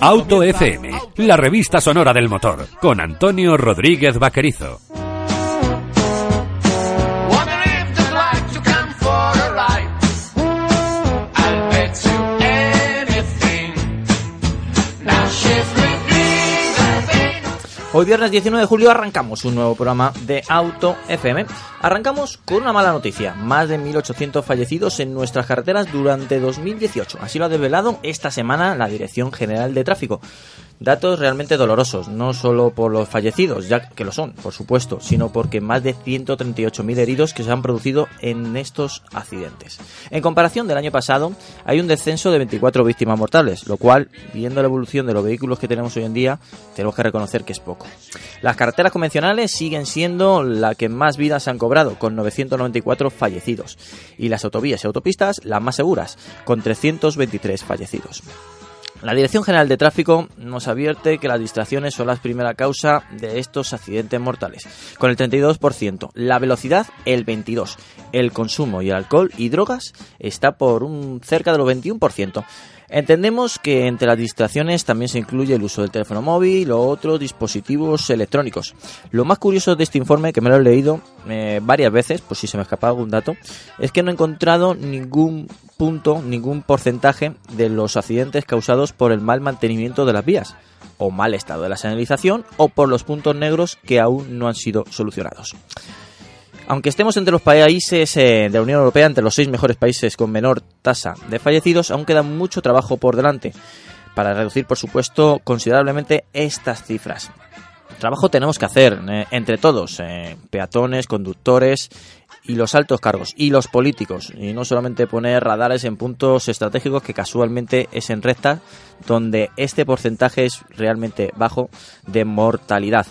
Auto FM, la revista sonora del motor, con Antonio Rodríguez Vaquerizo. Hoy viernes 19 de julio arrancamos un nuevo programa de Auto FM. Arrancamos con una mala noticia, más de 1.800 fallecidos en nuestras carreteras durante 2018. Así lo ha desvelado esta semana la Dirección General de Tráfico. Datos realmente dolorosos, no solo por los fallecidos, ya que lo son, por supuesto, sino porque más de 138.000 heridos que se han producido en estos accidentes. En comparación del año pasado, hay un descenso de 24 víctimas mortales, lo cual, viendo la evolución de los vehículos que tenemos hoy en día, tenemos que reconocer que es poco. Las carreteras convencionales siguen siendo la que más vidas han cobrado, con 994 fallecidos, y las autovías y autopistas las más seguras, con 323 fallecidos. La Dirección General de Tráfico nos advierte que las distracciones son la primera causa de estos accidentes mortales, con el 32%, la velocidad el 22%, el consumo y el alcohol y drogas está por un cerca de los 21%. Entendemos que entre las distracciones también se incluye el uso del teléfono móvil o otros dispositivos electrónicos. Lo más curioso de este informe, que me lo he leído eh, varias veces, por si se me escapa algún dato, es que no he encontrado ningún punto, ningún porcentaje de los accidentes causados por el mal mantenimiento de las vías, o mal estado de la señalización, o por los puntos negros que aún no han sido solucionados. Aunque estemos entre los países eh, de la Unión Europea, entre los seis mejores países con menor tasa de fallecidos, aún queda mucho trabajo por delante para reducir, por supuesto, considerablemente estas cifras. Trabajo tenemos que hacer eh, entre todos, eh, peatones, conductores y los altos cargos y los políticos y no solamente poner radares en puntos estratégicos que casualmente es en rectas donde este porcentaje es realmente bajo de mortalidad.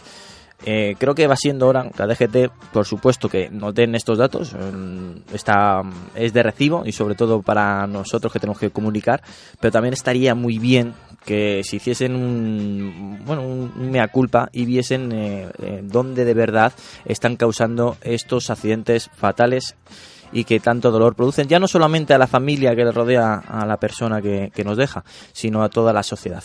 Eh, creo que va siendo hora la DGT, por supuesto, que nos den estos datos. mm, Está, es de recibo y sobre todo para nosotros que tenemos que comunicar, pero también estaría muy bien que se hiciesen un, bueno, un, mea culpa y viesen eh, eh, dónde de verdad están causando estos accidentes fatales y que tanto dolor producen, ya no solamente a la familia que le rodea a la persona que nos deja, sino a toda la sociedad.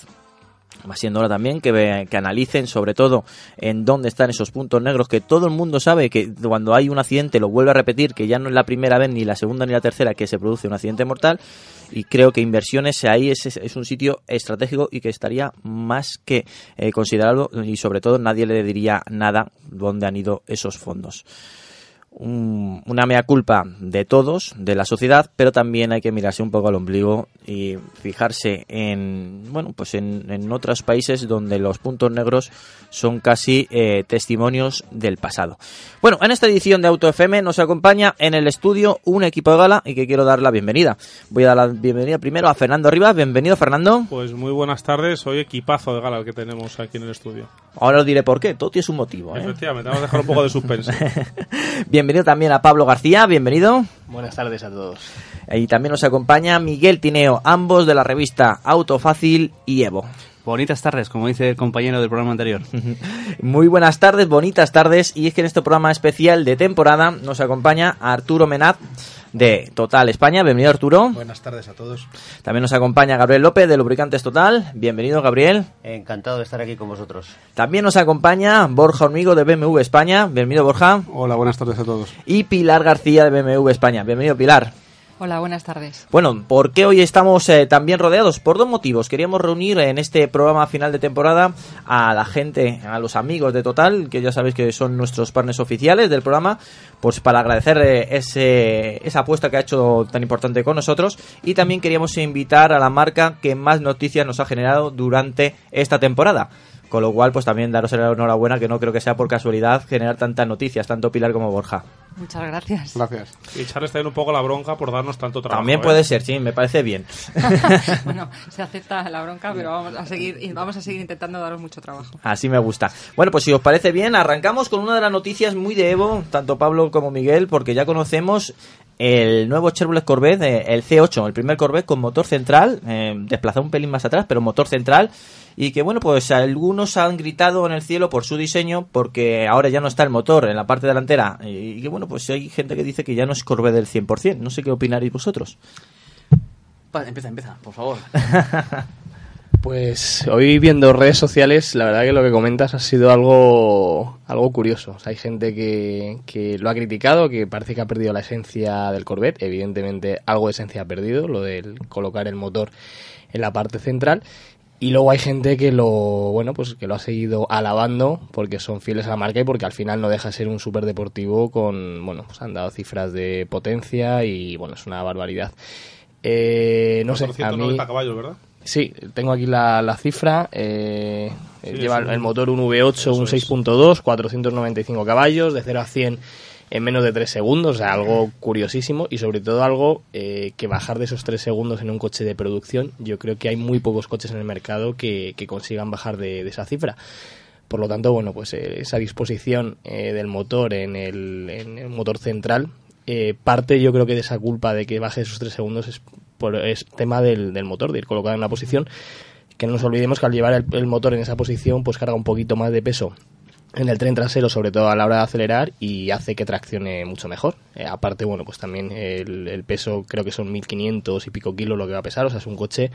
Va siendo hora también que, que analicen sobre todo en dónde están esos puntos negros que todo el mundo sabe que cuando hay un accidente lo vuelve a repetir, que ya no es la primera vez, ni la segunda ni la tercera que se produce un accidente mortal. Y creo que inversiones ahí es, es- un sitio estratégico y que estaría más que eh, considerarlo y sobre todo nadie le diría nada dónde han ido esos fondos un- una mea culpa de todos, de la sociedad, pero también hay que mirarse un poco al ombligo y fijarse en, bueno, pues en, en otros países donde los puntos negros son casi eh, testimonios del pasado. Bueno, en esta edición de Auto FM nos acompaña en el estudio un equipo de gala y que quiero dar la bienvenida. Voy a dar la bienvenida primero a Fernando Rivas. Bienvenido, Fernando. Pues muy buenas tardes, soy equipazo de gala el que tenemos aquí en el estudio. Ahora os diré por qué. Todo tiene un motivo. ¿eh? Efectivamente, vamos a dejar un poco de suspense. Bienvenido también a Pablo García. Bienvenido. Buenas tardes a todos. Y también nos acompaña Miguel Tineo, ambos de la revista Auto Fácil y Evo. Bonitas tardes, como dice el compañero del programa anterior. Muy buenas tardes, bonitas tardes. Y es que en este programa especial de temporada nos acompaña Arturo Menat de Total España. Bienvenido, Arturo. Buenas tardes a todos. También nos acompaña Gabriel López de Lubricantes Total. Bienvenido, Gabriel. Encantado de estar aquí con vosotros. También nos acompaña Borja Hormigo de BMW España. Bienvenido, Borja. Hola, buenas tardes a todos. Y Pilar García de BMW España. Bienvenido, Pilar. Hola, buenas tardes. Bueno, ¿por qué hoy estamos eh, tan bien rodeados? Por dos motivos. Queríamos reunir en este programa final de temporada a la gente, a los amigos de Total, que ya sabéis que son nuestros partners oficiales del programa, pues para agradecer eh, ese, esa apuesta que ha hecho tan importante con nosotros. Y también queríamos invitar a la marca que más noticias nos ha generado durante esta temporada. Con lo cual, pues también daros la enhorabuena, que no creo que sea por casualidad generar tantas noticias, tanto Pilar como Borja. Muchas gracias. Gracias. Y echarles también un poco la bronca por darnos tanto trabajo. También ¿eh? puede ser, sí, me parece bien. bueno, se acepta la bronca, pero vamos a seguir y vamos a seguir intentando daros mucho trabajo. Así me gusta. Bueno, pues si os parece bien, arrancamos con una de las noticias muy de Evo, tanto Pablo como Miguel, porque ya conocemos el nuevo Chevrolet Corvette, eh, el C8, el primer Corvette con motor central, eh, desplazado un pelín más atrás, pero motor central, y que bueno, pues algunos han gritado en el cielo por su diseño, porque ahora ya no está el motor en la parte delantera, y que bueno, pues hay gente que dice que ya no es Corvette del 100%, no sé qué opinaréis vosotros. Empieza, empieza, por favor. Pues hoy viendo redes sociales, la verdad que lo que comentas ha sido algo, algo curioso. O sea, hay gente que, que lo ha criticado, que parece que ha perdido la esencia del Corvette. Evidentemente, algo de esencia ha perdido, lo del colocar el motor en la parte central. Y luego hay gente que lo, bueno, pues que lo ha seguido alabando porque son fieles a la marca y porque al final no deja de ser un súper deportivo con, bueno, pues han dado cifras de potencia y bueno, es una barbaridad. Eh, no sé, a 490 mí... caballos, ¿verdad? Sí, tengo aquí la, la cifra. eh, Sí, lleva es un- el motor un V8, un eso es. 6.2, 495 caballos, de 0 a 100 en menos de 3 segundos, o sea, algo curiosísimo y sobre todo algo eh, que bajar de esos 3 segundos en un coche de producción, yo creo que hay muy pocos coches en el mercado que, que consigan bajar de, de esa cifra. Por lo tanto, bueno, pues eh, esa disposición eh, del motor en el, en el motor central, eh, parte yo creo que de esa culpa de que baje esos 3 segundos es, por, es tema del, del motor, de ir colocado en una posición que no nos olvidemos que al llevar el motor en esa posición pues carga un poquito más de peso en el tren trasero, sobre todo a la hora de acelerar, y hace que traccione mucho mejor. Eh, aparte, bueno, pues también el, el peso creo que son 1500 y pico kilos lo que va a pesar, o sea, es un coche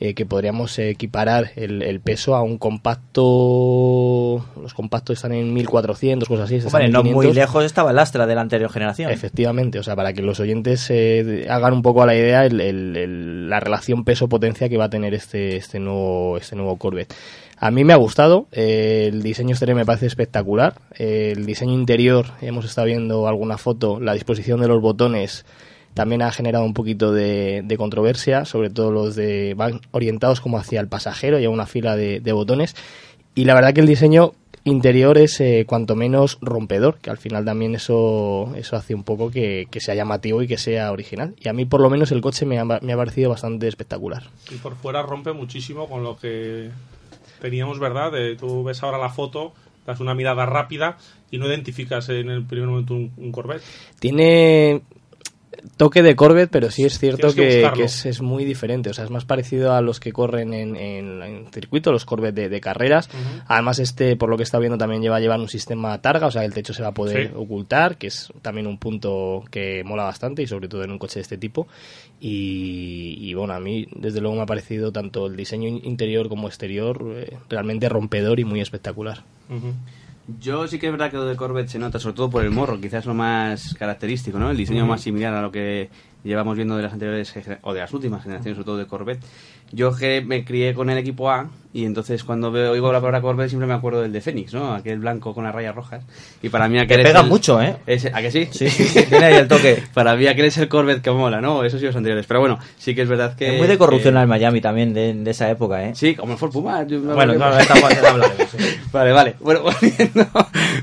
eh, que podríamos equiparar el, el peso a un compacto. Los compactos están en 1400, cosas así. en no muy 1500. lejos estaba el Astra de la anterior generación. Efectivamente, o sea, para que los oyentes eh, hagan un poco a la idea el- la relación peso-potencia que va a tener este, este, nuevo, este nuevo Corvette. A mí me ha gustado, eh, el diseño exterior me parece espectacular, eh, el diseño interior, hemos estado viendo alguna foto, la disposición de los botones también ha generado un poquito de, controversia, sobre todo los de van orientados como hacia el pasajero, y a una fila de, de botones, y la verdad que el diseño interior es eh, cuanto menos rompedor, que al final también eso, eso hace un poco que, que sea llamativo y que sea original. Y a mí por lo menos el coche me ha, me ha parecido bastante espectacular. Y por fuera rompe muchísimo con lo que teníamos, ¿verdad? Tú ves ahora la foto, das una mirada rápida y no identificas en el primer momento un, un. Tiene toque de Corvette, pero sí es cierto que que, buscarlo. que es, es muy diferente. O sea, es más parecido a los que corren en, en, en circuito, los Corvette de, de carreras. Además, este, por lo que está viendo, también lleva a llevar un sistema targa, o sea, el techo se va a poder Sí. ocultar, que es también un punto que mola bastante y sobre todo en un coche de este tipo. Y, y, bueno, a mí desde luego me ha parecido tanto el diseño in- interior como exterior eh, realmente rompedor y muy espectacular. Ujú. Yo sí que es verdad que lo de Corvette se nota, sobre todo por el morro, quizás lo más característico, ¿no? El diseño más similar a lo que llevamos viendo de las anteriores o de las últimas generaciones, sobre todo de Corvette. Yo que me crié con el equipo A y entonces cuando veo, oigo la palabra Corvette siempre me acuerdo del de Fénix, ¿no? Aquel blanco con las rayas rojas. Y para mí aquel Que es pega el- mucho, ¿eh? es- ¿A que sí? Sí, sí, sí, tiene ahí el toque. para mí aquel es el Corvette que mola, ¿no? Eso sí los anteriores. Pero bueno, sí que es verdad que... Es muy de corrupción al Miami también, de, de esa época, ¿eh? Sí, como el Ford Puma. yo me Bueno, no, hablaremos, sí. Vale, vale. Bueno, volviendo,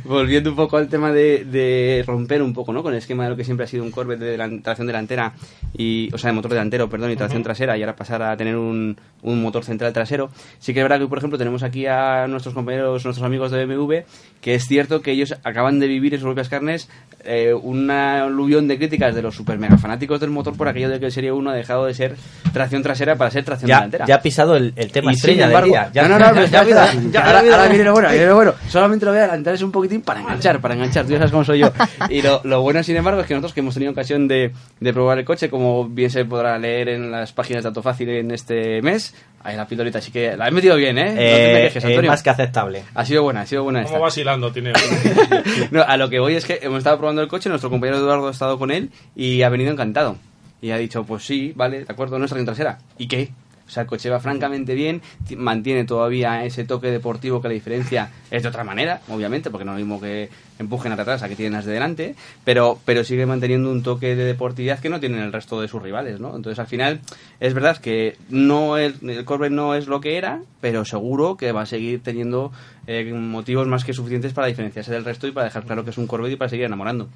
volviendo un poco al tema de, de romper un poco, ¿no? Con el esquema de lo que siempre ha sido un Corvette de delan- tracción delantera y, o sea, de motor delantero, perdón, y tracción trasera, y ahora pasar a tener un, un motor central trasero. Sí que es verdad que, por ejemplo, tenemos aquí a nuestros compañeros, nuestros amigos de BMW, que es cierto que ellos acaban de vivir en sus propias carnes eh, una aluvión de críticas de los super mega fanáticos del motor por aquello de que el Serie 1 ha dejado de ser tracción trasera para ser tracción Ya, delantera. ya ha pisado el, el tema Y estrella del embargo- día. Ya, no, no, no, pero ya, ya, ahora, viene lo bueno, viene lo bueno. Solamente lo voy a adelantar es un poquitín para enganchar, para enganchar. Tú ya sabes cómo soy yo. Y lo, lo bueno, sin embargo, es que nosotros que hemos tenido ocasión de, de probar el coche, como bien se podrá leer en las páginas de Auto Fácil en este mes, ahí la pildorita, así que la he metido bien, ¿eh? No te me Eh, quejes, eh, Antonio. más que aceptable. Ha sido buena, ha sido buena esta. ¿Cómo vacilando tiene? No, a lo que voy es que hemos estado probando el coche, nuestro compañero Eduardo ha estado con él y ha venido encantado. Y ha dicho, pues sí, vale, de acuerdo, no es tracción trasera. ¿Y qué? O sea, el coche va francamente bien, ti- mantiene todavía ese toque deportivo que la diferencia es de otra manera, obviamente, porque no es lo mismo que empujen hacia atrás a que tienen las de delante, pero, pero sigue manteniendo un toque de deportividad que no tienen el resto de sus rivales, ¿no? Entonces, al final, es verdad que no el, el Corvette no es lo que era, pero seguro que va a seguir teniendo eh, motivos más que suficientes para diferenciarse del resto y para dejar claro que es un Corvette y para seguir enamorando.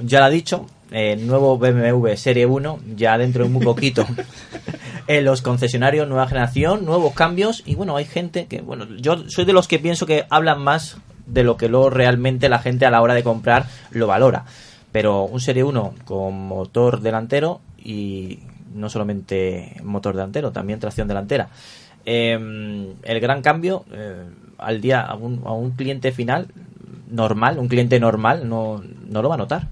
Ya lo ha dicho, el nuevo BMW Serie 1, ya dentro de muy poquito, en los concesionarios, nueva generación, nuevos cambios, y bueno, hay gente que, bueno, yo soy de los que pienso que hablan más de lo que luego realmente la gente a la hora de comprar lo valora. Pero un Serie 1 con motor delantero y no solamente motor delantero, también tracción delantera. Eh, el gran cambio eh, al día a un, a un cliente final normal, un cliente normal no, no lo va a notar.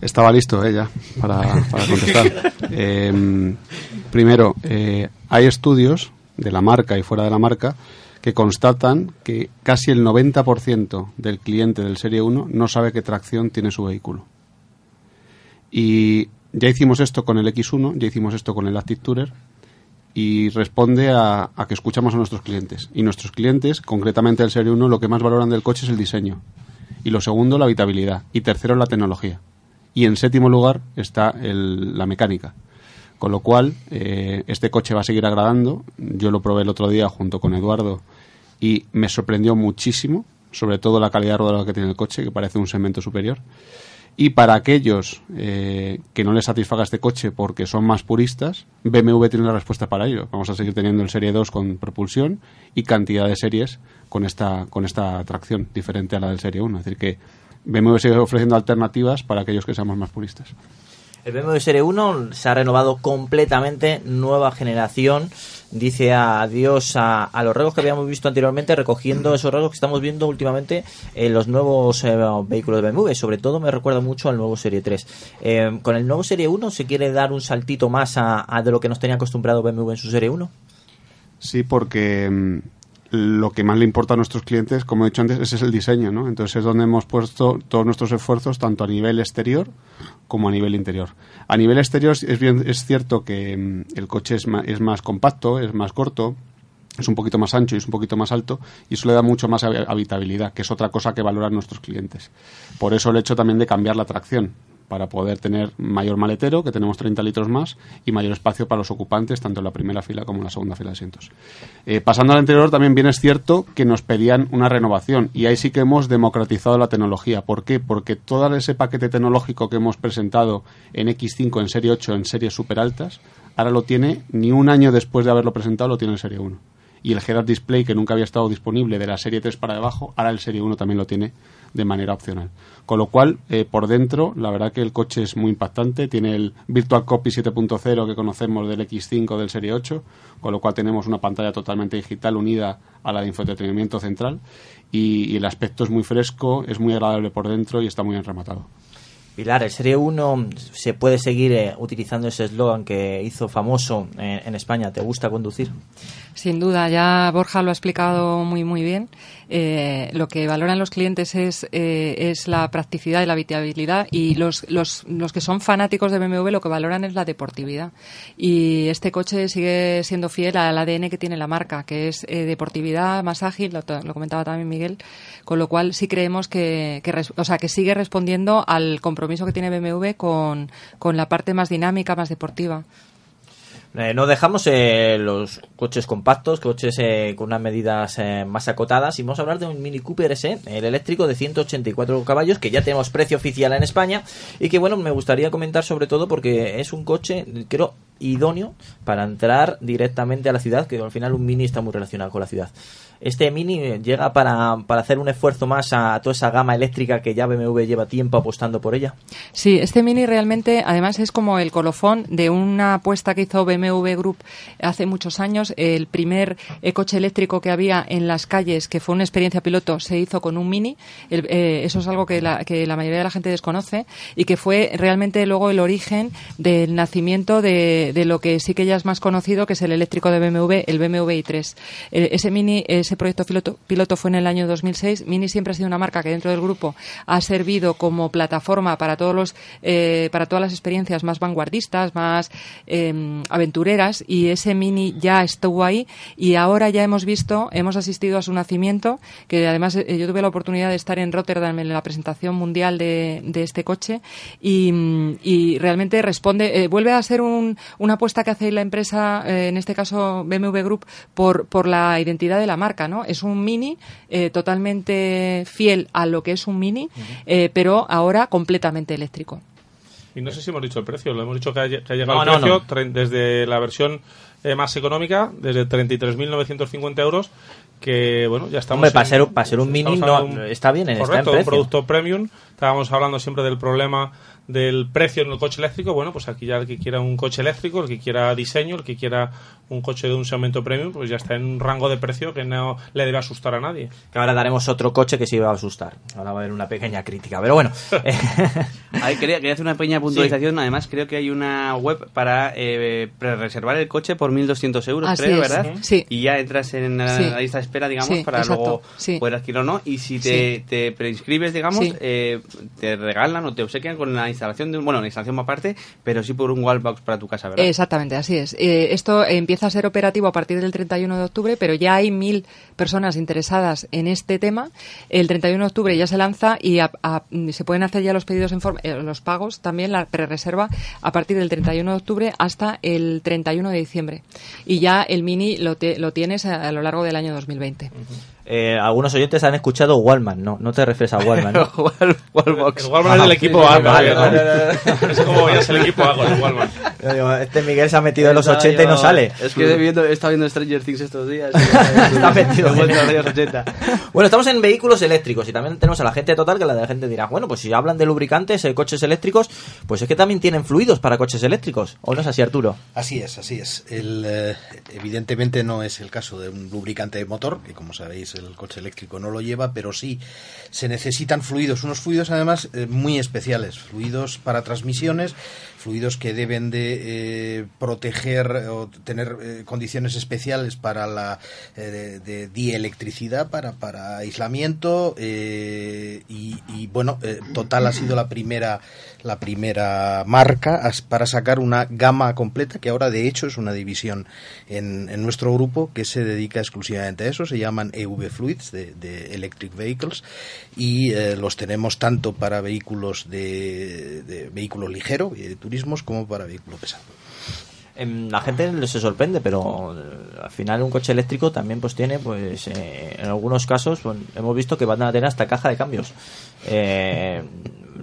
Estaba listo ella para, para contestar. Eh, primero, eh, hay estudios de la marca y fuera de la marca que constatan que casi el 90% del cliente del Serie 1 no sabe qué tracción tiene su vehículo. Y ya hicimos esto con el X1, ya hicimos esto con el Active Tourer y responde a, a que escuchamos a nuestros clientes. Y nuestros clientes, concretamente el Serie 1, lo que más valoran del coche es el diseño. Y lo segundo, la habitabilidad. Y tercero, la tecnología. Y en séptimo lugar está el- la mecánica. Con lo cual, eh, este coche va a seguir agradando. Yo lo probé el otro día junto con Eduardo y me sorprendió muchísimo, sobre todo la calidad de rodado que tiene el coche, que parece un segmento superior. Y para aquellos eh, que no les satisfaga este coche porque son más puristas, BMW tiene la respuesta para ello. Vamos a seguir teniendo el Serie 2 con propulsión y cantidad de series con esta, con esta tracción diferente a la del Serie 1. Es decir, que BMW sigue ofreciendo alternativas para aquellos que seamos más puristas. El BMW Serie 1 se ha renovado completamente, nueva generación. Dice adiós a, a los rasgos que habíamos visto anteriormente, recogiendo esos rasgos que estamos viendo últimamente en los nuevos eh, vehículos de BMW. Sobre todo me recuerda mucho al nuevo Serie 3. Eh, con el nuevo Serie 1 se quiere dar un saltito más a, a de lo que nos tenía acostumbrado BMW en su Serie 1. Sí, porque mm, lo que más le importa a nuestros clientes, como he dicho antes, ese es el diseño, ¿no? Entonces es donde hemos puesto todos nuestros esfuerzos, tanto a nivel exterior como a nivel interior. A nivel exterior es, bien, es cierto que mm, el coche es ma- es más compacto, es más corto, es un poquito más ancho y es un poquito más alto y eso le da mucho más hab- habitabilidad, que es otra cosa que valoran nuestros clientes. Por eso el hecho también de cambiar la tracción para poder tener mayor maletero, que tenemos 30 litros más, y mayor espacio para los ocupantes, tanto en la primera fila como en la segunda fila de asientos. Eh, pasando al interior, también bien es cierto que nos pedían una renovación, y ahí sí que hemos democratizado la tecnología. ¿Por qué? Porque todo ese paquete tecnológico que hemos presentado en X5, en Serie 8, en series super altas, ahora lo tiene, ni un año después de haberlo presentado, lo tiene en Serie 1 y el head-up display que nunca había estado disponible de la serie 3 para debajo, ahora el serie 1 también lo tiene de manera opcional. Con lo cual, eh, por dentro, la verdad que el coche es muy impactante, tiene el Virtual Copy 7.0 que conocemos del X5 del serie 8, con lo cual tenemos una pantalla totalmente digital unida a la de infoentretenimiento central y, el aspecto es muy fresco, es muy agradable por dentro y está muy bien rematado. Pilar, el Serie 1 se puede seguir eh, utilizando ese eslogan que hizo famoso en España, ¿te gusta conducir? Sin duda, ya Borja lo ha explicado muy muy bien. Eh, lo que valoran los clientes es, eh, es la practicidad y la habitabilidad y los, los, los que son fanáticos de BMW lo que valoran es la deportividad. Y este coche sigue siendo fiel al ADN que tiene la marca, que es eh, deportividad, más ágil, lo, comentaba también Miguel, con lo cual sí creemos que, que, o sea, que sigue respondiendo al compromiso que tiene BMW con, con la parte más dinámica, más deportiva. Eh, no dejamos eh, los coches compactos, coches eh, con unas medidas eh, más acotadas y vamos a hablar de un Mini Cooper S, el eléctrico de 184 caballos que ya tenemos precio oficial en España y que bueno, me gustaría comentar sobre todo porque es un coche, creo, idóneo para entrar directamente a la ciudad, que al final un Mini está muy relacionado con la ciudad. Este Mini llega para, para hacer un esfuerzo más a toda esa gama eléctrica que ya BMW lleva tiempo apostando por ella. Sí, este Mini realmente, además, es como el colofón de una apuesta que hizo BMW Group hace muchos años. El primer eh, coche eléctrico que había en las calles, que fue una experiencia piloto, se hizo con un Mini. El, eh, eso es algo que la, que la mayoría de la gente desconoce y que fue realmente luego el origen del nacimiento de, de lo que sí que ya es más conocido, que es el eléctrico de BMW, el BMW i3. Eh, ese Mini ese proyecto piloto, piloto, fue en el año 2006. Mini siempre ha sido una marca que dentro del grupo ha servido como plataforma para todos los, eh, para todas las experiencias más vanguardistas, más eh, aventureras y ese Mini ya estuvo ahí y ahora ya hemos visto, hemos asistido a su nacimiento, que además eh, yo tuve la oportunidad de estar en Rotterdam en la presentación mundial de, este coche y, realmente responde, eh, vuelve a ser un, una apuesta que hace la empresa, en este caso BMW Group, por, por la identidad de la marca, ¿no? Es un Mini eh, totalmente fiel a lo que es un Mini, eh, pero ahora completamente eléctrico. Y no sé si hemos dicho el precio, lo hemos dicho que ha, lle- que ha llegado No, el no, precio desde la versión eh, más económica, desde 33.950 euros, que bueno, ya estamos... Hombre, para en- ser, para ser un Mini un- está bien, está en Correcto, un producto premium. Estábamos hablando siempre del problema del precio en el coche eléctrico. Bueno, pues aquí ya el que quiera un coche eléctrico, el que quiera diseño, el que quiera un coche de un segmento premium, pues ya está en un rango de precio que no le debe asustar a nadie. Que ahora daremos otro coche que se iba a asustar. Ahora va a haber una pequeña crítica, pero bueno. eh, Ahí quería, quería hacer una pequeña puntualización. Además, creo que hay una web para eh, reservar el coche por 1.200 euros, Así creo, es, ¿verdad? sí. Y ya entras en la, Sí. la lista de espera, digamos, Sí, para exacto, luego sí. poder adquirirlo o no. Y si te, te preinscribes, digamos, Sí. eh, te regalan o te obsequian con la instalación de un... Bueno, la instalación aparte, pero sí por un wallbox para tu casa, ¿verdad? Exactamente, así es. Eh, esto empieza a ser operativo a partir del 31 de octubre, pero ya hay mil personas interesadas en este tema. El 31 de octubre ya se lanza y a- a- se pueden hacer ya los pedidos en forma, eh, los pagos, también la pre-reserva a partir del 31 de octubre hasta el 31 de diciembre. Y ya el Mini lo, te- lo tienes a, a lo largo del año 2020. Eh, algunos oyentes han escuchado Wallman, no, no te refieres a Wallman. ¿no? Wall- Wallbox. El Wallman es del equipo sí, Agua. vale, ¿no? vale, Es como ya es el equipo Agua, el Wallman. Yo digo, este Miguel se ha metido en los Estaba 80 y no sale. Es que he, viendo, he estado viendo Stranger Things estos días. Está metido en- los años 80. Bueno, estamos en vehículos eléctricos y también tenemos a la gente total que la gente dirá, bueno, pues si hablan de lubricantes, eh, coches eléctricos, pues es que también tienen fluidos para coches eléctricos. ¿O no es así, Arturo? Así es, así es. El, eh, evidentemente no es el caso de un lubricante de motor, que como sabéis el coche eléctrico no lo lleva, pero sí se necesitan fluidos, unos fluidos además eh, muy especiales, fluidos para transmisiones, fluidos que deben de eh, proteger o tener eh, condiciones especiales para la eh, de, dielectricidad, para, para aislamiento y, y, bueno, Total ha sido la primera la primera marca para sacar una gama completa que ahora de hecho es una división en, en nuestro grupo que se dedica exclusivamente a eso, se llaman EV Fluids de, Electric Vehicles y los tenemos tanto para vehículos de, de vehículo ligero turismos como para vehículo pesado. Em, La gente se sorprende, pero eh, al final un coche eléctrico también pues tiene, pues eh, en algunos casos pues, hemos visto que van a tener hasta caja de cambios. Eh,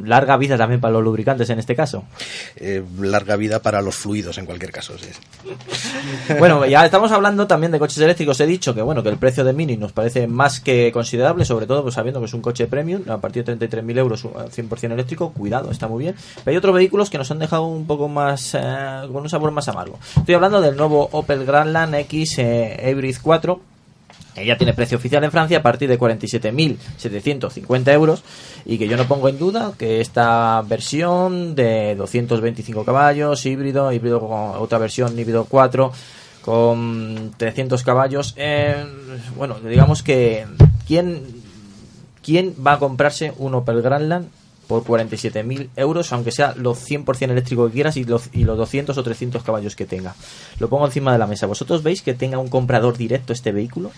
larga vida también para los lubricantes en este caso. Eh, larga vida para los fluidos en cualquier caso. sí. Bueno, ya estamos hablando también de coches eléctricos. He dicho que bueno que el precio de Mini nos parece más que considerable, sobre todo pues sabiendo que es un coche premium a partir de 33.000 euros, uh, 100% eléctrico. Cuidado, está muy bien. Pero hay otros vehículos que nos han dejado un poco más eh, con un sabor más amargo. Estoy hablando del nuevo Opel Grandland X eh, Hybrid 4 ya tiene precio oficial en Francia a partir de 47.750 euros y que yo no pongo en duda que esta versión de 225 caballos, híbrido, híbrido con otra versión híbrido 4 con 300 caballos, eh, bueno, digamos que ¿quién, ¿quién va a comprarse un Opel Grandland por 47.000 euros, aunque sea los 100% eléctrico que quieras y los, y los 200 o 300 caballos que tenga. Lo pongo encima de la mesa. ¿Vosotros veis que tenga un comprador directo este vehículo?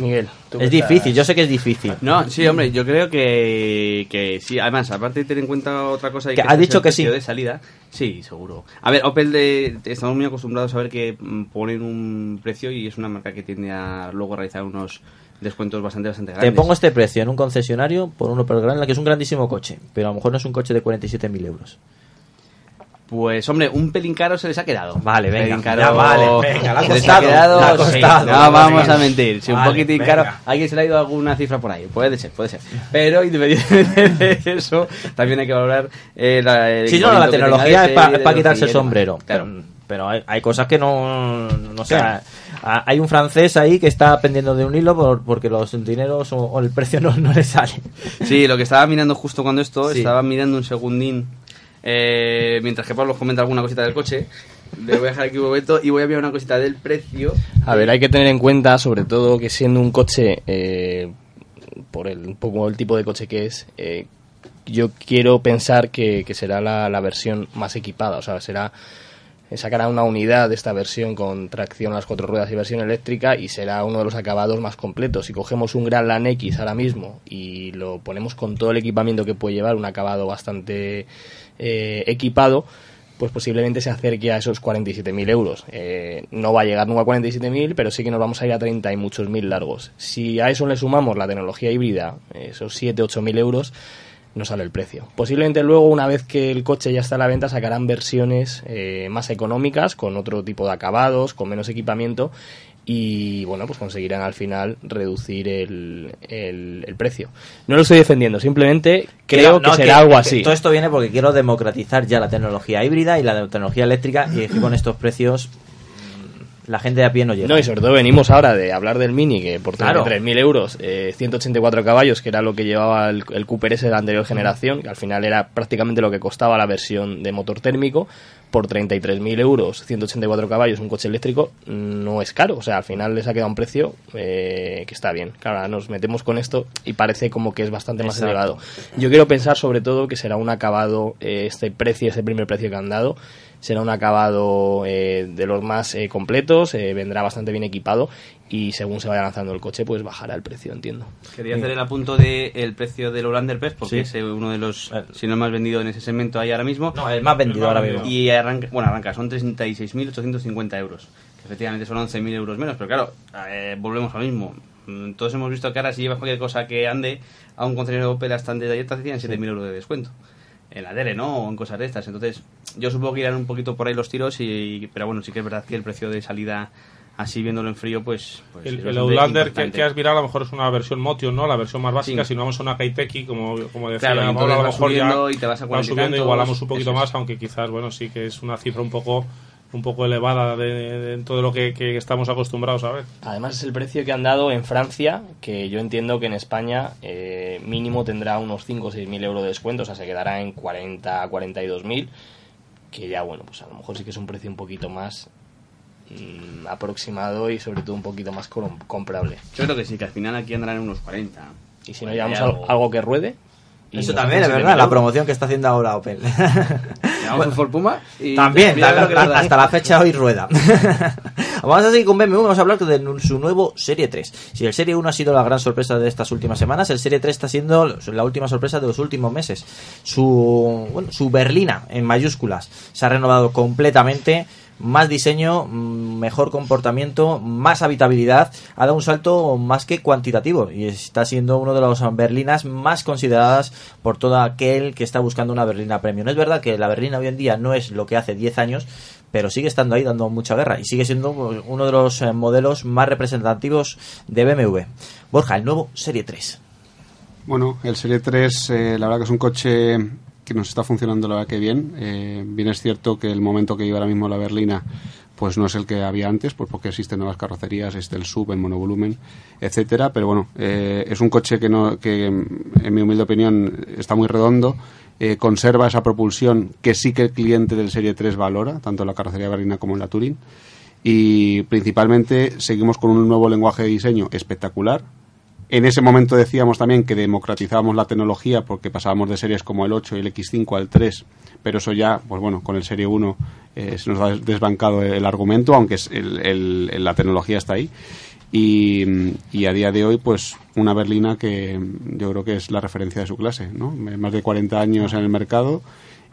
Miguel, tú Es que estás- difícil, yo sé que es difícil. No, sí, hombre, yo creo que, que sí. Además, aparte de tener en cuenta otra cosa... y Que el dicho que sí. de salida. Sí, seguro. A ver, Opel, de, estamos muy acostumbrados a ver que mm, ponen un precio y es una marca que tiende a luego realizar unos descuentos bastante, bastante Te grandes. pongo este precio en un concesionario por un Opel Grandland, que es un grandísimo coche, pero a lo mejor no es un coche de 47.000 euros. Pues, hombre, un pelín caro se les ha quedado. Vale, venga, Pelín caro ya vale, venga, le ha se les costado, ha quedado, le ha sí, costado. no vamos Venga. a mentir. Si un Vale, poquitín venga. caro, alguien se le ha ido alguna cifra por ahí. Puede ser, puede ser. Pero independientemente de eso, también hay que valorar eh, la, el Sí, no, la tecnología es para de quitarse el sombrero. Claro. Pero, pero hay, hay cosas que no. No sé. a- Hay un francés ahí que está pendiendo de un hilo por- porque los dineros o, o el precio no, no le sale. Sí, lo que estaba mirando justo cuando esto, Sí. estaba mirando un segundín, eh, mientras que Pablo comenta alguna cosita del coche. Le voy a dejar aquí un momento y voy a mirar una cosita del precio. A ver, hay que tener en cuenta, sobre todo, que siendo un coche, eh, por el, un poco el tipo de coche que es, eh, yo quiero pensar que, será la, versión más equipada, o sea, será sacará una unidad de esta versión con tracción a las cuatro ruedas y versión eléctrica y será uno de los acabados más completos. Si cogemos un Gran Lan X ahora mismo y lo ponemos con todo el equipamiento que puede llevar, un acabado bastante eh, equipado, pues posiblemente se acerque a esos 47.000 euros. Eh, no va a llegar nunca a 47.000, pero sí que nos vamos a ir a 30 y muchos mil largos. Si a eso le sumamos la tecnología híbrida, esos 7, 8 mil euros, no sale el precio. Posiblemente luego, una vez que el coche ya está a la venta, sacarán versiones eh, más económicas, con otro tipo de acabados, con menos equipamiento y bueno, pues conseguirán al final reducir el, el, precio. No lo estoy defendiendo, simplemente creo que será algo así. todo esto viene porque quiero democratizar ya la tecnología híbrida y la tecnología eléctrica y decir con estos precios la gente de a pie no llega. No, y sobre todo venimos ahora de hablar del Mini, que por claro. 3.000 euros, eh, 184 caballos, que era lo que llevaba el, el Cooper S de la anterior generación, que al final era prácticamente lo que costaba la versión de motor térmico, por 33.000 euros, 184 caballos, un coche eléctrico, no es caro. O sea, al final les ha quedado un precio eh, que está bien. Claro, nos metemos con esto y parece como que es bastante más elevado. Yo quiero pensar sobre todo que será un acabado, eh, este precio, ese primer precio que han dado, será un acabado eh, de los más completos, vendrá bastante bien equipado y según se vaya lanzando el coche, pues bajará el precio, entiendo. Quería hacer el apunto del el precio del Hollander Pest, porque es uno de los, si no el más vendido en ese segmento ahí ahora mismo. No, el más vendido ahora mismo. Y arranca, bueno, arranca, son 36.850 euros, que efectivamente son 11.000 euros menos, pero claro, eh, volvemos al mismo. Mm, todos hemos visto que ahora si llevas cualquier cosa que ande a un contenedor Opel hasta de te hacían 7.000 euros de descuento. En la DERE, ¿no? O en cosas de estas. Entonces, yo supongo que irán un poquito por ahí los tiros, y, pero bueno, sí que es verdad que el precio de salida así viéndolo en frío, pues... pues el, Outlander que, has mirado a lo mejor es una versión Motion, ¿no? La versión más básica, si no vamos a una Kaiteki, como, como decía claro, a lo mejor ya y te vas a subiendo, igualamos un poquito más, aunque quizás, bueno, sí que es una cifra un poco un poco elevada de, todo lo que, estamos acostumbrados a ver. Además es el precio que han dado en Francia, que yo entiendo que en España eh, mínimo tendrá unos 5 o 6 mil euros de descuento, o sea, se quedará en 40 a 42 mil, que ya, bueno, pues a lo mejor sí que es un precio un poquito más Mm, aproximado y sobre todo un poquito más comprable. Yo creo que sí, que al final aquí andarán unos 40. Y si no llevamos algo... que ruede. Eso también es verdad, la promoción que está haciendo ahora Opel. Un Ford Puma y también, hasta la fecha hoy rueda. vamos a seguir con BMW, vamos a hablar de su nuevo Serie 3. Si el Serie 1 ha sido la gran sorpresa de estas últimas semanas, el Serie 3 está siendo la última sorpresa de los últimos meses. Su, bueno, su berlina en mayúsculas se ha renovado completamente más diseño, mm, mejor comportamiento, más habitabilidad, ha dado un salto más que cuantitativo y está siendo uno de las berlinas más consideradas por todo aquel que está buscando una berlina premium. Es verdad que la berlina hoy en día no es lo que hace 10 años, pero sigue estando ahí dando mucha guerra y sigue siendo uno de los eh, modelos más representativos de BMW. Borja, el nuevo Serie 3. Bueno, el Serie 3, eh, la verdad que es un coche que nos está funcionando la verdad que bien. Eh, bien es cierto que el momento que lleva ahora mismo la berlina pues no es el que había antes, pues porque existen nuevas carrocerías, este el sub, el monovolumen, etcétera, pero bueno, eh, es un coche que, no, que en mi humilde opinión está muy redondo, eh, conserva esa propulsión que sí que el cliente del Serie 3 valora, tanto en la carrocería berlina como en la Touring, y principalmente seguimos con un nuevo lenguaje de diseño espectacular, en ese momento decíamos también que democratizábamos la tecnología porque pasábamos de series como el 8 y el X5 al 3, pero eso ya, pues bueno, con el Serie 1 eh, se nos ha desbancado el argumento, aunque es la tecnología está ahí. Y, a día de hoy, pues una berlina que yo creo que es la referencia de su clase, ¿no? Más de 40 años en el mercado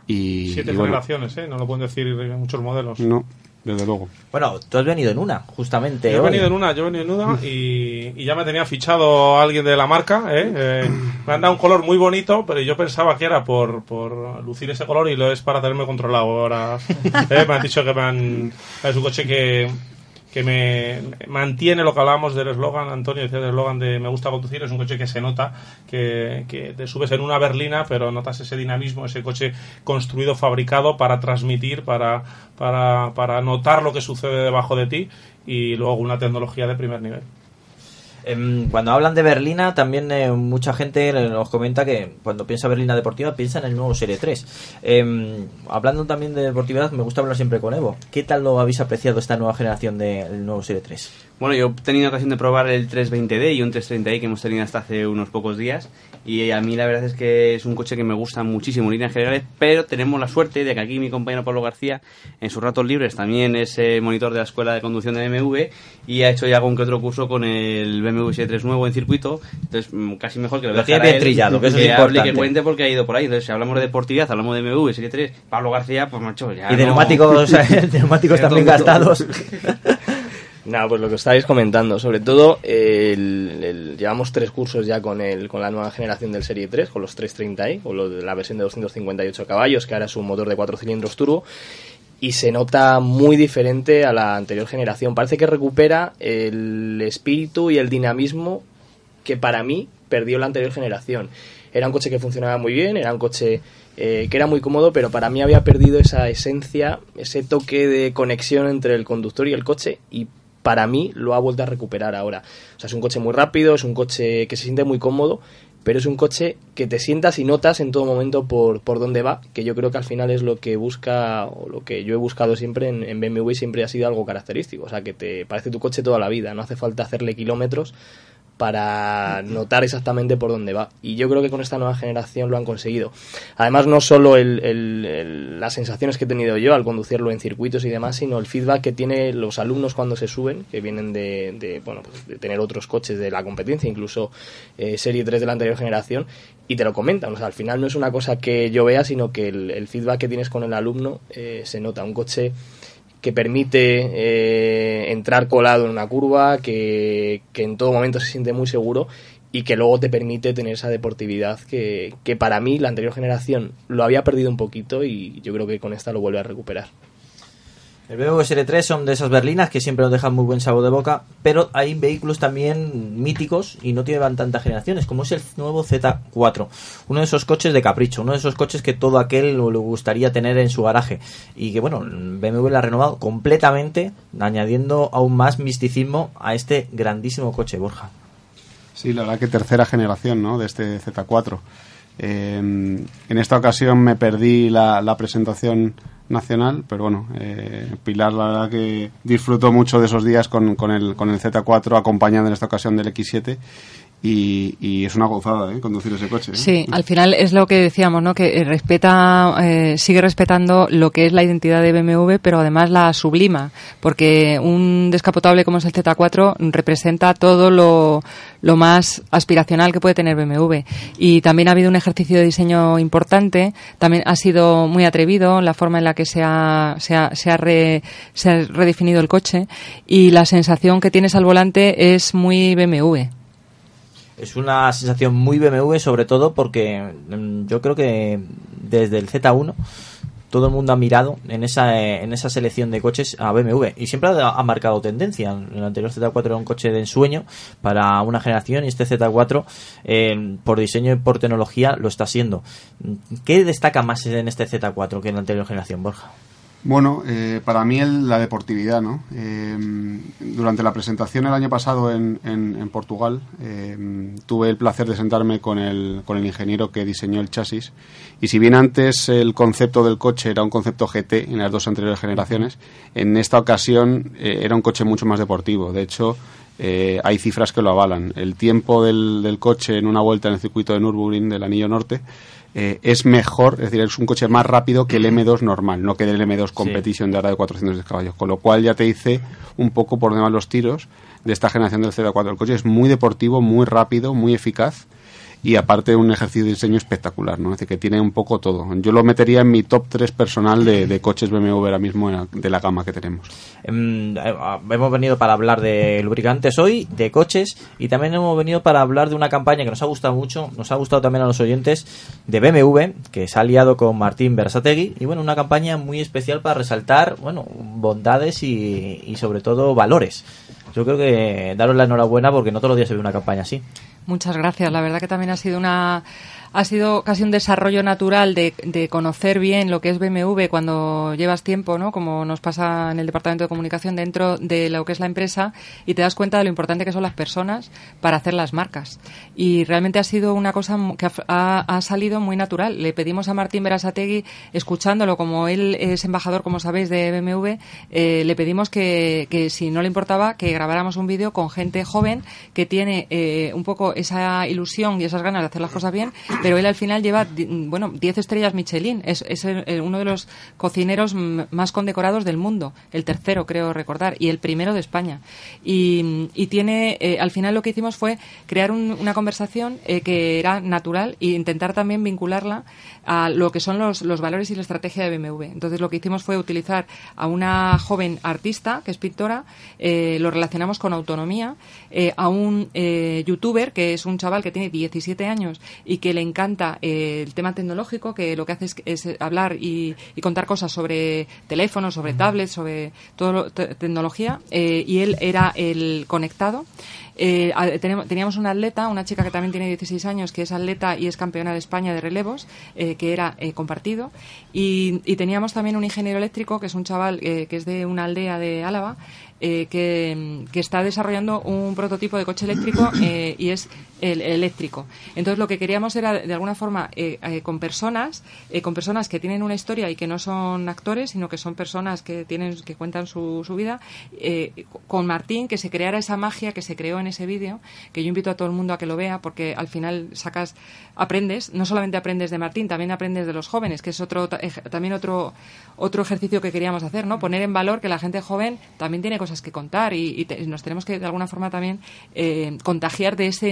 y... Siete generaciones, ¿eh? No lo pueden decir muchos modelos. No, desde luego. Bueno, tú has venido en una, justamente. Yo he venido en una, yo he venido en una y, ya me tenía fichado alguien de la marca. ¿eh? Eh, me han dado un color muy bonito, pero yo pensaba que era por, por lucir ese color y lo es para tenerme controlado. Ahora ¿eh? me han dicho que me han, es un coche que que me mantiene lo que hablábamos del eslogan, Antonio decía del eslogan de me gusta conducir, es un coche que se nota, que, que, te subes en una berlina, pero notas ese dinamismo, ese coche construido, fabricado para transmitir, para, para, para notar lo que sucede debajo de ti y luego una tecnología de primer nivel. Em, cuando hablan de berlina, también eh, mucha gente nos comenta que cuando piensa berlina deportiva piensa en el nuevo Serie 3. Em, hablando también de deportividad, me gusta hablar siempre con Evo. ¿Qué tal lo habéis apreciado esta nueva generación del nuevo Serie 3? Bueno, yo he tenido ocasión de probar el 320D y un 330i que hemos tenido hasta hace unos pocos días. Y a mí la verdad es que es un coche que me gusta muchísimo en líneas generales, pero tenemos la suerte de que aquí mi compañero Pablo García, en sus ratos libres, también es eh, monitor de la escuela de conducción de BMW y ha hecho ya algún que otro curso con el BMW 3 nuevo en circuito. Entonces, mm, casi mejor que lo, Lo tiene bien él, trillado, que eso es hable y que importante. cuente porque ha ido por ahí. Entonces, si hablamos de deportividad, hablamos de BMW Serie 3, Pablo García, pues macho, ya. Y de no- neumáticos, de neumáticos también gastados. Nada, pues lo que estáis comentando, sobre todo el- llevamos tres cursos ya con el con la nueva generación del Serie 3, con los 330i, o lo de la versión de 258 caballos, que ahora es un motor de cuatro cilindros turbo, y se nota muy diferente a la anterior generación. Parece que recupera el espíritu y el dinamismo que para mí perdió la anterior generación. Era un coche que funcionaba muy bien, era un coche eh, que era muy cómodo, pero para mí había perdido esa esencia, ese toque de conexión entre el conductor y el coche para mí lo ha vuelto a recuperar ahora. O sea, es un coche muy rápido, es un coche que se siente muy cómodo, pero es un coche que te sientas y notas en todo momento por, por dónde va, que yo creo que al final es lo que busca, o lo que yo he buscado siempre en, en BMW, siempre ha sido algo característico. O sea, que te parece tu coche toda la vida, no hace falta hacerle kilómetros para notar exactamente por dónde va. Y yo creo que con esta nueva generación lo han conseguido. Además, no solo el- el- el- las sensaciones que he tenido yo al conducirlo en circuitos y demás, sino el feedback que tienen los alumnos cuando se suben, que vienen de, de, bueno, pues de tener otros coches de la competencia, incluso eh, Serie 3 de la anterior generación, y te lo comentan. O sea, al final no es una cosa que yo vea, sino que el, feedback que tienes con el alumno eh, se nota. Un coche que permite eh, entrar colado en una curva, que, que en todo momento se siente muy seguro y que luego te permite tener esa deportividad que, que para mí la anterior generación lo había perdido un poquito y yo creo que con esta lo vuelve a recuperar. El BMW Serie 3 son de esas berlinas que siempre nos dejan muy buen sabor de boca, pero hay vehículos también míticos y no llevan tantas generaciones, como es el nuevo Z4. Uno de esos coches de capricho, uno de esos coches que todo aquel le gustaría tener en su garaje. Y que bueno, BMW lo ha renovado completamente, añadiendo aún más misticismo a este grandísimo coche, Borja. Sí, la verdad que tercera generación ¿no? de este Z4. Eh, en esta ocasión me perdí la, la presentación nacional, pero bueno, eh, Pilar la verdad que disfrutó mucho de esos días con, con, el, con el Z4 acompañando en esta ocasión del X7 y, y es una gozada ¿eh? conducir ese coche. ¿eh? Sí, al final es lo que decíamos, ¿no? Que respeta, eh, sigue respetando lo que es la identidad de BMW, pero además la sublima, porque un descapotable como es el Z4 representa todo lo, más aspiracional que puede tener BMW. Y también ha habido un ejercicio de diseño importante, también ha sido muy atrevido la forma en la que se ha, se ha redefinido el coche y la sensación que tienes al volante es muy BMW. Es una sensación muy BMW, sobre todo porque mm, yo creo que desde el Z1 todo el mundo ha mirado en esa, eh, en esa selección de coches a BMW y siempre ha, marcado tendencia. El anterior Z4 era un coche de ensueño para una generación y este Z4 eh, por diseño y por tecnología lo está siendo. ¿Qué destaca más en este Z4 que en la anterior generación, Borja? Bueno, eh, para mí el- la deportividad, ¿no? Eh, durante la presentación el año pasado en, Portugal eh, tuve el placer de sentarme con el, con el ingeniero que diseñó el chasis y si bien antes el concepto del coche era un concepto GT en las dos anteriores generaciones, en esta ocasión eh, era un coche mucho más deportivo. De hecho, eh, hay cifras que lo avalan. El tiempo del, del coche en una vuelta en el circuito de Nürburgring del Anillo Norte eh, es mejor, es decir, es un coche más rápido que el M2 normal, no que el M2 Competition de ahora de 410 caballos. Con lo cual ya te dice un poco por van los tiros de esta generación del Z4. El coche es muy deportivo, muy rápido, muy eficaz y aparte un ejercicio de diseño espectacular, ¿no? Es decir, que tiene un poco todo. Yo lo metería en mi top 3 personal de, de coches BMW ahora mismo de la gama que tenemos. Em, eh, hemos venido para hablar de lubricantes hoy, de coches y también hemos venido para hablar de una campaña que nos ha gustado mucho, nos ha gustado también a los oyentes de BMW, que se ha aliado con Martín Bersategui y bueno, una campaña muy especial para resaltar, bueno, bondades y, y sobre todo valores. Yo creo que daros la enhorabuena porque no todos los días se ve una campaña así. Muchas gracias. La verdad que también ha sido una ha sido casi un desarrollo natural de, de, conocer bien lo que es BMW cuando llevas tiempo, ¿no? Como nos pasa en el departamento de comunicación dentro de lo que es la empresa y te das cuenta de lo importante que son las personas para hacer las marcas. Y realmente ha sido una cosa que ha, ha salido muy natural. Le pedimos a Martín Berasategui, escuchándolo como él es embajador, como sabéis, de BMW, eh, le pedimos que, que, si no le importaba que grabáramos un vídeo con gente joven que tiene eh, un poco esa ilusión y esas ganas de hacer las cosas bien pero él al final lleva, bueno, 10 estrellas Michelin. Es, es uno de los cocineros más condecorados del mundo. El tercero, creo recordar, y el primero de España. Y, y tiene, eh, al final lo que hicimos fue crear un, una conversación eh, que era natural e intentar también vincularla a lo que son los, los valores y la estrategia de BMW. Entonces lo que hicimos fue utilizar a una joven artista, que es pintora, eh, lo relacionamos con autonomía, eh, a un eh, youtuber, que es un chaval que tiene 17 años y que le encanta eh, el tema tecnológico, que lo que hace es, hablar y, contar cosas sobre teléfonos, sobre tablets, sobre todo tecnología, y él era el conectado. Eh, teníamos una atleta, una chica que también tiene 16 años, que es atleta y es campeona de España de relevos, eh, que era eh, compartido. Y, y, teníamos también un ingeniero eléctrico, que es un chaval que es de una aldea de Álava, eh, que, que, está desarrollando un prototipo de coche eléctrico eh, y es el, el, eléctrico. Entonces lo que queríamos era de alguna forma eh, eh con personas, eh, con personas que tienen una historia y que no son actores, sino que son personas que tienen, que cuentan su, vida, eh, con Martín que se creara esa magia que se creó en ese vídeo, que yo invito a todo el mundo a que lo vea porque al final sacas, aprendes, no solamente aprendes de Martín, también aprendes de los jóvenes, que es otro también otro otro ejercicio que queríamos hacer, ¿no? Poner en valor que la gente joven también tiene cosas que contar y, y te, nos tenemos que de alguna forma también contagiar de ese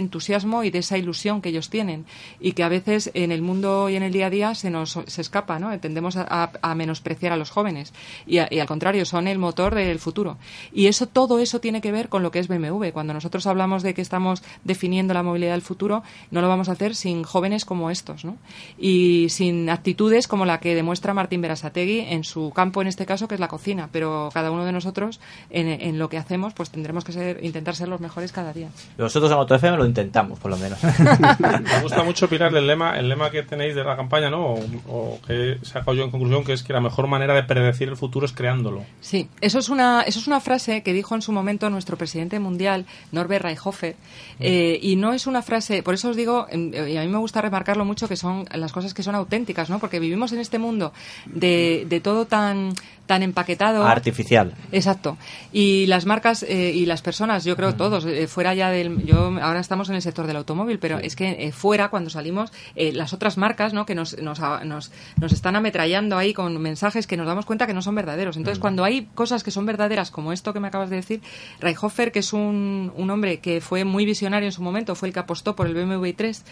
y de esa ilusión que ellos tienen y que a veces en el mundo y en el día a día se nos se escapa, ¿no? Tendemos a, menospreciar a los jóvenes y, al contrario son el motor del futuro y eso todo eso tiene que ver con lo que es BMW. Cuando nosotros hablamos de que estamos definiendo la movilidad del futuro, no lo vamos a hacer sin jóvenes como estos, ¿no? Y sin actitudes como la que demuestra Martín Berasategui en su campo, en este caso, que es la cocina, pero cada uno de nosotros en, en lo que hacemos, pues tendremos que ser, intentar ser los mejores cada día. Nosotros en AutoFM lo intentamos, por lo menos. Me gusta mucho, Pilar, el lema, el lema que tenéis de la campaña, ¿no? O, o que saco yo en conclusión, que es que la mejor manera de predecir el futuro es creándolo. Sí, eso es una, eso es una frase que dijo en su momento nuestro presidente mundial, Norbert Reichhofer, eh, y no es una frase, por eso os digo, y a mí me gusta remarcarlo mucho, que son las cosas que son auténticas, ¿no? Porque vivimos en este mundo de, de todo tan tan empaquetado. Artificial. Exacto. Y las marcas eh, y las personas, yo creo todos, eh, fuera ya del. Yo ahora estamos en el sector del automóvil, pero sí. es que eh, fuera, cuando salimos, las otras marcas, ¿no? Que nos, nos, nos, nos, están ametrallando ahí con mensajes que nos damos cuenta que no son verdaderos. Entonces, mm. cuando hay cosas que son verdaderas, como esto que me acabas de decir, Reichhofer, que es un, un hombre que fue muy visionario en su momento, fue el que apostó por el BMW 3,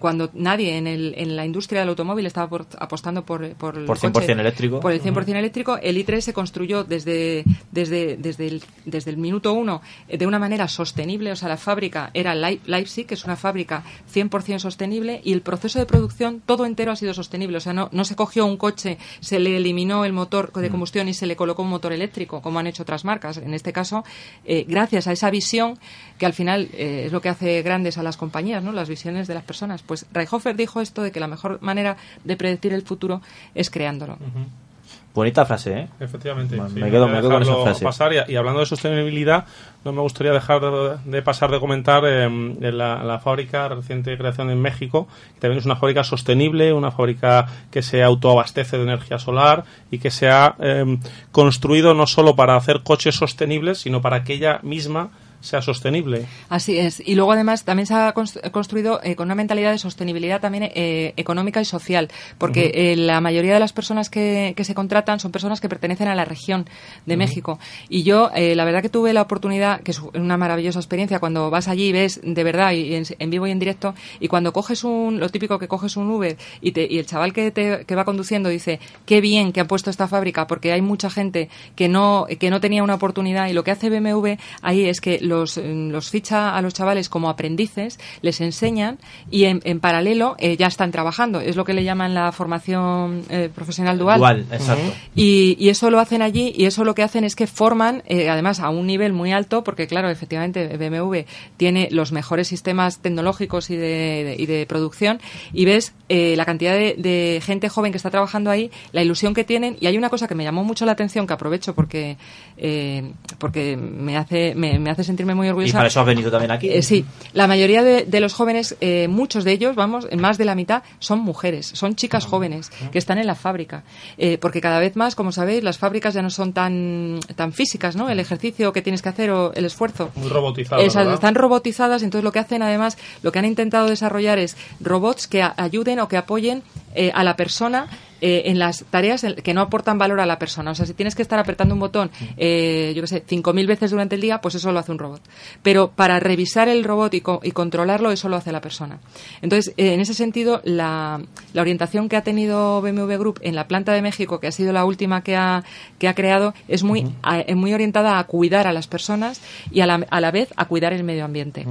cuando nadie en, el, en la industria del automóvil estaba por, apostando por, por, por 100% coche, eléctrico. Por el 100% uh -huh. eléctrico el i3 se construyó desde, desde, desde, el, desde el minuto uno de una manera sostenible. O sea, la fábrica era Leipzig, que es una fábrica 100% sostenible, y el proceso de producción todo entero ha sido sostenible. O sea, no, no se cogió un coche, se le eliminó el motor de combustión y se le colocó un motor eléctrico, como han hecho otras marcas. En este caso, eh, gracias a esa visión, que al final eh, es lo que hace grandes a las compañías, ¿no? las visiones de las personas. Pues Reichhofer dijo esto de que la mejor manera de predecir el futuro es creándolo. Uh -huh. Bonita frase, ¿eh? Efectivamente. Me, sí, me quedo, me quedo con esa frase. Pasar y, y, hablando de sostenibilidad, no me gustaría dejar de, de pasar de comentar eh, de la, la, fábrica reciente creación en México, que también es una fábrica sostenible, una fábrica que se autoabastece de energía solar y que se ha eh, construido no solo para hacer coches sostenibles, sino para que ella misma sea sostenible. Así es. Y luego además también se ha construido eh, con una mentalidad de sostenibilidad también eh, económica y social, porque uh -huh. eh, la mayoría de las personas que, que, se contratan son personas que pertenecen a la región de uh -huh. México. Y yo, eh, la verdad que tuve la oportunidad, que es una maravillosa experiencia, cuando vas allí y ves de verdad y en, en, vivo y en directo, y cuando coges un, lo típico que coges un Uber y, te, y el chaval que, te, que va conduciendo dice, qué bien que han puesto esta fábrica, porque hay mucha gente que no, que no tenía una oportunidad y lo que hace BMW ahí es que los, los ficha a los chavales como aprendices, les enseñan y en, en paralelo eh, ya están trabajando. Es lo que le llaman la formación eh, profesional dual. Dual, exacto. Y, y eso lo hacen allí y eso lo que hacen es que forman, eh, además a un nivel muy alto, porque claro, efectivamente BMW tiene los mejores sistemas tecnológicos y de, de- y de producción y ves eh, la cantidad de, de gente joven que está trabajando ahí, la ilusión que tienen y hay una cosa que me llamó mucho la atención que aprovecho porque eh, porque me hace me, me hace sentirme muy Y para eso has venido también aquí. Eh, sí, la mayoría de, de los jóvenes, eh, muchos de ellos, vamos, más de la mitad, son mujeres, son chicas jóvenes que están en la fábrica. Eh, porque cada vez más, como sabéis, las fábricas ya no son tan, tan físicas, ¿no? El ejercicio que tienes que hacer o el esfuerzo. Muy robotizadas, están robotizadas, entonces lo que hacen además, lo que han intentado desarrollar es robots que ayuden o que apoyen eh, a la persona eh, en las tareas que no aportan valor a la persona. O sea, si tienes que estar apretando un botón, eh, yo qué sé, 5.000 veces durante el día, pues eso lo hace un robot. Pero para revisar el robot y, co- y controlarlo, eso lo hace la persona. Entonces, eh, en ese sentido, la, la orientación que ha tenido BMW Group en la planta de México, que ha sido la última que ha, que ha creado, es muy, a- muy orientada a cuidar a las personas y a la, a la vez a cuidar el medio ambiente.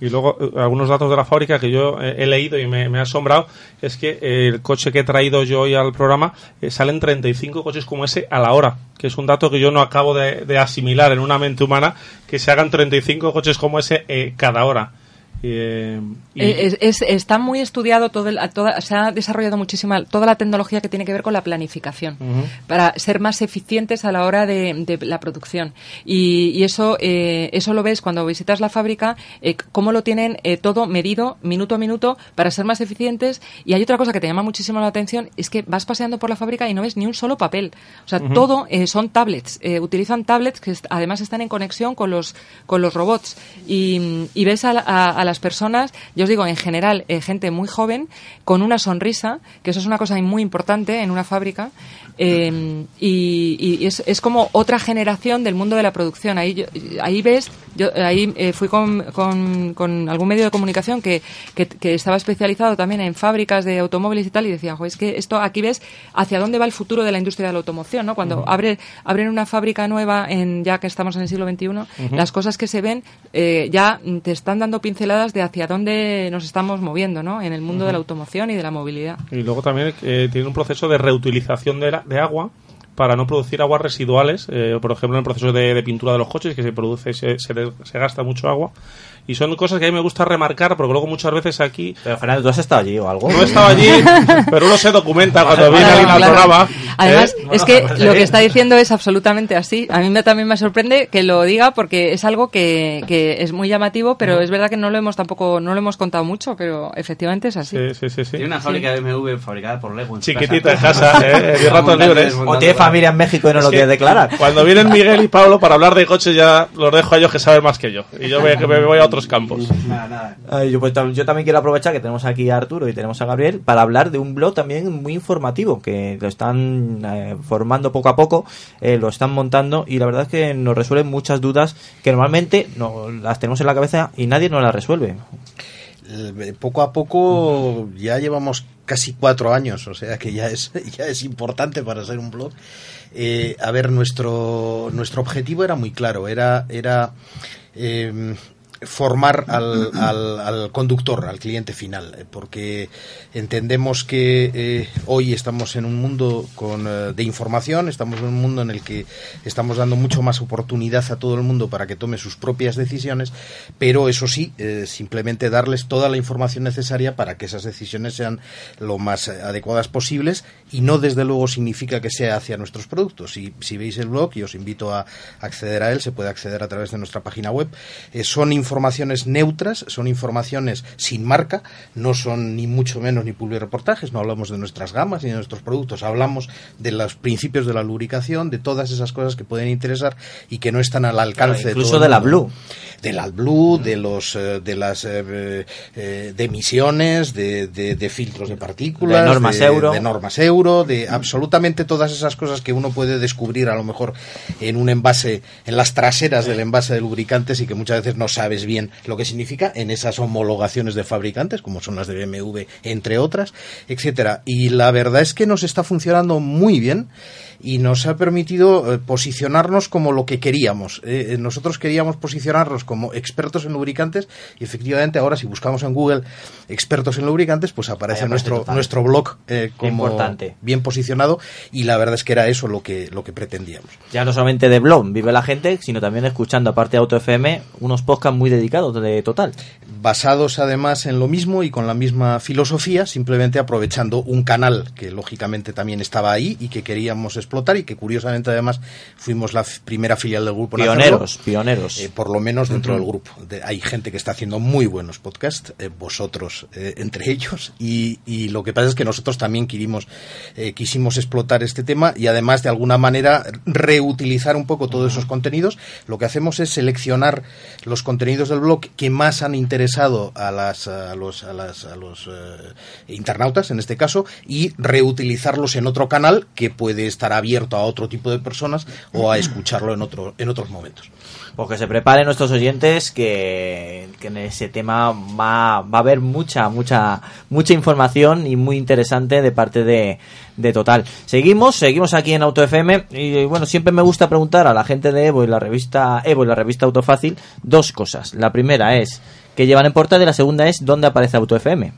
Y luego, eh, algunos datos de la fábrica que yo eh, he leído y me, me ha asombrado es que eh, el coche que he traído yo hoy al programa eh, salen 35 coches como ese a la hora, que es un dato que yo no acabo de, de asimilar en una mente humana, que se hagan 35 coches como ese eh, cada hora. Y, eh, y- Eh, Es, es- está muy estudiado todo el- toda, se ha desarrollado muchísima toda la tecnología que tiene que ver con la planificación Ujú. para ser más eficientes a la hora de, de la producción y, y eso eh, eso lo ves cuando visitas la fábrica eh, cómo lo tienen eh, todo medido minuto a minuto para ser más eficientes y hay otra cosa que te llama muchísimo la atención es que vas paseando por la fábrica y no ves ni un solo papel o sea Ujú. todo eh, son tablets eh, utilizan tablets que además están en conexión con los con los robots y, y ves a, a- a las personas yo os digo en general eh, gente muy joven con una sonrisa que eso es una cosa muy importante en una fábrica eh, y, y es, es como otra generación del mundo de la producción. Ahí yo- ahí ves yo ahí eh, fui con, con, con algún medio de comunicación que, que, que estaba especializado también en fábricas de automóviles y tal y decía "Jo, es que esto aquí ves hacia dónde va el futuro de la industria de la automoción no cuando Ujú. abre abren una fábrica nueva en ya que estamos en el siglo XXI las cosas que se ven eh, ya te están dando pinceladas de hacia dónde nos estamos moviendo ¿no? en el mundo de la automoción y de la movilidad. Y luego también eh, tiene un proceso de reutilización de, la- de agua para no producir aguas residuales, eh, por ejemplo en el proceso de, pintura de los coches que se produce, se, se gasta mucho agua. Y son cosas que a mí me gusta remarcar porque luego muchas veces aquí... Pero Fernando, ¿tú has estado allí o algo? No he estado allí, pero uno se documenta cuando viene Claro, alguien al programa. Además, ¿eh? es que lo que está diciendo es absolutamente así. A mí me, también me sorprende que lo diga porque es algo que, que es muy llamativo, pero es verdad que no lo hemos tampoco, no lo hemos contado mucho, pero efectivamente es así. Sí, sí, sí. sí. Tiene una fábrica de BMW fabricada por Lego en Chiquitita en casa. ¿eh? De ratos libres. O tiene familia en México y no Es lo quiere declarar. Cuando vienen Miguel y Pablo para hablar de coches ya los dejo a ellos que saben más que yo. Y yo me, me voy a otros campos. Ay, yo, pues, yo también quiero aprovechar que tenemos aquí a Arturo y tenemos a Gabriel para hablar de un blog también muy informativo que lo están eh, formando poco a poco, eh, lo están montando y la verdad es que nos resuelven muchas dudas que normalmente no, las tenemos en la cabeza y nadie nos las resuelve. Eh, Poco a poco ya llevamos casi cuatro años, o sea que ya es, ya es importante para ser un blog. Eh, a ver, nuestro, nuestro objetivo era muy claro, era, era eh, formar al, al, al conductor, al cliente final, eh, porque entendemos que eh, hoy estamos en un mundo con, eh, de información, estamos en un mundo en el que estamos dando mucho más oportunidad a todo el mundo para que tome sus propias decisiones, pero eso sí, simplemente darles toda la información necesaria para que esas decisiones sean lo más adecuadas posibles y no desde luego significa que sea hacia nuestros productos. Si, si veis el blog y os invito a acceder a él, se puede acceder a través de nuestra página web, eh, son informaciones neutras, son informaciones sin marca, no son ni mucho menos ni reportajes, no hablamos de nuestras gamas ni de nuestros productos, hablamos de los principios de la lubricación, de todas esas cosas que pueden interesar y que no están al alcance Claro, incluso todo de la mundo. Blue. De la Blue, de los eh, de las eh, de emisiones, de, de- de filtros de partículas, De normas euro. de normas euro, de absolutamente todas esas cosas que uno puede descubrir a lo mejor en un envase, en las traseras del envase de lubricantes y que muchas veces no sabe sabes bien lo que significa en esas homologaciones de fabricantes, como son las de BMW, entre otras, etcétera. Y la verdad es que nos está funcionando muy bien y nos ha permitido eh, posicionarnos como lo que queríamos. Eh, eh, nosotros queríamos posicionarnos como expertos en lubricantes y efectivamente ahora si buscamos en Google expertos en lubricantes, pues aparece nuestro, total. nuestro blog eh, como Importante. bien posicionado y la verdad es que era eso lo que, lo que pretendíamos. Ya no solamente de blog vive la gente, sino también escuchando, aparte de Auto FM, unos podcasts muy dedicados de Total. basados además en lo mismo y con la misma filosofía, simplemente aprovechando un canal que lógicamente también estaba ahí y que queríamos explotar y que curiosamente además fuimos la primera filial del grupo. Pioneros, pioneros. Eh, por lo menos dentro del grupo. De- hay gente que está haciendo muy buenos podcasts, eh, vosotros eh, entre ellos, y, y lo que pasa es que nosotros también quisimos, eh, quisimos explotar este tema y además de alguna manera reutilizar un poco todos esos contenidos. Lo que hacemos es seleccionar los contenidos del blog que más han interesado a, las, a los, a las- a los eh, internautas, en este caso, y reutilizarlos en otro canal que puede estar abierto a otro tipo de personas o a escucharlo en, otro, en otros momentos. Porque se preparen nuestros oyentes que, que en ese tema va, va a haber mucha, mucha, mucha información y muy interesante de parte de, de Total. Seguimos, seguimos aquí en Auto FM y bueno, siempre me gusta preguntar a la gente de Evo y la revista Evo y la revista Autofácil dos cosas. La primera es que llevan en portada y la segunda es dónde aparece Auto FM.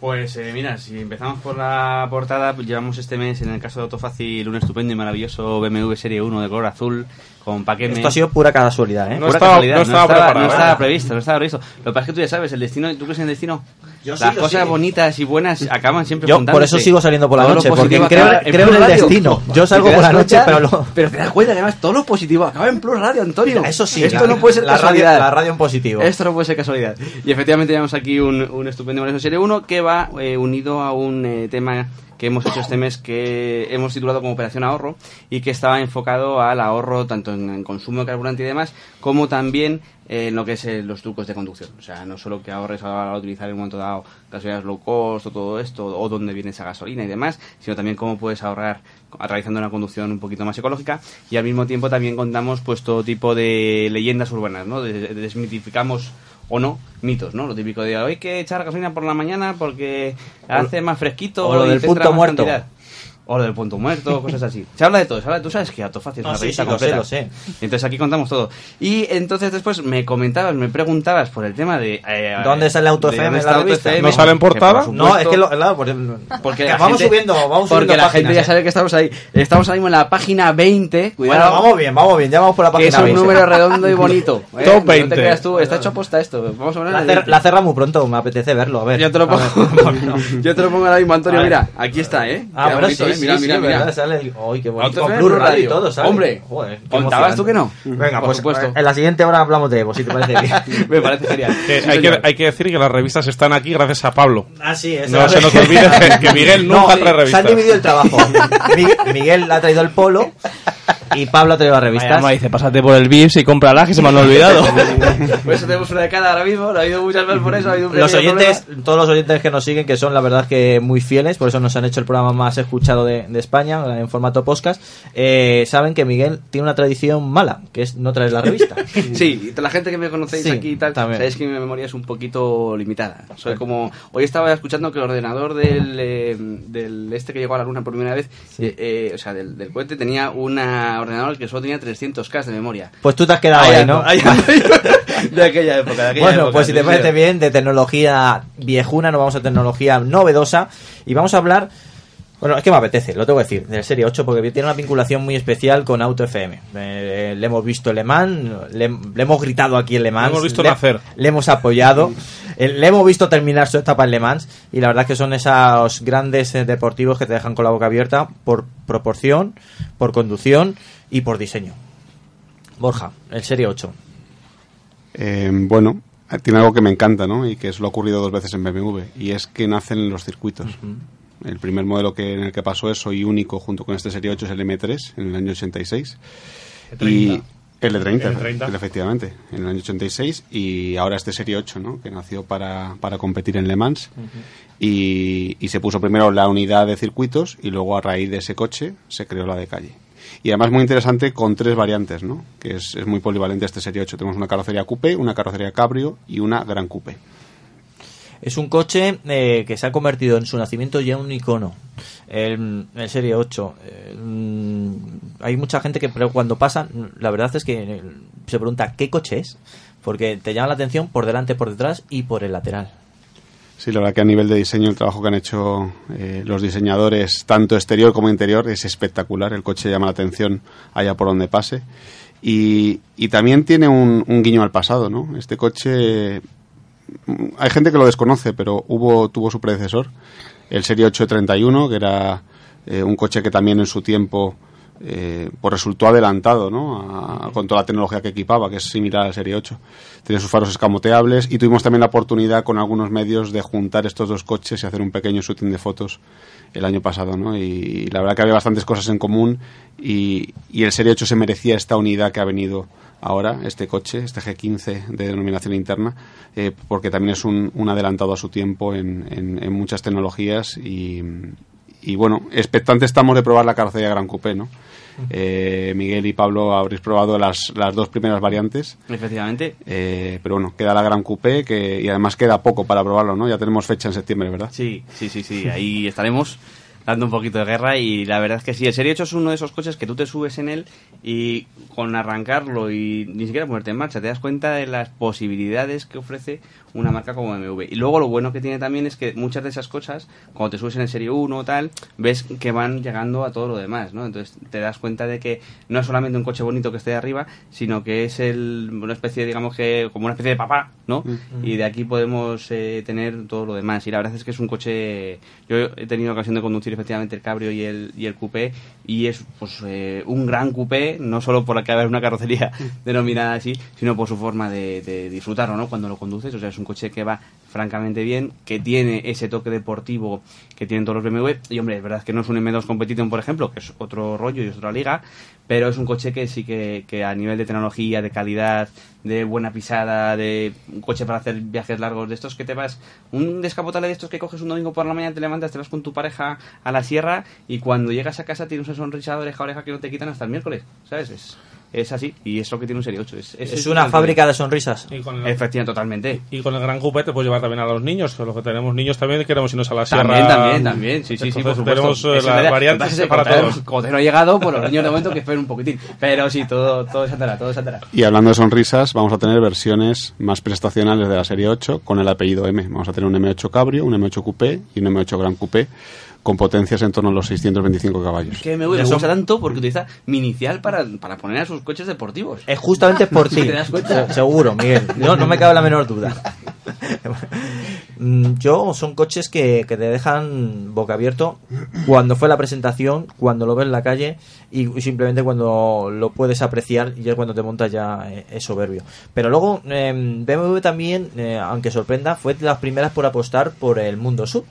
Pues eh, mira, si empezamos por la portada, pues llevamos este mes, en el caso de Autofácil, un estupendo y maravilloso BMW Serie 1 de color azul con. Esto ha sido pura casualidad, ¿eh? Pura estaba- casualidad, no estaba preparado, no ¿eh? estaba previsto, no estaba previsto. Lo que pasa es que tú ya sabes, el destino, ¿tú crees en el destino? Yo sí, Las yo cosas sí. bonitas y buenas acaban siempre Yo por eso sigo saliendo por la Todo noche, porque creo, creo en el Radio. destino. Yo salgo ¿Te por la noche, cuenta? pero lo, Pero te das cuenta, además, todo lo positivo acaba en Plus Radio, Antonio. Eso sí, Esto la- no puede ser la radio- casualidad. la radio en positivo. Esto no puede ser casualidad. Y efectivamente tenemos aquí un, un estupendo Manejo Serie 1 que va eh, unido a un eh, tema que hemos hecho este mes que hemos titulado como Operación Ahorro y que estaba enfocado al ahorro tanto en, consumo de carburante y demás como también en lo que es eh, los trucos de conducción. O sea, no solo que ahorres a utilizar en un momento dado gasolineras low cost o todo esto o dónde viene esa gasolina y demás, sino también cómo puedes ahorrar realizando una conducción un poquito más ecológica y al mismo tiempo también contamos pues todo tipo de leyendas urbanas, ¿no? De- de- desmitificamos o no mitos, ¿no? Lo típico de hay que echar gasolina por la mañana porque hace más fresquito o lo del punto muerto. cantidad. O lo del punto muerto, cosas así. Se habla de todo, se habla, tú sabes que Autofácil es No, una sí, revista sí, lo completa. sé, lo sé. Entonces aquí contamos todo. Y entonces después me comentabas, me preguntabas por el tema de... eh, ¿Dónde sale Auto de FM la revista? FM, ¿No sale en por portada? No, es que lo, claro, porque, porque que la vamos gente- subiendo, vamos porque subiendo la gente páginas, ya ¿eh? sabe que estamos ahí. Estamos ahora mismo en la página 20. Cuidado. Bueno, vamos bien, vamos bien, ya vamos por la que página es un 20. número redondo y bonito. ¿eh? Top No 20. te creas tú, está hecho posta esto. Vamos a La, cer- la cerra muy pronto, me apetece verlo, a ver. Yo te lo pongo. Yo te lo pongo ahora mismo, Antonio. Mira, aquí está, ¿eh? Ah, bueno, bonito, sí, ¿eh? Sí, Mira, sí, mira, mira. sale el- Ay, qué bonito. Con Plus Radio y todo, ¿sabes? Hombre, Joder, ¿contabas tú que no? Venga, Por pues supuesto. en la siguiente hora hablamos de Evo, si te parece bien. Me parece genial. Hay, que, hay que decir que las revistas están aquí gracias a Pablo. Ah, sí, eso No se nos olvide que- que Miguel nunca trae Se revistas. han dividido el trabajo. Mi- Miguel ha traído el polo y Pablo traído las revistas. Dice, pásate por el VIPS y cómpralas que se me han olvidado. Por eso tenemos una de cada ahora mismo. No ha habido muchas veces por eso. Ha habido un Los oyentes, problema. todos los oyentes que nos siguen, que son la verdad que muy fieles, por eso nos han hecho el programa más escuchado de, de España en formato podcast, eh, saben que Miguel tiene una tradición mala, que es no traer la revista. Sí, y la gente que me conocéis Sí, aquí y tal, también. sabéis que mi memoria es un poquito limitada. Soy como. Hoy estaba escuchando que el ordenador del, eh, del este que llegó a la luna por primera vez, eh, eh, o sea, del, del cohete, tenía ordenador que solo tenía 300K de memoria. Pues tú te has quedado ahí, ¿no? ahí de aquella época, de aquella Bueno, época, pues si te parece bien, de tecnología viejuna, nos vamos a tecnología novedosa y vamos a hablar. Bueno, es que me apetece, lo tengo que decir, del Serie 8, porque tiene una vinculación muy especial con Auto FM. Eh, le hemos visto en Le Mans, le, le hemos gritado aquí en Le Mans. Le hemos visto le, nacer. Le hemos apoyado, eh, le hemos visto terminar su etapa en Le Mans, y la verdad es que son esos grandes eh, deportivos que te dejan con la boca abierta por proporción, por conducción y por diseño. Borja, el Serie 8. Eh, bueno, tiene algo que me encanta, ¿no? Y que eso lo ha ocurrido dos veces en BMW, y es que nacen en los circuitos. El primer modelo que, en el que pasó eso y único junto con este Serie 8 es el M3 en el año 86. Y el de 30, El de 30. efectivamente, en el año 86 y ahora este Serie 8, ¿no? Que nació para, para competir en Le Mans y, y se puso primero la unidad de circuitos y luego a raíz de ese coche se creó la de calle. Y además muy interesante con tres variantes, ¿no? Que es, es muy polivalente este Serie 8. Tenemos una carrocería coupé, una carrocería cabrio y una gran coupé. Es un coche eh, que se ha convertido en su nacimiento ya en un icono. El, Serie 8. eh, mm, hay mucha gente que cuando pasa, la verdad es que eh, se pregunta qué coche es. Porque te llama la atención por delante, por detrás y por el lateral. Sí, la verdad que a nivel de diseño el trabajo que han hecho eh, los diseñadores, tanto exterior como interior, es espectacular. El coche llama la atención allá por donde pase. Y, también tiene un, un guiño al pasado, ¿no? Este coche, mm, hay gente que lo desconoce, pero hubo tuvo su predecesor, el Serie 831, que era eh, un coche que también en su tiempo eh, pues resultó adelantado ¿no? A- con toda la tecnología que equipaba, que es similar al Serie 8. Tiene sus faros escamoteables y tuvimos también la oportunidad con algunos medios de juntar estos dos coches y hacer un pequeño shooting de fotos el año pasado. ¿no? Y, la verdad que había bastantes cosas en común y, y el Serie 8 se merecía esta unidad que ha venido ahora, este coche, este G15 de denominación interna, eh, porque también es un, un adelantado a su tiempo en, en- en muchas tecnologías y, y bueno, expectantes estamos de probar la carrocería Gran Coupé, ¿no? Eh, Miguel y Pablo habréis probado las, las dos primeras variantes. Efectivamente. Eh, pero bueno, queda la Gran Coupé que, y además queda poco para probarlo, ¿no? Ya tenemos fecha en septiembre, ¿verdad? Sí, sí, sí, sí. Ahí estaremos dando un poquito de guerra y la verdad es que sí, el Serie 8 es uno de esos coches que tú te subes en él y con arrancarlo y ni siquiera ponerte en marcha te das cuenta de las posibilidades que ofrece una marca como BMW. Y luego lo bueno que tiene también es que muchas de esas cosas, cuando te subes en el Serie 1 o tal, ves que van llegando a todo lo demás, ¿no? Entonces te das cuenta de que no es solamente un coche bonito que esté de arriba, sino que es el, una especie, digamos que, como una especie de papá, ¿no? Y de aquí podemos eh, tener todo lo demás. Y la verdad es que es un coche. Yo he tenido ocasión de conducir efectivamente el cabrio y el, y el coupé, y es pues eh, un gran coupé, no solo por que haber una carrocería denominada así, sino por su forma de, de disfrutarlo, ¿no? Cuando lo conduces. O sea, es un coche que va francamente bien, que tiene ese toque deportivo que tienen todos los BMW. Y hombre, es verdad que no es un M2 Competition, por ejemplo, que es otro rollo y es otra liga, pero es un coche que sí que, que a nivel de tecnología, de calidad, de buena pisada, de un coche para hacer viajes largos, de estos que te vas, un descapotable de estos que coges un domingo por la mañana, te levantas, te vas con tu pareja a la sierra y cuando llegas a casa tienes una sonrisa de oreja a oreja que no te quitan hasta el miércoles, ¿sabes? Es, es así y es lo que tiene un Serie 8. Es, Es una fábrica de sonrisas. Y con el, Efectivamente, totalmente. y con el gran coupé te puedes llevar también a los niños, que los que tenemos niños también queremos irnos a la sierra. También, también, también. Sí, sí, sí, por supuesto. Tenemos eh, las variantes para todos. tenemos- Como te no he llegado, pues los niños de momento que esperen un poquitín. Pero sí, todo, todo se atará, todo se atará. Y hablando de sonrisas, vamos a tener versiones más prestacionales de la serie 8 con el apellido M. Vamos a tener un M8 Cabrio, un M8 Coupé y un M8 Gran Coupé con potencias en torno a los 625 caballos. Que me, gusta tanto porque utiliza mi inicial para, para poner a sus coches deportivos. Es justamente por ti. ¿Te das cuenta? Se- Seguro, Miguel. No, no me cabe la menor duda. Mm, Yo, son coches que, que te dejan boca abierto cuando fue la presentación, cuando lo ves en la calle y simplemente cuando lo puedes apreciar y ya cuando te montas ya eh, es soberbio. Pero luego, eh, BMW también, eh, aunque sorprenda, fue de las primeras por apostar por el mundo sub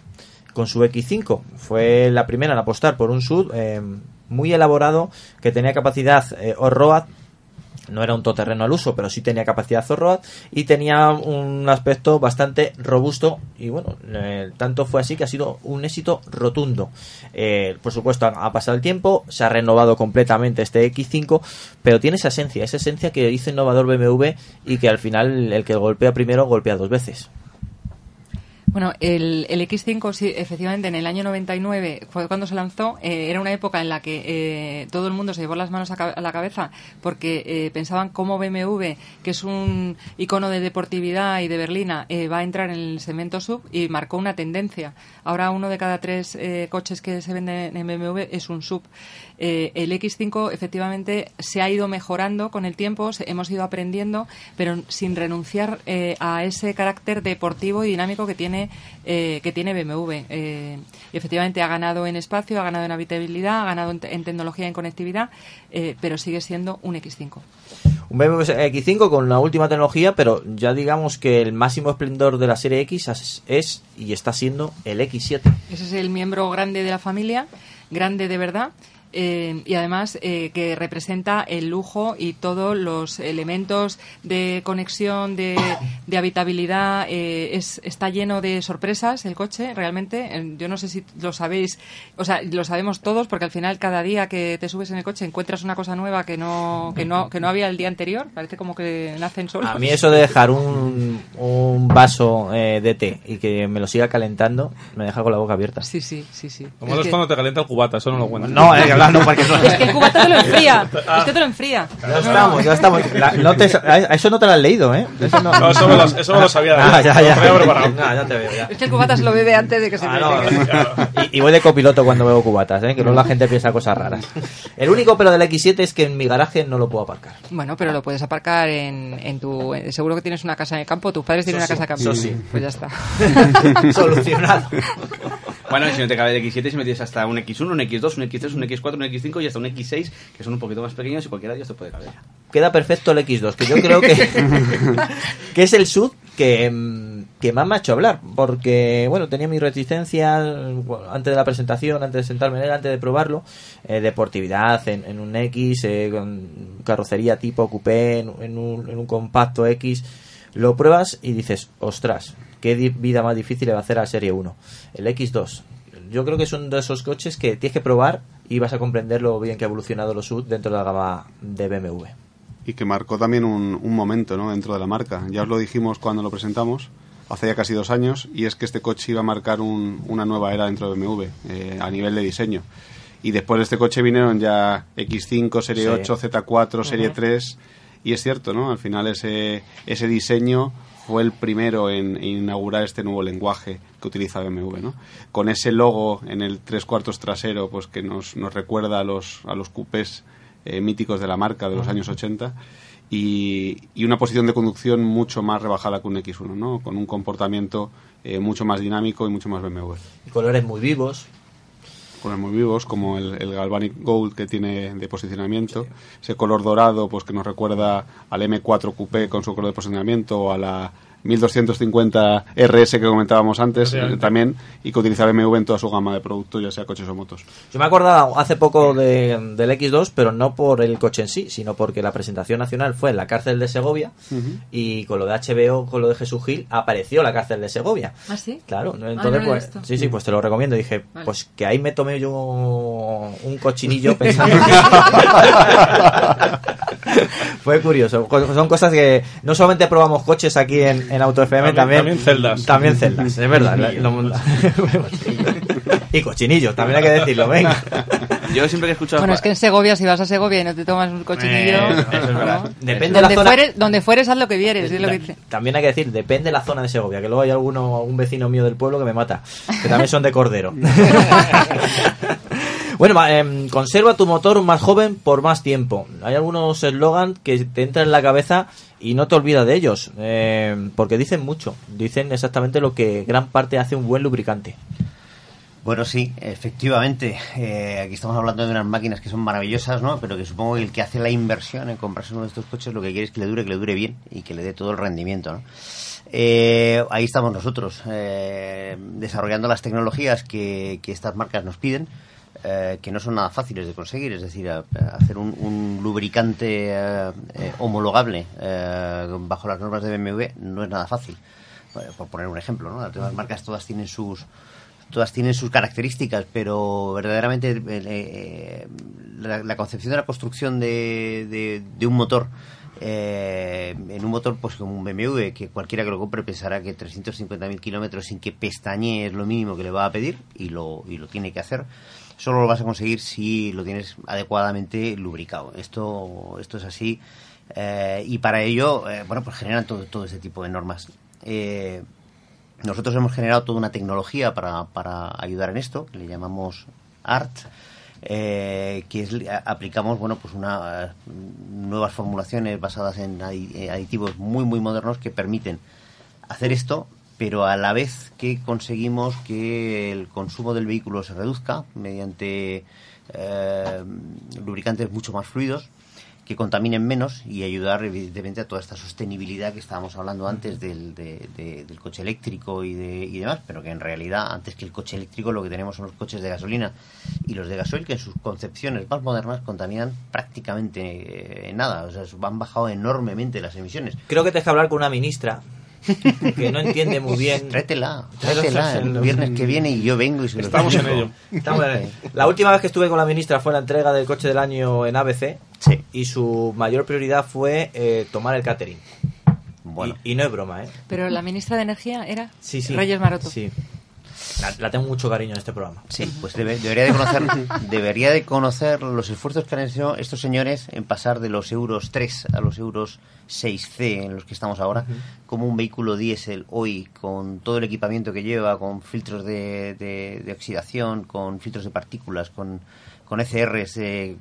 con su X5. Fue la primera en apostar por un sub eh, muy elaborado que tenía capacidad eh, off-road no era un todoterreno al uso, pero sí tenía capacidad off-road y tenía un aspecto bastante robusto y bueno, eh, tanto fue así que ha sido un éxito rotundo. Eh, por supuesto, ha, pasado el tiempo, se ha renovado completamente este X5, pero tiene esa esencia, esa esencia que hizo innovador BMW y que al final el que golpea primero golpea dos veces. Bueno, el, el X5, sí, efectivamente, en el año 99 fue cuando se lanzó. eh, era una época en la que eh, todo el mundo se llevó las manos a, la cabeza porque eh, pensaban cómo BMW, que es un icono de deportividad y de berlina, eh, va a entrar en el segmento sub y marcó una tendencia. Ahora uno de cada tres coches que se venden en BMW es un sub. Eh, el X5 efectivamente se ha ido mejorando con el tiempo, hemos ido aprendiendo, pero sin renunciar eh, a ese carácter deportivo y dinámico que tiene eh, que tiene BMW. Y efectivamente ha ganado en espacio, ha ganado en habitabilidad, ha ganado en, en tecnología y en conectividad, pero sigue siendo un X5. Un BMW X5 con la última tecnología, pero ya digamos que el máximo esplendor de la serie X es, es y está siendo el X7. Ese es el miembro grande de la familia, grande de verdad. Eh, y además eh, que representa el lujo y todos los elementos de conexión, de, de habitabilidad. eh, es, está lleno de sorpresas el coche, realmente. Eh, Yo no sé si lo sabéis, o sea, lo sabemos todos porque al final cada día que te subes en el coche encuentras una cosa nueva que no, que no, que no había el día anterior. Parece como que nacen solos. A mí eso de dejar un, un vaso eh, de té y que me lo siga calentando me deja con la boca abierta. Sí, sí, sí, sí. Como es cuando te calienta el cubata, eso no lo cuentas. No, no, porque eso- Es que el cubata te lo enfría. Es que te lo enfría. Ya estamos, ya estamos. La- no te- a eso no te lo has leído, ¿eh? Eso no, No, eso me lo- eso me lo sabía de Ah, ya, lo ya. No, ya te veo, ya. Es que el cubata se lo bebe antes de que se Ah, no, seque. y, y voy de copiloto cuando veo cubatas, ¿eh? que luego la gente piensa cosas raras. El único pero del X7 es que en mi garaje no lo puedo aparcar. Bueno, pero lo puedes aparcar en, en tu... Seguro que tienes una casa en el campo. Tus padres tienen Eso una sí, casa en el campo. eso sí. Pues ya está. Solucionado. Bueno, y si no te cabe el X7, si metes hasta un X1, un X2, un X3, un X4, un X5 y hasta un X6, que son un poquito más pequeños y cualquiera de ellos te puede caber. Queda perfecto el X2, que yo creo que, que es el sub que, mm, que más me ha hecho hablar, porque bueno, tenía mis reticencias bueno, antes de la presentación, antes de sentarme en él, antes de probarlo, eh, deportividad en, en un X, eh, con carrocería tipo coupé, en, en un, en un compacto X, lo pruebas y dices, ostras, qué vida más difícil le va a hacer a Serie 1. El X2, yo creo que es uno de esos coches que tienes que probar y vas a comprender lo bien que ha evolucionado los SUV dentro de la gama de BMW. y que marcó también un, un momento ¿no? dentro de la marca. Ya os lo dijimos cuando lo presentamos, hace ya casi dos años, y es que este coche iba a marcar un- una nueva era dentro de BMW eh, a nivel de diseño. Y después de este coche vinieron ya X5, Serie Sí. 8, Z4, Serie Ujú. 3, y es cierto, ¿no? Al final ese, ese diseño fue el primero en, en inaugurar este nuevo lenguaje que utiliza BMW, ¿no? Con ese logo en el tres cuartos trasero, pues que nos, nos recuerda a los, a los coupés eh, míticos de la marca de los años 80 y, y una posición de conducción mucho más rebajada que un X1, ¿no? Con un comportamiento eh, mucho más dinámico y mucho más BMW. Y colores muy vivos. Muy vivos, como el, el Galvanic Gold que tiene de posicionamiento, ese color dorado pues que nos recuerda al M4 Coupé con su color de posicionamiento o a la 1250 RS que comentábamos antes eh, también y que utiliza BMW en toda su gama de productos, ya sea coches o motos. Yo me he acordado hace poco de- del X2, pero no por el coche en sí, sino porque la presentación nacional fue en la cárcel de Segovia y con lo de HBO, con lo de Jesús Gil, apareció la cárcel de Segovia. ¿Ah, sí? Claro. Ah, entonces no pues sí, sí, pues te lo recomiendo. Dije, Vale. pues que ahí me tomé yo un cochinillo pensando. Fue curioso. Son cosas que no solamente probamos coches aquí en, en Auto FM, También- también, también celdas. También celdas, es verdad. Lo- y cochinillos, también hay que decirlo, venga. Yo siempre que he escuchado... Bueno, es que en Segovia, si vas a Segovia y no te tomas un cochinillo... Eh, eso es verdad. ¿no? Depende de la donde, zona. fueres, donde fueres, haz lo que vieres. es lo que dice. También hay que decir, depende de la zona de Segovia, que luego hay alguno, un vecino mío del pueblo que me mata, que también son de cordero. Bueno, em, conserva tu motor más joven por más tiempo. Hay algunos eslogan que te entran en la cabeza y no te olvidas de ellos, em, porque dicen mucho, dicen exactamente lo que gran parte hace un buen lubricante. Bueno, sí, efectivamente. Eh, aquí estamos hablando de unas máquinas que son maravillosas, ¿no? Pero que supongo que el que hace la inversión en comprarse uno de estos coches lo que quiere es que le dure, que le dure bien y que le dé todo el rendimiento, ¿no? Eh, ahí estamos nosotros, eh, desarrollando las tecnologías que, que estas marcas nos piden, eh, que no son nada fáciles de conseguir, es decir, hacer un, un lubricante eh, eh, homologable eh, bajo las normas de BMW no es nada fácil. Por poner un ejemplo, ¿no? Las marcas todas tienen sus todas tienen sus características, pero verdaderamente eh, la, la concepción de la construcción de, de- de un motor eh, en un motor pues como un BMW que cualquiera que lo compre pensará que 350.000 kilómetros sin que pestañe es lo mínimo que le va a pedir y lo, y lo tiene que hacer solo lo vas a conseguir si lo tienes adecuadamente lubricado. Esto esto es así eh, y para ello eh, bueno pues generan todo, todo ese tipo de normas. Eh, nosotros hemos generado toda una tecnología para, para ayudar en esto, que le llamamos ART, eh, que es, a- aplicamos bueno pues una, eh, nuevas formulaciones basadas en adi- eh, aditivos muy muy modernos que permiten hacer esto, pero a la vez que conseguimos que el consumo del vehículo se reduzca mediante eh, lubricantes mucho más fluidos que contaminen menos y ayudar evidentemente a toda esta sostenibilidad que estábamos hablando antes del, de- de- del coche eléctrico y, de, y demás, pero que en realidad antes que el coche eléctrico lo que tenemos son los coches de gasolina y los de gasoil que en sus concepciones más modernas contaminan prácticamente eh, nada, o sea, han bajado enormemente las emisiones. Creo que tienes que hablar con una ministra que no entiende muy bien. Tráetela, tráetela el viernes que viene y yo vengo y se lo Estamos en ello. Estamos en ello. La última vez que estuve con la ministra fue la entrega del coche del año en ABC Sí. y su mayor prioridad fue eh, tomar el catering. Bueno, Y, y no es broma, ¿eh? Pero la ministra de Energía era Sí, sí. Reyes Maroto. Sí. La, la tengo mucho cariño en este programa. Sí, pues debe- debería de conocer debería de conocer los esfuerzos que han hecho estos señores en pasar de los euros 3 a los euros 6C en los que estamos ahora, como un vehículo diésel hoy con todo el equipamiento que lleva, con filtros de, de- de oxidación, con filtros de partículas, con con ECRs, eh,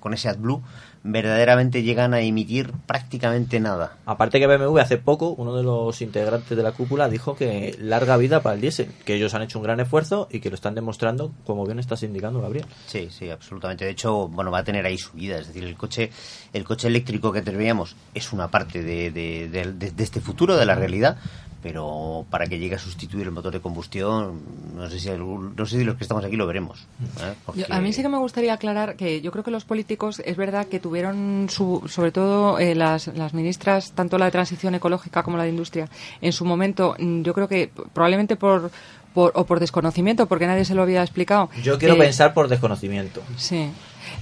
con ese AdBlue, verdaderamente llegan a emitir prácticamente nada. Aparte que BMW hace poco, uno de los integrantes de la cúpula dijo que larga vida para el diésel, que ellos han hecho un gran esfuerzo y que lo están demostrando, como bien estás indicando, Gabriel. Sí, sí, absolutamente. De hecho, bueno, va a tener ahí subida. Es decir, el coche, el coche eléctrico que teníamos es una parte de, de- de- de- de este futuro, de la realidad, pero para que llegue a sustituir el motor de combustión, no sé si, algún- no sé si los que estamos aquí lo veremos. ¿eh? Porque- a mí sí que me gustaría aclarar que yo creo que los políticos, es verdad que tuvieron, su, sobre todo eh, las, las ministras, tanto la de transición ecológica como la de industria, en su momento, mm, yo creo que probablemente por, por- o por desconocimiento, porque nadie se lo había explicado. Yo quiero eh, pensar por desconocimiento. Sí.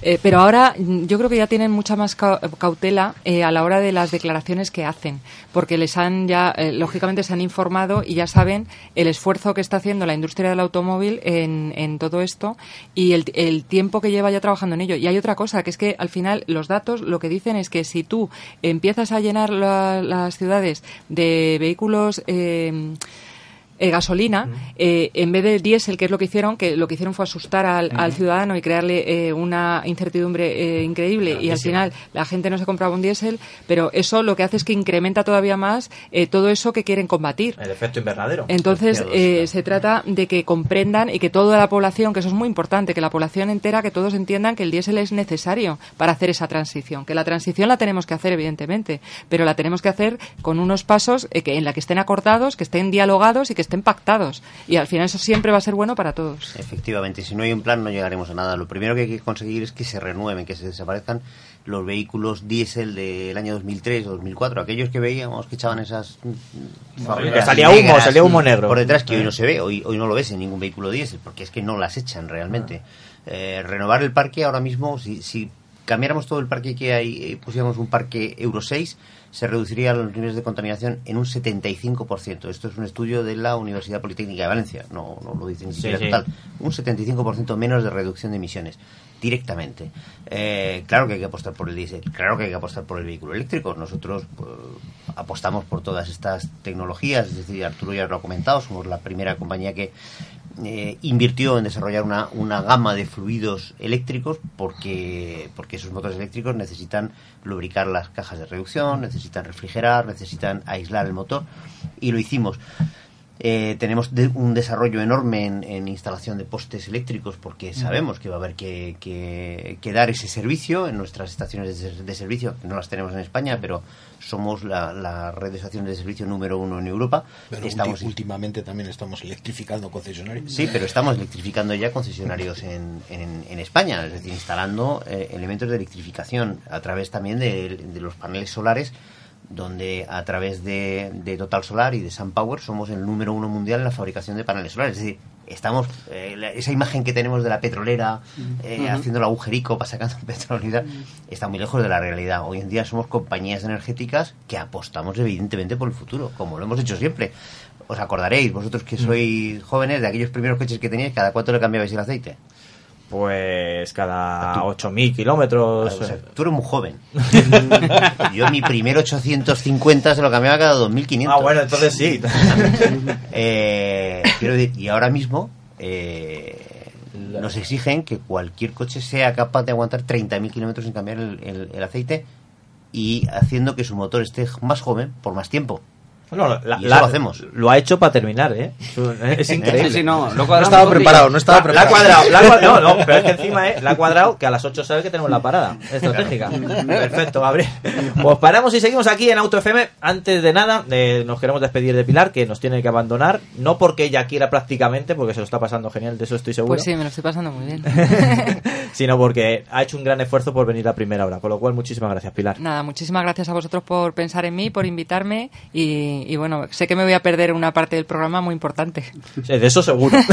Eh, pero ahora mm, yo creo que ya tienen mucha más cau- cautela eh, a la hora de las declaraciones que hacen, porque les han ya, eh, lógicamente, se han informado y ya saben el esfuerzo que está haciendo la industria del automóvil en, en todo esto y el, el tiempo que lleva ya trabajando en ello. Y hay otra cosa, que es que al final los datos lo que dicen es que si tú empiezas a llenar la- las ciudades de vehículos eh, gasolina, eh, en vez de diésel, que es lo que hicieron, que lo que hicieron fue asustar al, al ciudadano y crearle eh, una incertidumbre increíble y al final la gente no se compraba un diésel, pero eso lo que hace es que incrementa todavía más todo eso que quieren combatir. El efecto invernadero. Entonces, CO2, claro. se trata de que comprendan y que toda la población, que eso es muy importante, que la población entera, que todos entiendan que el diésel es necesario para hacer esa transición. Que la transición la tenemos que hacer, evidentemente, pero la tenemos que hacer con unos pasos que, en la que estén acordados, que estén dialogados y que estén pactados. Y al final eso siempre va a ser bueno para todos. Efectivamente, si no hay un plan no llegaremos a nada. Lo primero que hay que conseguir es que se renueven, que se desaparezcan los vehículos diésel del año 2003 o 2004, aquellos que veíamos que echaban esas fábricas salía humo, negras salía humo negro. por detrás que hoy no se ve, hoy, hoy no lo ves en ningún vehículo diésel, porque es que no las echan realmente. Eh, renovar el parque ahora mismo, si, si cambiáramos todo el parque que hay, eh, pusiéramos un parque Euro 6, se reducirían los niveles de contaminación en un 75%. Esto es un estudio de la Universidad Politécnica de Valencia, no, no lo dicen ni Sí, siquiera sí. total. Un 75% menos de reducción de emisiones directamente. Eh, claro que hay que apostar por el diésel, claro que hay que apostar por el vehículo eléctrico. Nosotros pues, apostamos por todas estas tecnologías, es decir, Arturo ya lo ha comentado, somos la primera compañía que eh, invirtió en desarrollar una, una gama de fluidos eléctricos porque, porque esos motores eléctricos necesitan lubricar las cajas de reducción, necesitan refrigerar, necesitan aislar el motor y lo hicimos. Eh, tenemos de- un desarrollo enorme en, en instalación de postes eléctricos porque sabemos que va a haber que, que- que dar ese servicio en nuestras estaciones de, de servicio, no las tenemos en España, pero somos la, la red de estaciones de servicio número uno en Europa. Pero Estamos últimamente también estamos electrificando concesionarios. Sí, pero estamos electrificando ya concesionarios en, en, en España, es decir, instalando eh, elementos de electrificación a través también de, de los paneles solares, donde a través de, de Total Solar y de SunPower somos el número uno mundial en la fabricación de paneles solares. Es decir, estamos, eh, la- esa imagen que tenemos de la petrolera eh, haciendo el agujerico para sacando petróleo y tal, está muy lejos de la realidad. Hoy en día somos compañías energéticas que apostamos evidentemente por el futuro, como lo hemos hecho siempre. Os acordaréis, vosotros que sois jóvenes, de aquellos primeros coches que teníais, ¿cada cuánto le cambiabais el aceite? Pues cada 8.000 kilómetros. O sea, tú eres muy joven. Yo mi primer 850 se lo cambiaba cada 2500. Ah, bueno, entonces sí. Eh, quiero decir, y ahora mismo eh, nos exigen que cualquier coche sea capaz de aguantar 30.000 kilómetros sin cambiar el, el- el aceite y haciendo que su motor esté más joven por más tiempo. No, la- Y eso la- lo hacemos. Lo ha hecho para terminar, ¿eh? Es increíble. Sí, sí, no, lo No cuadramos estaba preparado, no estaba La, la ha preparado. cuadrado, la cuadrado- no, no, pero es que encima eh, la ha cuadrado que a las 8 sabe que tenemos la parada estratégica. Perfecto, Gabriel. Pues paramos y seguimos aquí en Auto FM. Antes de nada, eh, nos queremos despedir de Pilar, que nos tiene que abandonar. No porque ella quiera prácticamente, porque se lo está pasando genial, de eso estoy seguro. Pues sí, me lo estoy pasando muy bien. sino porque ha hecho un gran esfuerzo por venir a primera hora. Con lo cual, muchísimas gracias, Pilar. Nada, muchísimas gracias a vosotros por pensar en mí, por invitarme y, y bueno, sé que me voy a perder una parte del programa muy importante. Sí, de eso seguro.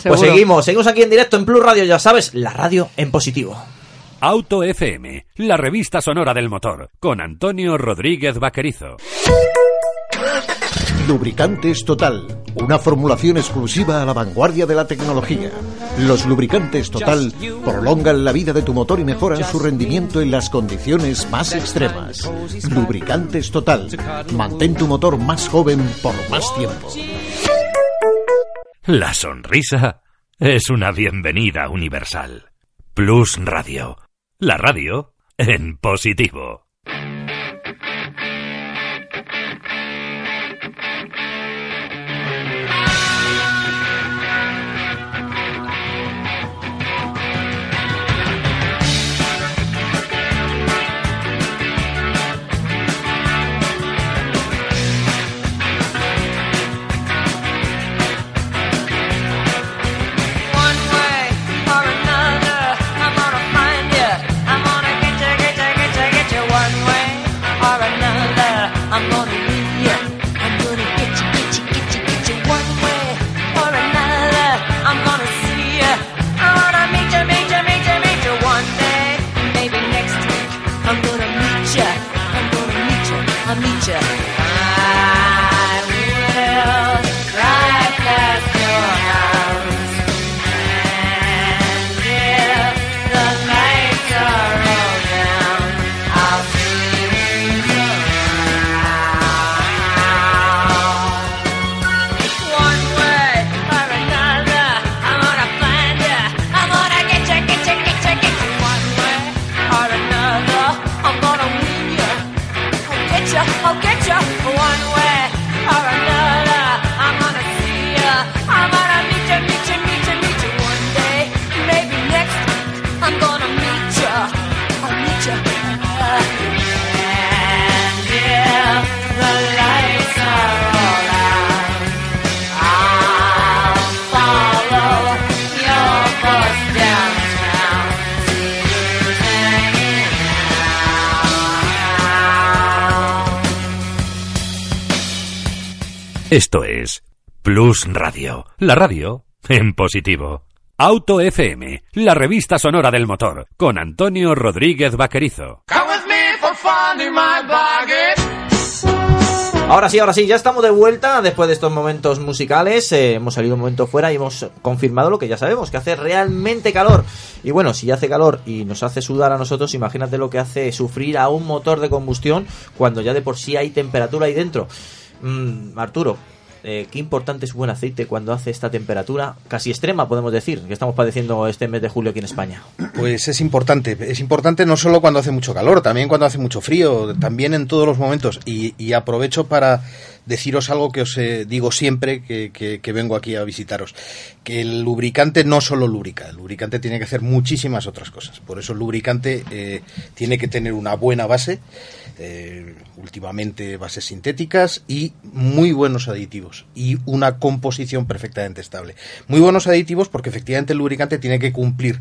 Seguro. Pues seguimos, seguimos aquí en directo en Plus Radio, ya sabes, la radio en positivo. Auto FM, la revista sonora del motor, con Antonio Rodríguez Vaquerizo. Lubricantes Total, una formulación exclusiva a la vanguardia de la tecnología. Los lubricantes Total prolongan la vida de tu motor y mejoran su rendimiento en las condiciones más extremas. Lubricantes Total, mantén tu motor más joven por más tiempo. La sonrisa es una bienvenida universal. Plus Radio, la radio en positivo. La radio en positivo. Auto FM, la revista sonora del motor, con Antonio Rodríguez Vaquerizo. Ahora sí, ahora sí, ya estamos de vuelta después de estos momentos musicales. eh, hemos salido un momento fuera y hemos confirmado lo que ya sabemos, que hace realmente calor. Y bueno, si hace calor y nos hace sudar a nosotros, imagínate lo que hace sufrir a un motor de combustión cuando ya de por sí hay temperatura ahí dentro. Mm, Arturo, eh, qué importante es buen aceite cuando hace esta temperatura casi extrema, podemos decir, que estamos padeciendo este mes de julio aquí en España. Pues es importante, es importante no solo cuando hace mucho calor, también cuando hace mucho frío, también en todos los momentos. Y, y aprovecho para deciros algo que os eh, digo siempre que, que- vengo aquí a visitaros, que el lubricante no solo lubrica, el lubricante tiene que hacer muchísimas otras cosas. Por eso el lubricante eh, tiene que tener una buena base, eh, últimamente bases sintéticas y muy buenos aditivos y una composición perfectamente estable. Muy buenos aditivos porque efectivamente el lubricante tiene que cumplir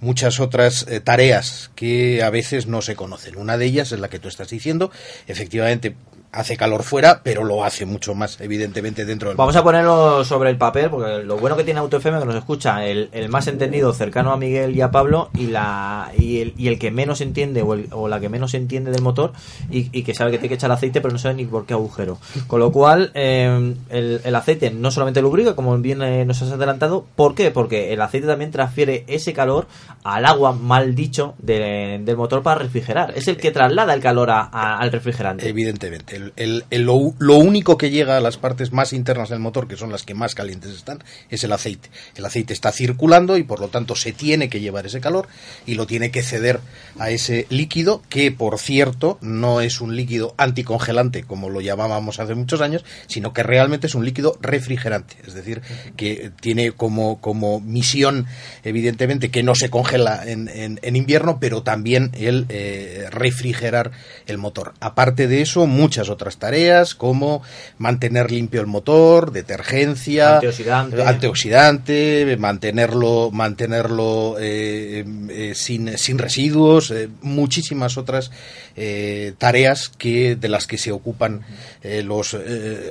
muchas otras eh, tareas que a veces no se conocen. Una de ellas es la que tú estás diciendo, efectivamente hace calor fuera, pero lo hace mucho más evidentemente dentro del Vamos a ponerlo sobre el papel, porque lo bueno que tiene Auto FM que nos escucha el, el más entendido cercano a Miguel y a Pablo y la y el, y el que menos entiende o, el- o la que menos entiende del motor y, y que sabe que tiene que echar aceite pero no sabe ni por qué agujero. Con lo cual eh, el, el aceite no solamente lubrica, como bien eh, nos has adelantado, ¿por qué? Porque el aceite también transfiere ese calor al agua, mal dicho, de- del motor para refrigerar. Es el que traslada el calor a- al refrigerante. Evidentemente. El- el- el- lo, lo único que llega a las partes más internas del motor, que son las que más calientes están, es el aceite. El aceite está circulando y por lo tanto se tiene que llevar ese calor y lo tiene que ceder a ese líquido, que por cierto no es un líquido anticongelante como lo llamábamos hace muchos años, sino que realmente es un líquido refrigerante. Es decir, que tiene como, como misión, evidentemente, que no se congela en, en- en invierno, pero también el eh, refrigerar el motor. Aparte de eso, muchas otras tareas como mantener limpio el motor, detergencia, Antioxidante. antioxidante, mantenerlo, mantenerlo eh, eh, sin, sin residuos, muchísimas otras tareas que de las que se ocupan los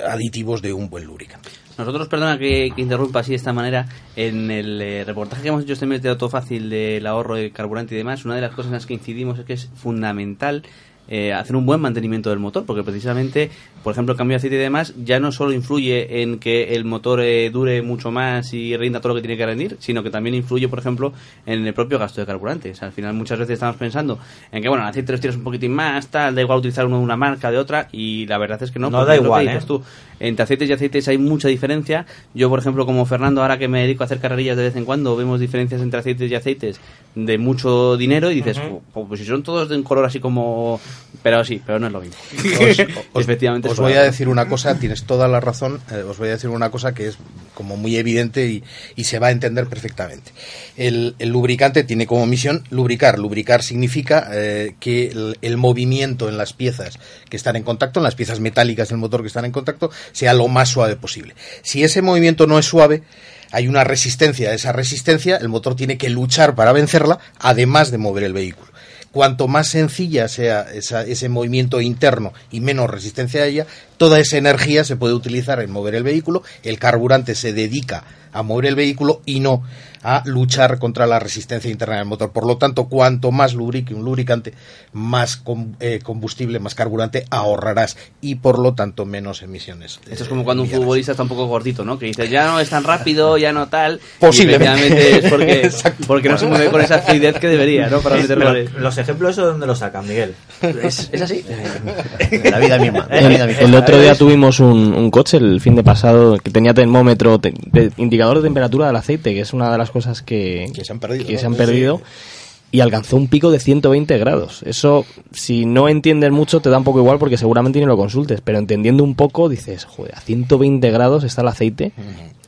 aditivos de un buen lubricante. Nosotros, perdona que, que interrumpa así de esta manera, en el eh, reportaje que hemos hecho este mes de Auto Fácil del ahorro de carburante y demás, una de las cosas en las que incidimos es que es fundamental eh, hacer un buen mantenimiento del motor, porque precisamente, por ejemplo, el cambio de aceite y demás ya no solo influye en que el motor eh, dure mucho más y rinda todo lo que tiene que rendir, sino que también influye, por ejemplo, en el propio gasto de carburante. O sea, al final muchas veces estamos pensando en que, bueno, el aceite los tiras un poquitín más, tal, da igual utilizar uno de una marca de otra, y la verdad es que no. No da es lo que igual, dices ¿eh? tú. Entre aceites y aceites hay mucha diferencia. Yo, por ejemplo, como Fernando, ahora que me dedico a hacer carrerillas de vez en cuando, vemos diferencias entre aceites y aceites de mucho dinero y dices, Ujú. "Jo, pues si son todos de un color así como... Pero sí, pero no es lo mismo. Os- Efectivamente. Os voy a decir una cosa, tienes toda la razón, eh, os voy a decir una cosa que es como muy evidente y, y se va a entender perfectamente. El, el lubricante tiene como misión lubricar. Lubricar significa eh, que el, el movimiento en las piezas que están en contacto, en las piezas metálicas del motor que están en contacto, sea lo más suave posible. Si ese movimiento no es suave, hay una resistencia. Esa resistencia, el motor tiene que luchar para vencerla, además de mover el vehículo. Cuanto más sencilla sea esa- ese movimiento interno y menos resistencia a ella, toda esa energía se puede utilizar en mover el vehículo, el carburante se dedica a mover el vehículo y no a luchar contra la resistencia interna del motor. Por lo tanto, cuanto más lubrique un lubricante, más com- eh, combustible, más carburante ahorrarás y por lo tanto menos emisiones. Esto es como cuando un futbolista está un poco gordito, ¿no? Que dice, ya no es tan rápido, ya no tal. Posiblemente. Y efectivamente es porque, porque no se mueve con esa fluidez que debería, ¿no? Para meter goles. los ejemplos eso de dónde los sacan, Miguel. ¿Es, es así? La vida misma. la El, vida misma. el otro día tuvimos un, un coche, el fin de pasado, que tenía termómetro, te- de- indicador de temperatura del aceite, que es una de las cosas que, Que se han perdido, que ¿no? se han perdido, y alcanzó un pico de 120 grados. Eso, si no entiendes mucho, te da un poco igual porque seguramente ni lo consultes, pero entendiendo un poco, dices, joder, a 120 grados está el aceite.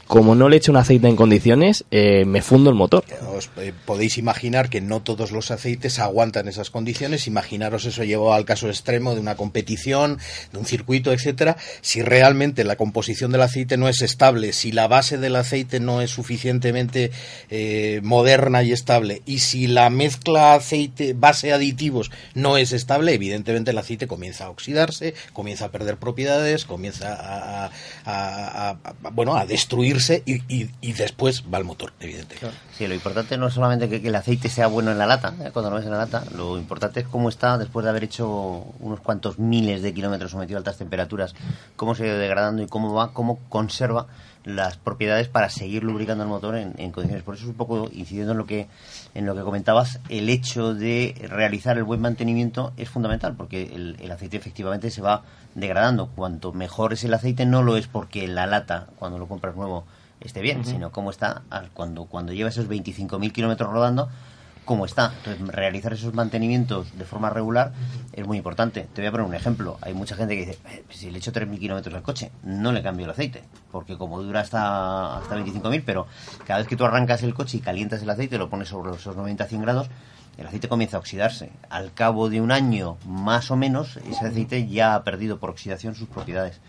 Como no le eche un aceite en condiciones, eh, me fundo el motor. Os eh, podéis imaginar que no todos los aceites aguantan esas condiciones. Imaginaros eso llevado al caso extremo de una competición, de un circuito, etcétera. Si realmente la composición del aceite no es estable, si la base del aceite no es suficientemente eh, moderna y estable, y si la mezcla aceite base aditivos no es estable, evidentemente el aceite comienza a oxidarse, comienza a perder propiedades, comienza a, a- a- bueno a y, y- después va el motor, evidentemente. Sí, lo importante no es solamente que, que el aceite sea bueno en la lata, ¿eh? cuando lo ves en la lata, lo importante es cómo está después de haber hecho unos cuantos miles de kilómetros sometido a altas temperaturas, cómo se ha ido degradando y cómo va, cómo conserva las propiedades para seguir lubricando el motor en, en condiciones. Por eso es un poco incidiendo en lo que en lo que comentabas, el hecho de realizar el buen mantenimiento es fundamental, porque el, el aceite efectivamente se va degradando. Cuanto mejor es el aceite, no lo es porque la lata, cuando lo compras nuevo, esté bien, sino cómo está cuando, cuando lleva esos 25.000 kilómetros rodando, cómo está. Entonces, realizar esos mantenimientos de forma regular es muy importante. Te voy a poner un ejemplo. Hay mucha gente que dice, "Eh, si le echo 3.000 kilómetros al coche, no le cambio el aceite, porque como dura hasta, hasta 25.000, pero cada vez que tú arrancas el coche y calientas el aceite, lo pones sobre esos 90-100 grados, el aceite comienza a oxidarse. Al cabo de un año, más o menos, ese aceite ya ha perdido por oxidación sus propiedades.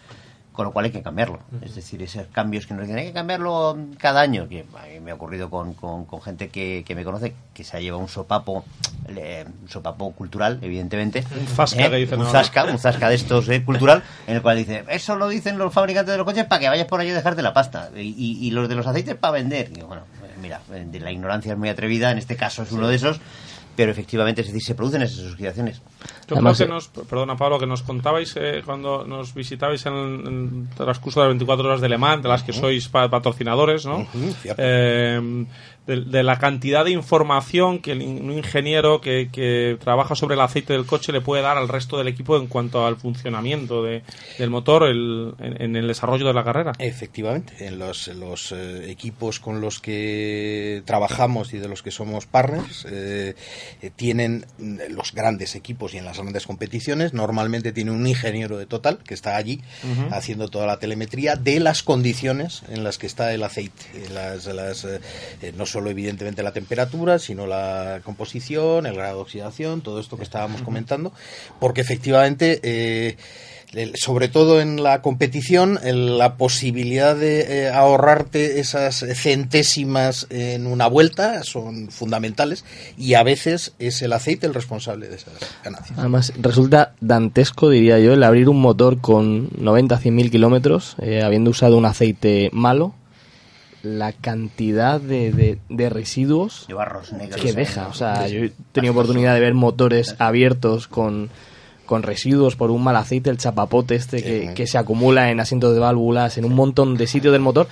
Con lo cual hay que cambiarlo. Es decir, esos cambios que nos dicen hay que cambiarlo cada año, que a mí me ha ocurrido con, con- con gente que, que me conoce, que se ha llevado un sopapo, eh, un sopapo cultural, evidentemente. Un zasca ¿Eh? que dicen Un zasca, un zasca de estos eh, cultural, en el cual dice, eso lo dicen los fabricantes de los coches para que vayas por allí a dejarte la pasta. Y, y- y los de los aceites para vender. Y bueno, eh, mira, eh, de la ignorancia es muy atrevida, en este caso es uno de esos. pero efectivamente, es decir, se producen esas oxidaciones. Yo Además, creo que eh, nos, perdona Pablo, que nos contabais eh, cuando nos visitabais en, en el transcurso de las 24 horas de Le Mans, de las que sois pa- patrocinadores, ¿no? Ujú, cierto. Eh, de, de la cantidad de información que el un ingeniero que, que trabaja sobre el aceite del coche le puede dar al resto del equipo en cuanto al funcionamiento de- del motor el- en, en el desarrollo de la carrera. Efectivamente, en los, los eh, equipos con los que trabajamos y de los que somos partners, eh, eh, tienen mm, los grandes equipos y en las grandes competiciones, normalmente tiene un ingeniero de total que está allí haciendo toda la telemetría de las condiciones en las que está el aceite. Las, las, eh, eh, no solo evidentemente la temperatura, sino la composición, el grado de oxidación, todo esto que estábamos comentando, porque efectivamente... eh, sobre todo en la competición, el- la posibilidad de eh, ahorrarte esas centésimas en una vuelta son fundamentales y a veces es el aceite el responsable de esas ganancias. Además, resulta dantesco, diría yo, el abrir un motor con 90-100 mil kilómetros, eh, habiendo usado un aceite malo, la cantidad de, de- de residuos De barros negros. que deja. O sea, yo he tenido oportunidad de ver motores abiertos con, con residuos por un mal aceite, el chapapote este que, que se acumula en asientos de válvulas, en un montón de sitios del motor,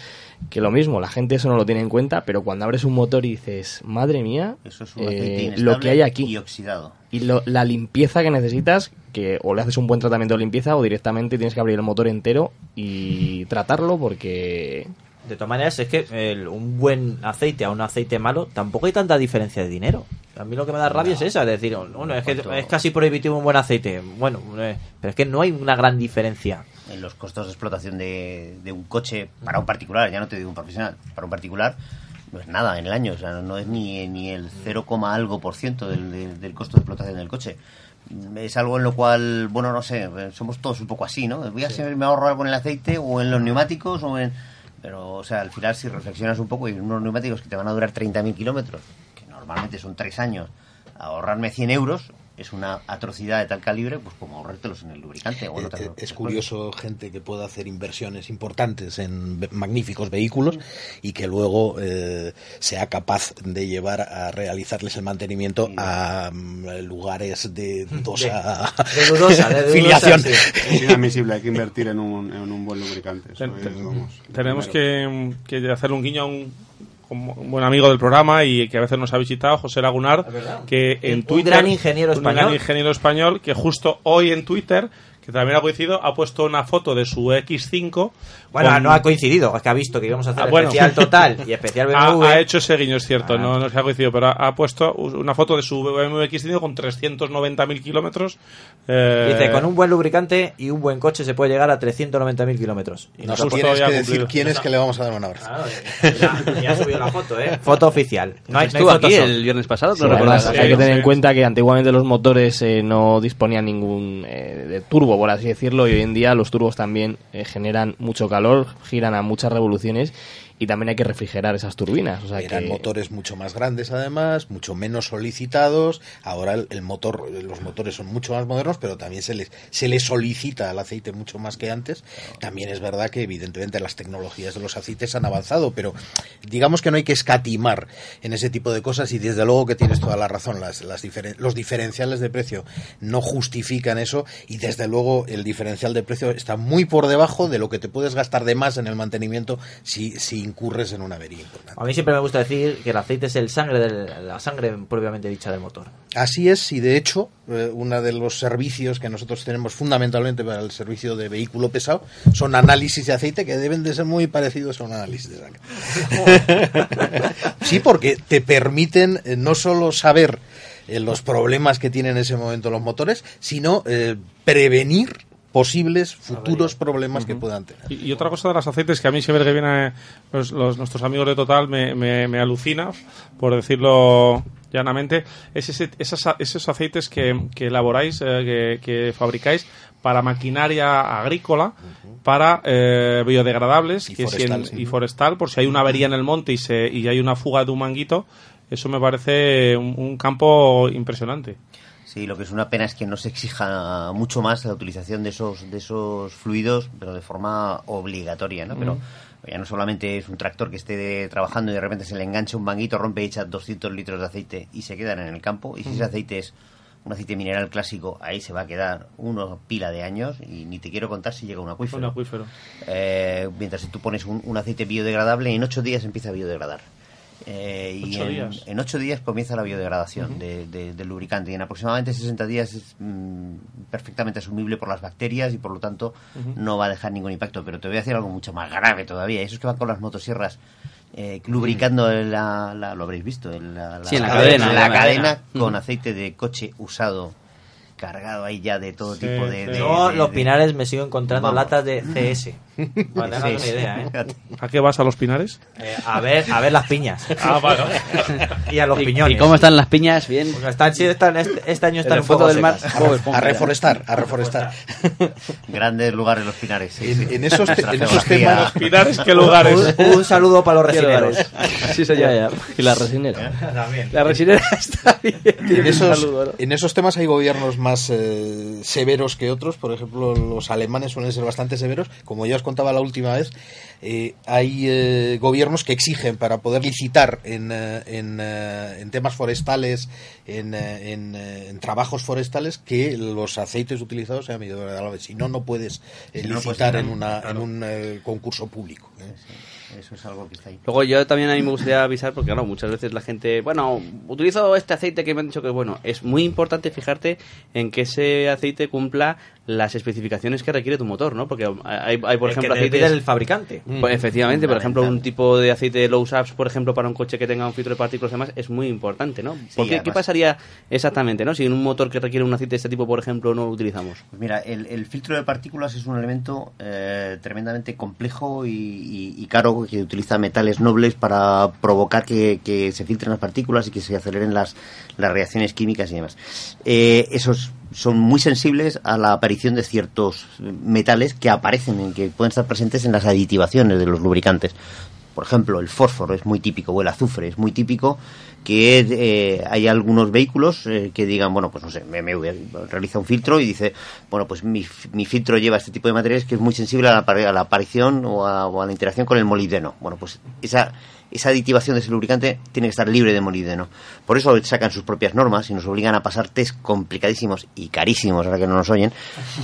que lo mismo, la gente eso no lo tiene en cuenta, pero cuando abres un motor y dices, madre mía, Eso es un eh, aceite lo que hay aquí Y oxidado. y lo- la limpieza que necesitas, que o le haces un buen tratamiento de limpieza o directamente tienes que abrir el motor entero y tratarlo porque... De todas maneras, es que el- un buen aceite a un aceite malo tampoco hay tanta diferencia de dinero. A mí lo que me da rabia es esa, es decir, bueno, es que es casi prohibitivo un buen aceite. Bueno, eh, pero es que no hay una gran diferencia. en los costos de explotación de, de un coche para un particular, ya no te digo un profesional, para un particular no es nada en el año, o sea, no es ni, ni el 0, algo por ciento del, del- del costo de explotación del coche. Es algo en lo cual, bueno, no sé, somos todos un poco así, ¿no? Voy a me ahorro algo en el aceite o en los neumáticos o en... Pero, o sea, al final si reflexionas un poco y unos neumáticos que te van a durar 30.000 kilómetros, normalmente son 3 años, ahorrarme 100 euros es una atrocidad de tal calibre, pues como ahorrártelos en el lubricante o en Eh, otras eh, otras Es cosas. curioso gente que pueda hacer inversiones importantes en magníficos vehículos y que luego eh, sea capaz de llevar a realizarles el mantenimiento a mm, lugares de dudosa, de dudosa, de dudosa, filiación. sí. Es inadmisible, hay que invertir en un, en un buen lubricante. Eso Ten- es, ten- vamos, lo tenemos que, que hacerle un guiño a un, como un buen amigo del programa y que a veces nos ha visitado, José Lagunar, que en Un Twitter... gran ingeniero un gran ingeniero español que justo hoy en Twitter, que también ha coincidido, ha puesto una foto de su X5. Bueno, con- no ha coincidido, es que ha visto que íbamos a hacer Ah, bueno. especial total y especial ha, BMW. ha hecho ese guiño, es cierto, Ah. no, no se ha coincidido, pero ha, ha puesto una foto de su BMW X5 con 390.000 kilómetros. eh, Dice, con un buen lubricante y un buen coche se puede llegar a 390.000 kilómetros. Y Nos ha tienes que ha decir quién es que le vamos a dar un abrazo. ya, ya subió la foto, ¿eh? Foto oficial. No hay, no hay Estuvo aquí el viernes pasado, Sí, ¿no además, recuerdas? hay que tener sí. en cuenta que antiguamente los motores eh, no disponían ningún eh, de turbo, por así decirlo, y hoy en día los turbos también eh, generan mucho calor, giran a muchas revoluciones y también hay que refrigerar esas turbinas. O sea Eran que motores mucho más grandes además, mucho menos solicitados. Ahora el, el motor, los motores son mucho más modernos, pero también se les se les solicita al aceite mucho más que antes. También es verdad que evidentemente las tecnologías de los aceites han avanzado, pero digamos que no hay que escatimar en ese tipo de cosas y desde luego que tienes toda la razón. Las, las diferen- los diferenciales de precio no justifican eso y desde luego el diferencial de precio está muy por debajo de lo que te puedes gastar de más en el mantenimiento si, si incurres en una avería importante. A mí siempre me gusta decir que el aceite es el sangre del- la sangre propiamente dicha del motor. Así es, y de hecho, eh, uno de los servicios que nosotros tenemos fundamentalmente para el servicio de vehículo pesado son análisis de aceite que deben de ser muy parecidos a un análisis de sangre. sí, porque te permiten eh, no solo saber eh, los problemas que tienen en ese momento los motores, sino eh, prevenir posibles futuros problemas que puedan tener. Y, y otra cosa de los aceites que a mí siempre que vienen los, los- nuestros amigos de Total me, me, me alucina, por decirlo llanamente, es ese, esas- esos aceites que, que elaboráis, eh, que, que fabricáis para maquinaria agrícola, para eh, biodegradables Y que si forestal, en- sí. y forestal, por si hay una avería en el monte y, se, y hay una fuga de un manguito, eso me parece un, un campo impresionante. Sí, lo que es una pena es que no se exija mucho más la utilización de esos de esos fluidos, pero de forma obligatoria, ¿no? Pero ya no solamente es un tractor que esté trabajando y de repente se le engancha un manguito, rompe y echa 200 litros de aceite y se quedan en el campo. Y si ese aceite es un aceite mineral clásico, ahí se va a quedar una pila de años y ni te quiero contar si llega un acuífero. Un acuífero. Eh, mientras que tú pones un, un aceite biodegradable, en ocho días empieza a biodegradar. Eh, y Ocho en, días. en ocho días comienza la biodegradación de- de- del lubricante y en aproximadamente 60 días es mm, perfectamente asumible por las bacterias y por lo tanto no va a dejar ningún impacto. Pero te voy a decir algo mucho más grave todavía. Esos que van con las motosierras eh, lubricando la, la- lo habréis visto, en la, Sí, la cadena, la en la cadena cadena. con aceite de coche usado cargado ahí ya de todo Sí, tipo de, sí. de- Yo, de- los pinares, me sigo encontrando Vamos. latas de CS. Para que tengas Sí, una idea, ¿eh? ¿A qué vas a los pinares? Eh, a ver, a ver las piñas. Ah, vale. y a los ¿Y, piñones. y cómo están las piñas? Bien. Porque están, sí, están- este, este año En están el un poco fondo del mar. A Esponja. reforestar, a reforestar. Grandes lugares los pinares. sí, En- sí. en esos te- en esos temas- Pinares, ¿qué lugares? Un, un saludo para los resineros. Sí, señor. Ya, Y la resinera. También. La resinera está bien. En esos, saludo, ¿no? en esos temas hay gobiernos más eh, severos que otros. Por ejemplo, los alemanes suelen ser bastante severos. Como ya os contaba la última vez, eh, hay eh, gobiernos que exigen para poder licitar en, eh, en, en temas forestales, en, en, trabajos forestales, que los aceites utilizados sean biodegradables. Si no, no puedes eh, Si no, no puedes licitar en, una, claro. en un concurso público. Eso es algo que está ahí. Luego yo también a mí me gustaría avisar porque claro, muchas veces la gente, bueno, utilizo este aceite que me han dicho que es bueno. Es muy importante fijarte en que ese aceite cumpla las especificaciones que requiere tu motor, ¿no? Porque hay, hay por El ejemplo, que te pide aceites... el fabricante. Pues, efectivamente, por ejemplo, un tipo de aceite de low SAPS, por ejemplo, para un coche que tenga un filtro de partículas y demás, es muy importante, ¿no? ¿Por qué, ¿Qué además- pasaría exactamente, no? Si en un motor que requiere un aceite de este tipo, por ejemplo, no lo utilizamos. Pues mira, el, el filtro de partículas es un elemento eh, tremendamente complejo y, y- y caro que utiliza metales nobles para provocar que, se filtren las partículas y que se aceleren las, las reacciones químicas y demás. Eh, esos son muy sensibles a la aparición de ciertos metales que aparecen, en que pueden estar presentes en las aditivaciones de los lubricantes. Por ejemplo, el fósforo es muy típico, o el azufre es muy típico, que eh, hay algunos vehículos eh, que digan, bueno, pues no sé, BMW realiza un filtro y dice, bueno, pues mi, mi filtro lleva este tipo de materiales que es muy sensible a la, a la aparición o a, o a la interacción con el molibdeno. Bueno, pues esa, esa aditivación de ese lubricante tiene que estar libre de molibdeno. Por eso sacan sus propias normas y nos obligan a pasar test complicadísimos y carísimos, ahora que no nos oyen,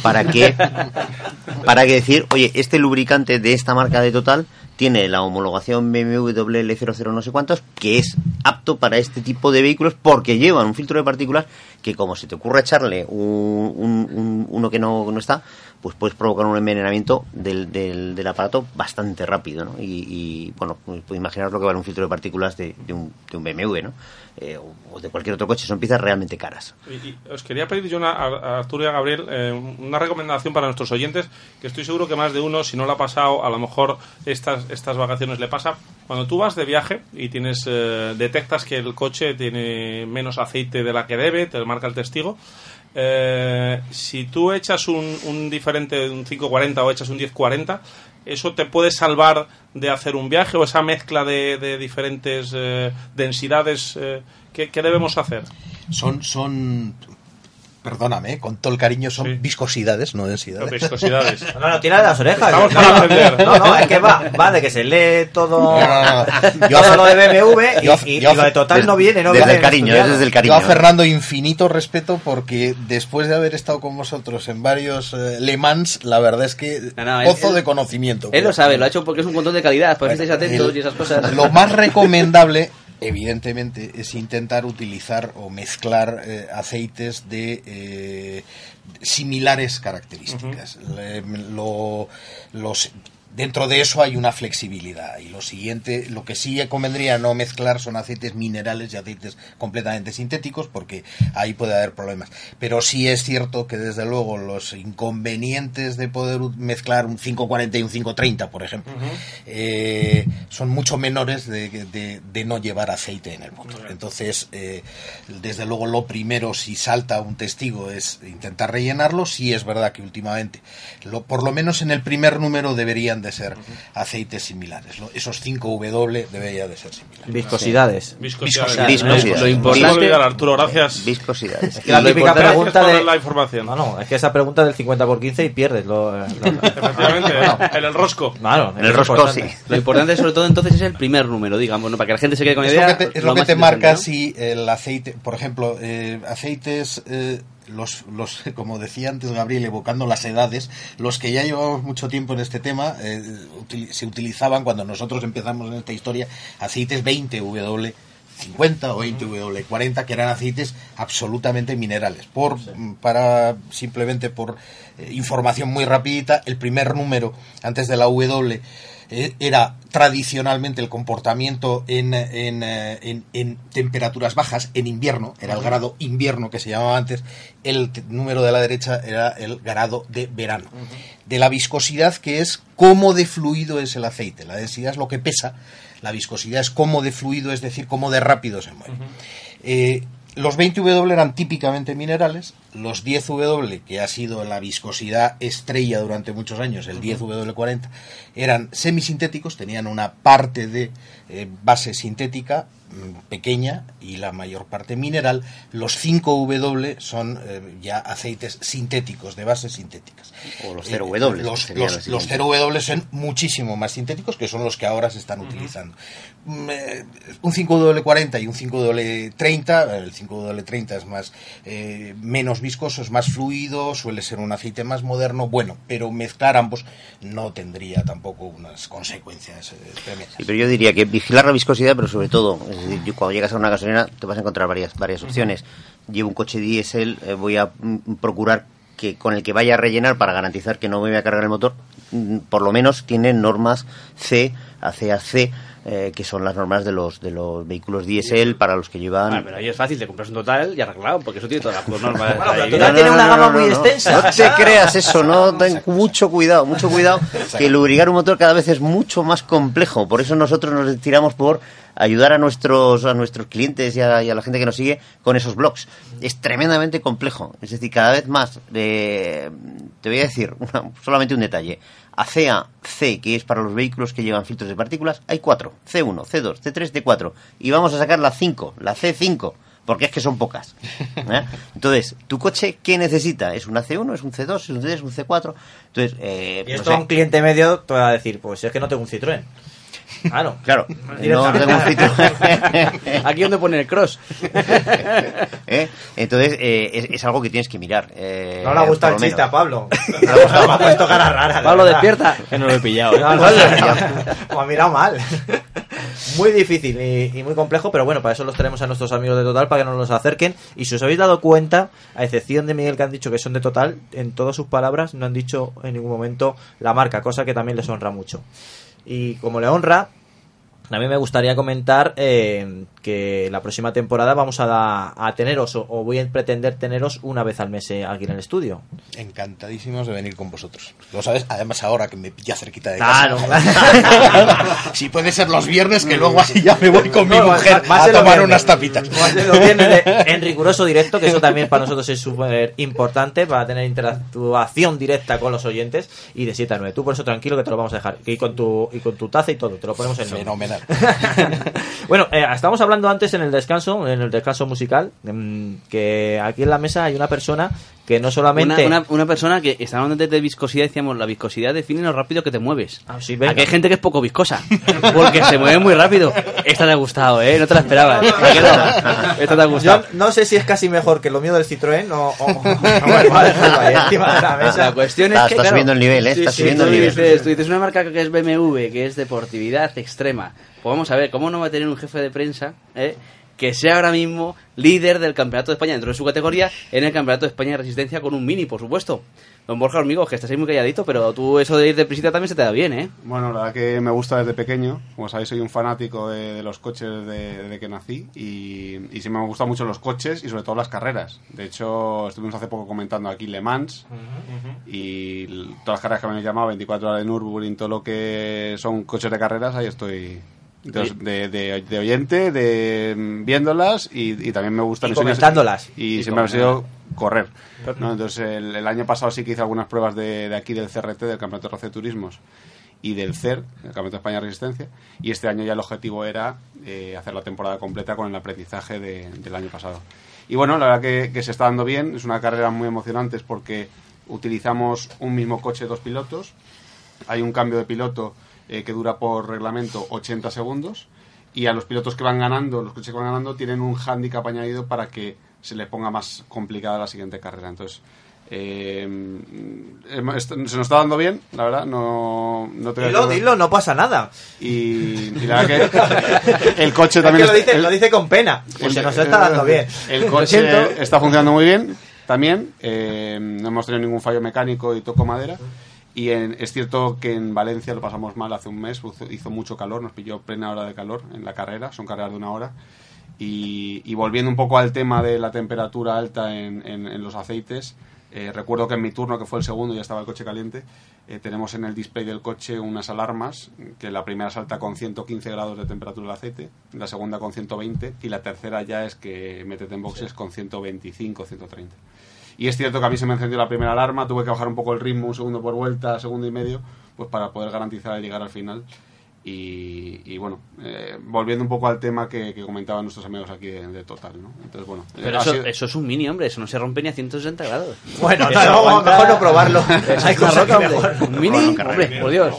para que, para que decir, oye, este lubricante de esta marca de Total tiene la homologación BMW WL00 no sé cuántos, que es apto para este tipo de vehículos porque llevan un filtro de partículas que como se te ocurra echarle un, un- un- uno que no, no está, pues puedes provocar un envenenamiento del, del, aparato bastante rápido, ¿no? Y, bueno, pues, pues imaginaros lo que vale un filtro de partículas de, un, de un BMW, ¿no? Eh, o, de cualquier otro coche, son piezas realmente caras. Y, os quería pedir yo una, a, Arturo y a Gabriel eh, una recomendación para nuestros oyentes, que estoy seguro que más de uno, si no lo ha pasado, a lo mejor estas, estas vacaciones le pasa. Cuando tú vas de viaje y tienes eh, detectas que el coche tiene menos aceite de la que debe, te marca el testigo. Eh, si tú echas un, un diferente, un 540 o echas un 1040, ¿eso te puede salvar de hacer un viaje o esa mezcla de, diferentes eh, densidades? eh, ¿qué, qué debemos hacer? Son, son, perdóname, con todo el cariño, son Sí. viscosidades, no densidades. Viscosidades. No, no, tira de las orejas. Estamos para aprender. No, no, es que va, va de que se lee todo, No, no, no. Yo todo a- lo de BMW y, yo y- yo lo de Total Desde- no viene, no desde viene el cariño, es desde el Yo cariño. a ¿eh? Fernando infinito respeto porque después de haber estado con vosotros en varios eh, Le Mans, la verdad es que No, no, él- pozo él- de conocimiento. Él lo sabe, lo ha hecho porque es un control de calidad, pues estéis atentos El- y esas cosas. Lo más recomendable, evidentemente, es intentar utilizar o mezclar eh, aceites de eh, similares características. Le- lo- los, dentro de eso hay una flexibilidad. Y lo siguiente, lo que sí convendría no mezclar son aceites minerales y aceites completamente sintéticos, porque ahí puede haber problemas. Pero sí es cierto que desde luego los inconvenientes de poder mezclar un 540 y un 530, por ejemplo, eh, son mucho menores de, de- de no llevar aceite en el motor. Entonces, eh, desde luego lo primero, si salta un testigo, es intentar rellenarlo. Sí es verdad que últimamente, lo, por lo menos en el primer número deberían de ser aceites similares. Esos 5W debería de ser similares. Viscosidades. Viscosidades. Viscosidades. Lo importante olvidar, Arturo, gracias. Viscosidades. Es que la típica pregunta Gracias de... por la información. No, no, es que esa pregunta del 50 por 15 y pierdes. Lo, lo- Efectivamente, en el rosco. Claro, En el rosco, importante. sí. Lo importante sobre todo entonces es el primer número, digamos, ¿no? para que la gente se quede con la Es idea. lo que te, es lo que te marca si el aceite, por ejemplo, eh, aceites, eh, los, los, como decía antes Gabriel, evocando las edades, los que ya llevamos mucho tiempo en este tema, eh, util- se utilizaban cuando nosotros empezamos en esta historia, aceites 20W. 50 o 20W40 que eran aceites absolutamente minerales por para simplemente por eh, información muy rapidita el primer número antes de la W era tradicionalmente el comportamiento en, en, eh, en- en temperaturas bajas, en invierno, era el grado invierno que se llamaba antes, el número de la derecha era el grado de verano. De la viscosidad, que es cómo de fluido es el aceite. La densidad es lo que pesa, la viscosidad es cómo de fluido, es decir, cómo de rápido se mueve. Eh, los 20W eran típicamente minerales, los 10W, que ha sido la viscosidad estrella durante muchos años, el 10W40, eran semisintéticos, tenían una parte de eh, base sintética pequeña y la mayor parte mineral. Los 5W son eh, ya aceites sintéticos, de bases sintéticas. O los Eh, 0W. los, serían los- los. 0W son muchísimo más sintéticos, que son los que ahora se están utilizando. Mm, eh, un 5W40 y un 5W30, el 5W30 es más eh, menos viscoso, es más fluido, suele ser un aceite más moderno, bueno, pero mezclar ambos no tendría tampoco unas consecuencias eh, tremendas. Sí, pero yo diría que vigilar la viscosidad, pero sobre todo, es decir, yo cuando llegas a una gasolina te vas a encontrar varias, varias opciones. Llevo un coche diésel, eh, voy a procurar que con el que vaya a rellenar para garantizar que no me voy a cargar el motor, por lo menos tiene normas C, ACAC, eh, que son las normas de los de los vehículos diésel para los que llevan Ah, pero ahí es fácil, te compras un total y arreglado, porque eso tiene todas las normas. Bueno, pero ahí. Total tiene una gama muy extensa. No te creas eso, no ten mucho cuidado, mucho cuidado, que lubricar un motor cada vez es mucho más complejo. Por eso nosotros nos tiramos por ayudar a nuestros a nuestros clientes y a, y a la gente que nos sigue con esos blogs. Es tremendamente complejo. Es decir, cada vez más. eh, te voy a decir una- solamente un detalle. ACEA C, que es para los vehículos que llevan filtros de partículas, hay cuatro. C1, C2, C3, D4. Y vamos a sacar la 5, la C5 porque es que son pocas. ¿eh? Entonces, ¿tu coche qué necesita? ¿Es un C1, es un C2, es un C3, es un C4? Entonces, eh, Y no esto sé. a un cliente medio te va a decir, pues es que no tengo un Citroën. Claro. Claro, no un Citroën. Aquí donde pone el cross. ¿Eh? Entonces, eh, es, es algo que tienes que mirar. eh, No le ha gustado por el chiste a. Pablo. No le ha gustado. Me ha puesto cara rara. Pablo, verdad. despierta. Que no lo he pillado. No, no, no, Me ha mirado mal. Muy difícil y, y muy complejo, pero bueno, para eso los tenemos a nuestros amigos de Total para que nos los acerquen. Y si os habéis dado cuenta, a excepción de Miguel que han dicho que son de Total, en todas sus palabras no han dicho en ningún momento la marca, cosa que también les honra mucho. Y como le honra, a mí me gustaría comentar eh, que la próxima temporada vamos a, teneros, o, o voy a pretender teneros una vez al mes eh, aquí en el estudio. Encantadísimos de venir con vosotros. Lo sabes, además ahora que me pilla cerquita de Claro, casa. si puede ser los viernes, que luego así ya me voy con mi mujer más- a tomar viernes. unas tapitas. Más de los viernes de- en riguroso directo, que eso también para nosotros es súper importante para tener interactuación directa con los oyentes y de 7 a 9. Tú por eso tranquilo que te lo vamos a dejar. Y con tu, y con tu taza y todo, te lo ponemos en nombre. Bueno, eh, hablando antes en el descanso, en el descanso musical, mm, que aquí en la mesa hay una persona que no solamente... Una, una, una persona que está hablando antes de viscosidad, decíamos, la viscosidad define lo rápido que te mueves. Ah, sí, venga. Aquí hay gente que es poco viscosa, porque se mueve muy rápido. Esta te ha gustado, ¿eh? No te la esperabas. Esta te ha Yo gustado. no sé si es casi mejor que lo mío del Citroën o... o- o- bueno, a dejarlo ahí encima de la mesa. La cuestión es Ah, que. está claro, subiendo el nivel, ¿eh? Está sí, subiendo tú el nivel. Dices, tú dices una marca que es BMW, que es deportividad extrema. Pues vamos a ver, ¿cómo no va a tener un jefe de prensa eh, que sea ahora mismo líder del Campeonato de España dentro de su categoría en el Campeonato de España de Resistencia con un mini, por supuesto? Don Borja Hormigo, que estás ahí muy calladito, pero tú eso de ir de prisita también se te da bien, ¿eh? Bueno, la verdad que me gusta desde pequeño. Como sabéis, soy un fanático de, de los coches desde, desde que nací y, y sí me han gustado mucho los coches y sobre todo las carreras. De hecho, estuvimos hace poco comentando aquí Le Mans y todas las carreras que me han llamado, 24 horas de Nürburgring, todo lo que son coches de carreras, ahí estoy de, de- de- oyente, de mm, viéndolas y, y también me gustan Y comentándolas. Y, Y siempre ha sido correr. ¿no? Entonces, el, el año pasado sí que hice algunas pruebas de, de aquí del CRT, del Campeonato de Turismos. y del CER, el Campeonato de España de Resistencia, y este año ya el objetivo era eh, hacer la temporada completa con el aprendizaje de- del año pasado. Y bueno, la verdad que, que se está dando bien, es una carrera muy emocionante porque utilizamos un mismo coche, dos pilotos, hay un cambio de piloto eh, que dura por reglamento 80 segundos y a los pilotos que van ganando, los coches que van ganando, tienen un handicap añadido para que se les ponga más complicada la siguiente carrera. Entonces, eh, em, se nos está dando bien, la verdad, no, no te Dilo, dilo, no pasa nada. Y, y la verdad que el coche Es también que lo es- dice, el- lo dice con pena. Pues el- se nos está dando bien. El coche está funcionando muy bien también. eh, no hemos tenido ningún fallo mecánico y toco madera. Y en- es cierto que en Valencia lo pasamos mal hace un mes. Hizo, hizo mucho calor, nos pilló plena hora de calor en la carrera. Son carreras de una hora. Y, y volviendo un poco al tema de la temperatura alta en, en- en los aceites, eh, recuerdo que en mi turno, que fue el segundo, ya estaba el coche caliente, eh, tenemos en el display del coche unas alarmas, que la primera salta con 115 grados de temperatura del aceite, la segunda con 120 y la tercera ya es que métete en boxes con 125, 130. Y es cierto que a mí se me encendió la primera alarma, tuve que bajar un poco el ritmo, un segundo por vuelta, segundo y medio, pues para poder garantizar el llegar al final. Y, y bueno, eh, volviendo un poco al tema que, que comentaban nuestros amigos aquí de, de Total, ¿no? Entonces, bueno, eh, Pero eso, sido- eso es un mini, hombre, eso no se rompe ni a 160 grados. Bueno, no, aguanta- mejor no probarlo. Hay cosas roca, que mejor. Un mini, hombre, por Dios.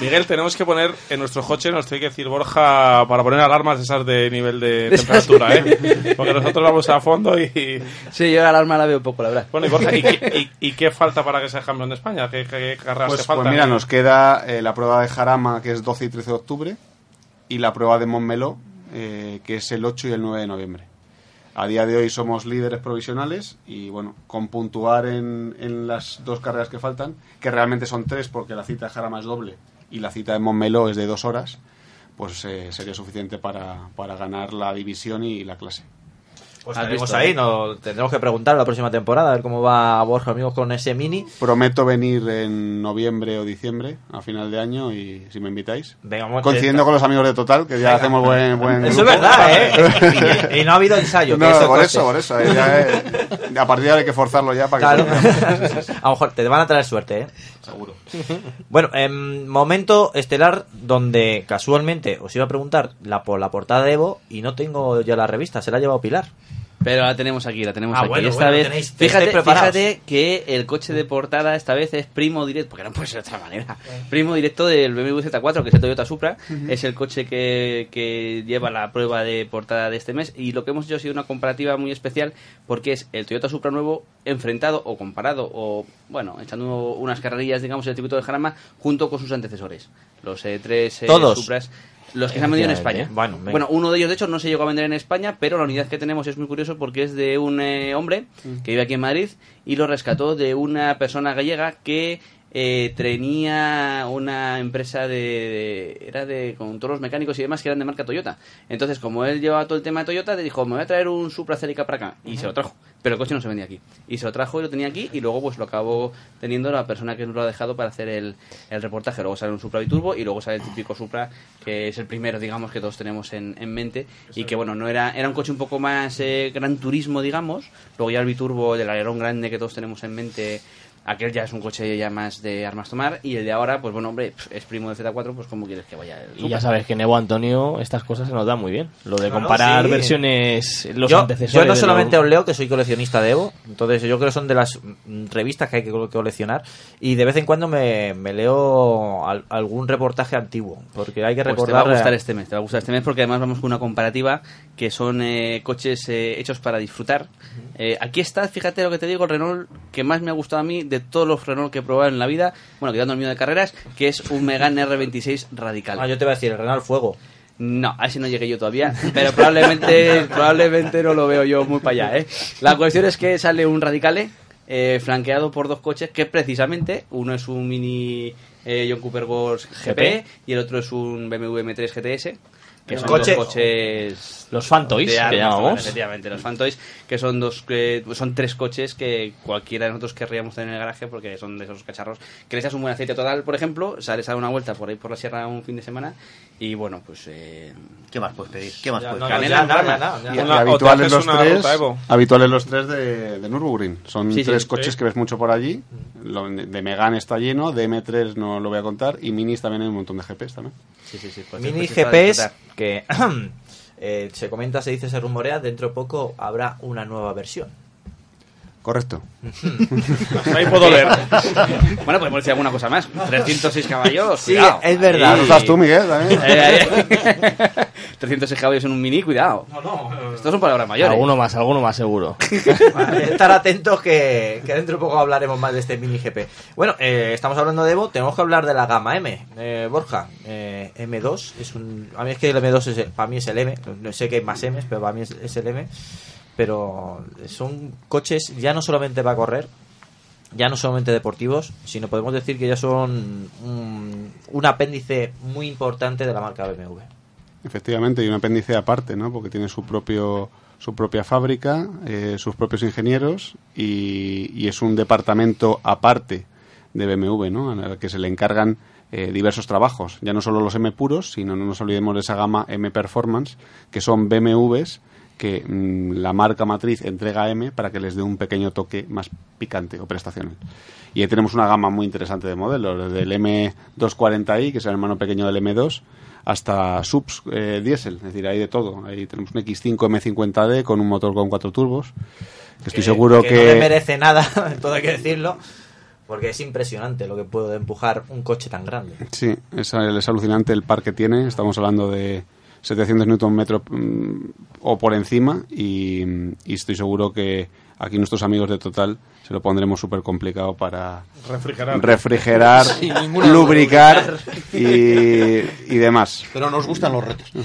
Miguel, tenemos que poner en nuestro coche, nos tiene que decir Borja, para poner alarmas de esas de nivel de temperatura, ¿eh? Porque nosotros vamos a fondo y... Sí, yo la alarma la veo poco, la verdad. Bueno, y Borja, ¿y qué, y- y qué falta para que seas campeón de España? ¿Qué, qué carreras Pues, te faltan? pues mira, nos queda eh, la prueba de Jarama, que es 12 y 13 de octubre, y la prueba de Montmeló, eh, que es el 8 y el 9 de noviembre. A día de hoy somos líderes provisionales y bueno, con puntuar en, en las dos carreras que faltan, que realmente son tres porque la cita de Jarama es doble y la cita de Montmeló es de dos horas, pues eh, sería suficiente para, para ganar la división y la clase. Pues estaremos visto, ahí, ¿eh? no, tendremos que preguntar la próxima temporada, a ver cómo va Borja, amigos, con ese mini. Prometo venir en noviembre o diciembre, a final de año, y si me invitáis. Venga, Coincidiendo con los amigos de Total, que ya hacemos buen, buen Eso es verdad, ¿eh? Y, y no ha habido ensayo. que eso por eso, por eso. eh, ya, eh, a partir de ahora hay que forzarlo ya para que... Claro. a lo mejor te van a traer suerte, ¿eh? Seguro. Bueno, em, momento estelar donde casualmente os iba a preguntar la, por la portada de Evo y no tengo ya la revista, se la ha llevado Pilar. Pero la tenemos aquí, la tenemos Ah, aquí. bueno, esta bueno, vez, tenéis- fíjate, que el coche de portada esta vez es primo directo, porque no puede ser de otra manera. Primo directo del BMW Z4, que es el Toyota Supra. Es el coche que, que lleva la prueba de portada de este mes. Y lo que hemos hecho ha sido una comparativa muy especial, porque es el Toyota Supra nuevo enfrentado o comparado, o bueno, echando unas carrerillas, digamos, en el circuito de Jarama, junto con sus antecesores. Los eh, tres eh, Todos. Supras. Los que se han vendido en. España. Bueno, uno de ellos, de hecho, no se llegó a vender en España, pero la unidad que tenemos es muy curioso porque es de un eh, hombre que vive aquí en Madrid y lo rescató de una persona gallega que eh, tenía una empresa de, de- era de con todos los mecánicos y demás que eran de marca Toyota. Entonces, como él llevaba todo el tema de Toyota, le dijo, me voy a traer un Supra Celica para acá. Y se lo trajo. Pero el coche no se vendía aquí. Y se lo trajo y lo tenía aquí y luego pues lo acabó teniendo la persona que nos lo ha dejado para hacer el, el reportaje. Luego sale un Supra Biturbo y luego sale el típico Supra que es el primero, digamos, que todos tenemos en, en mente. Y que bueno, no era, era un coche un poco más eh, gran turismo, digamos. Luego ya el Biturbo del alerón grande que todos tenemos en mente aquel ya es un coche ya más de armas tomar y el de ahora pues bueno hombre es primo del Z4 pues como quieres que vaya el Y ya sabes que Nebo Antonio estas cosas se nos da muy bien. Lo de comparar sí. versiones, los yo, antecesores. yo no solamente los- os leo que soy coleccionista de Evo, entonces yo creo que son de las mm, revistas que hay que co- coleccionar y de vez en cuando me, me leo al- algún reportaje antiguo, porque hay que Pues recordar... te va a gustar este mes, te va a gustar este mes porque además vamos con una comparativa que son eh, coches eh, hechos para disfrutar. Eh, aquí está, fíjate lo que te digo, el Renault que más me ha gustado a mí de todos los Renault que he probado en la vida, bueno, quitando el mío de carreras, que es un Megane R26 radical. Ah, yo te voy a decir, el Renault Fuego. No, a ese no llegué yo todavía, pero probablemente, probablemente no lo veo yo muy para allá, ¿eh? La cuestión es que sale un Radicale eh, flanqueado por dos coches que precisamente, uno es un mini eh, John Cooper Wars GP GP. y el otro es un BMW M3 GTS Que El son coche- dos coches... Los Fantoys, que llamamos. Efectivamente, los Fantoys, que son dos eh, son tres coches que cualquiera de nosotros querríamos tener en el garaje porque son de esos cacharros que das un buen aceite total, por ejemplo, sales a dar una vuelta por ahí por la sierra un fin de semana y bueno, pues... Eh, ¿Qué más puedes pedir? ¿Qué más Ya, puedes no, pedir? no, nada, habituales los tres, habituales los tres de, de Nürburgring. Son Sí, tres sí. coches que ves mucho por allí. Lo- de Megane está lleno, de M3 no lo voy a contar y Minis también hay un montón de GPs también. sí, sí, sí, pues, Mini GPS que eh, se comenta, se dice, se rumorea, dentro de poco habrá una nueva versión. Correcto. Ahí puedo leer. Bueno, podemos decir alguna cosa más. 306 caballos, Sí, cuidado. es verdad. Ahí- das tú, Miguel, también. Eh, eh. 306 caballos en un mini, cuidado. No, no. Estos son palabras mayores. Alguno más, alguno más seguro. Vale, estar atentos que, que dentro de poco hablaremos más de este mini GP. Bueno, eh, estamos hablando de Evo, tenemos que hablar de la gama M. Eh, Borja, eh, M2 es un... A mí es que el M2 es el- para mí es el M, no sé que hay más M's, pero para mí es, es el M. Pero son coches ya no solamente para correr, ya no solamente deportivos, sino podemos decir que ya son un, un apéndice muy importante de la marca BMW. Efectivamente, y un apéndice aparte, ¿no? Porque tiene su propio su propia fábrica, eh, sus propios ingenieros y, es un departamento aparte de BMW, ¿no? Al que se le encargan eh, diversos trabajos, ya no solo los M puros, sino no nos olvidemos de esa gama M Performance, que son BMWs que mm, la marca matriz entrega a M para que les dé un pequeño toque más picante o prestacional. Y ahí tenemos una gama muy interesante de modelos, desde el M240i, que es el hermano pequeño del M2, hasta subs eh, diésel, es decir, hay de todo. Ahí tenemos un X5 M50D con un motor con cuatro turbos, que estoy seguro que... no le merece nada, todo hay que decirlo, porque es impresionante lo que puede empujar un coche tan grande. Sí, es, es alucinante el par que tiene. Estamos hablando de 700 Newton metro mm, o por encima y, y estoy seguro que aquí nuestros amigos de Total se lo pondremos súper complicado para Refrigerar. refrigerar, lubricar y, y demás. Pero nos gustan los retos.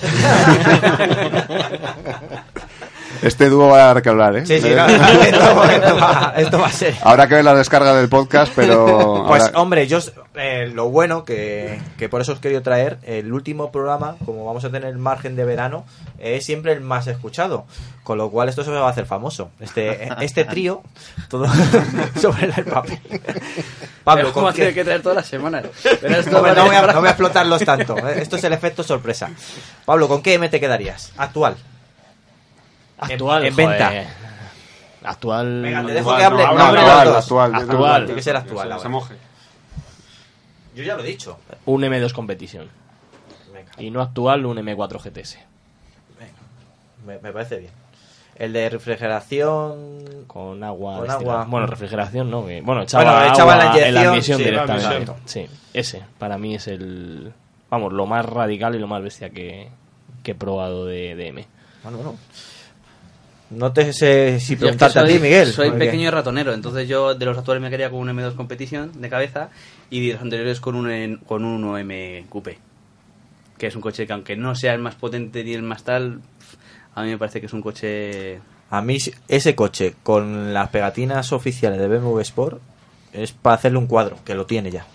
Este dúo va a dar que hablar, ¿eh? Sí, sí, no, esto, esto va, esto va a ser. Habrá que ver la descarga del podcast, pero... Pues habrá- hombre, yo eh, lo bueno que, que por eso os quería traer el último programa, como vamos a tener margen de verano, es siempre el más escuchado, con lo cual esto se va a hacer famoso. Este este trío, todo sobre el papel. Pablo, ¿cómo ¿con vas a tener qué? que traer todas las semanas? Pero esto No, vale no voy a, no voy a explotarlos tanto. eh, Esto es el efecto sorpresa. Pablo, ¿con qué M te quedarías? Actual. Actual, en venta. Actual. Venga, te dejo Actual, que hable. no, actual, actual, Actual. Tiene que ser actual Se- moje. Yo ya lo he dicho. Un M2 Competition. Venga. Y no actual, un M4 GTS. Me, me parece bien. El de refrigeración. Con agua. Con destilada. agua. Bueno, refrigeración, ¿no? Que- Bueno, echaba, Bueno, agua echaba la en la admisión sí, la directamente. admisión. Sí, ese. Para mí es el. Vamos, lo más radical y lo más bestia que, que he probado de, de M. Bueno, bueno. No te sé si preguntarte a ti, Miguel. Soy porque- pequeño ratonero, entonces yo de los actuales me quería con un M2 competición de cabeza y de los anteriores con un, con un 1M Coupe. Que es un coche que aunque no sea el más potente ni el más tal, a mí me parece que es un coche... A mí ese coche con las pegatinas oficiales de BMW Sport es para hacerle un cuadro, que lo tiene ya.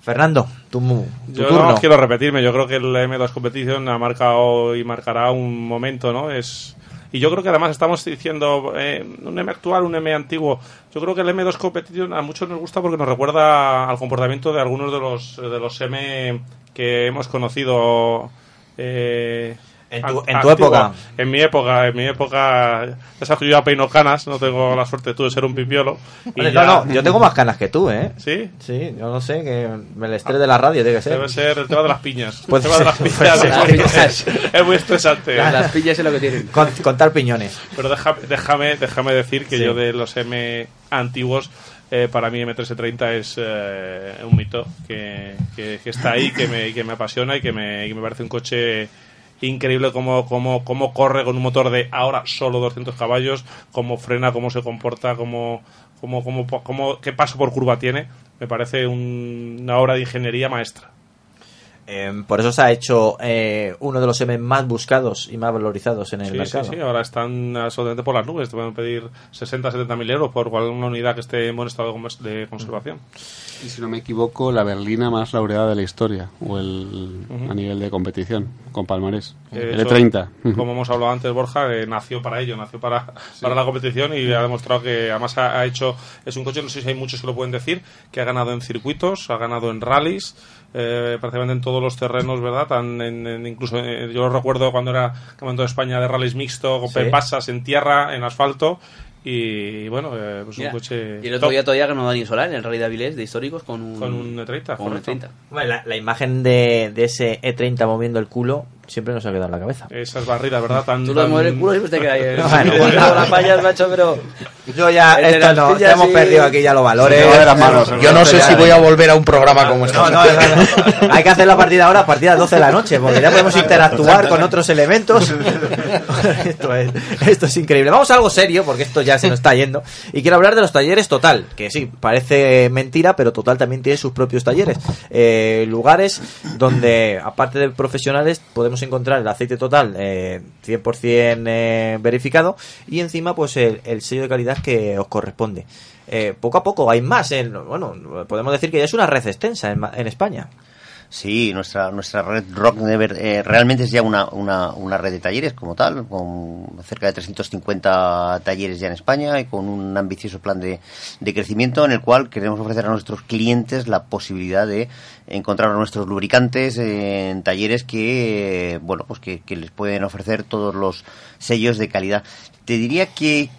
Fernando, tu, Yo turno. no quiero repetirme, yo creo que el M2 Competition ha marcado y marcará un momento, ¿no? Es y yo creo que además estamos diciendo eh, un M actual, un M antiguo. Yo creo que el M2 Competition a muchos nos gusta porque nos recuerda al comportamiento de algunos de los de los M que hemos conocido eh, En tu- en tu época. En mi época, en mi época, ya sabes que yo ya peino canas, no tengo la suerte tú de ser un pipiolo. y Vale, ya- no, no, yo tengo más canas que tú, ¿eh? ¿Sí? Sí, yo no sé, que me el estrés de la radio tiene que ser. Debe ser el tema de las piñas. Puede el tema de las ser, piñas puede es, muy, ser. es muy estresante. Las pillas es lo que tienen. Con- contar piñones. Pero déjame, déjame, déjame decir que Sí. yo de los M antiguos, eh, para mí M1330 es eh, un mito que, que- que está ahí, que me, que me apasiona y que me, que me parece un coche increíble cómo, cómo, cómo corre con un motor de ahora solo 200 caballos, cómo frena, cómo se comporta, cómo, cómo, cómo, cómo- qué paso por curva tiene. Me parece un- una obra de ingeniería maestra. Eh, por eso se ha hecho eh, uno de los M más buscados y más valorizados en el Sí, sí, mercado. sí, ahora están absolutamente por las nubes. Te pueden pedir 60, 70 mil euros por una unidad que esté en buen estado de conservación. Y si no me equivoco, la berlina más laureada de la historia, o el a nivel de competición, con palmarés. Eh, el eso, E30. Como hemos hablado antes, Borja, eh, nació para ello, nació para, para la competición y ha demostrado que además ha, ha hecho, es un coche, no sé si hay muchos que lo pueden decir, que ha ganado en circuitos, ha ganado en rallies, eh, prácticamente en todos los terrenos, ¿verdad? Tan en- en- incluso eh, yo recuerdo cuando era campeonato de España de rallies mixto, con Sí. pasas en tierra, en asfalto. Y bueno, eh, pues Mira, un coche. y el otro top. día todavía ganó Dani Solar en el Rally de Avilés de históricos con un, Con un E30, con un correcto. E30. Hombre, la, la imagen de, de ese E30 moviendo el culo siempre nos ha quedado en la cabeza. Esas barridas, ¿verdad? Tan, Tú lo tan- mueves el culo y siempre te queda ahí. el- Bueno, cuando la fallas, macho, pero yo ya, esto no, hemos y- perdido aquí ya los valores. No, eran malos, Yo no sé si voy a volver a un programa como este. No, no, no, no. Hay que hacer la partida ahora a partir de las 12 de la noche, porque ya podemos interactuar con otros elementos. esto, es, esto es increíble. Vamos a algo serio, porque esto ya se nos está yendo. Y quiero hablar de los talleres Total, que sí, parece mentira, pero Total también tiene sus propios talleres. Eh, lugares donde, aparte de profesionales, podemos encontrar el aceite Total eh, 100% eh, verificado y encima pues el, el sello de calidad que os corresponde. Eh, poco a poco hay más. en- bueno, podemos decir que ya es una red extensa en, en España. Sí, nuestra, nuestra red Rock Never eh, realmente es ya una, una, una red de talleres como tal, con cerca de 350 talleres ya en España y con un ambicioso plan de, de crecimiento en el cual queremos ofrecer a nuestros clientes la posibilidad de encontrar nuestros lubricantes en talleres que, bueno, pues que, que les pueden ofrecer todos los sellos de calidad. Te diría que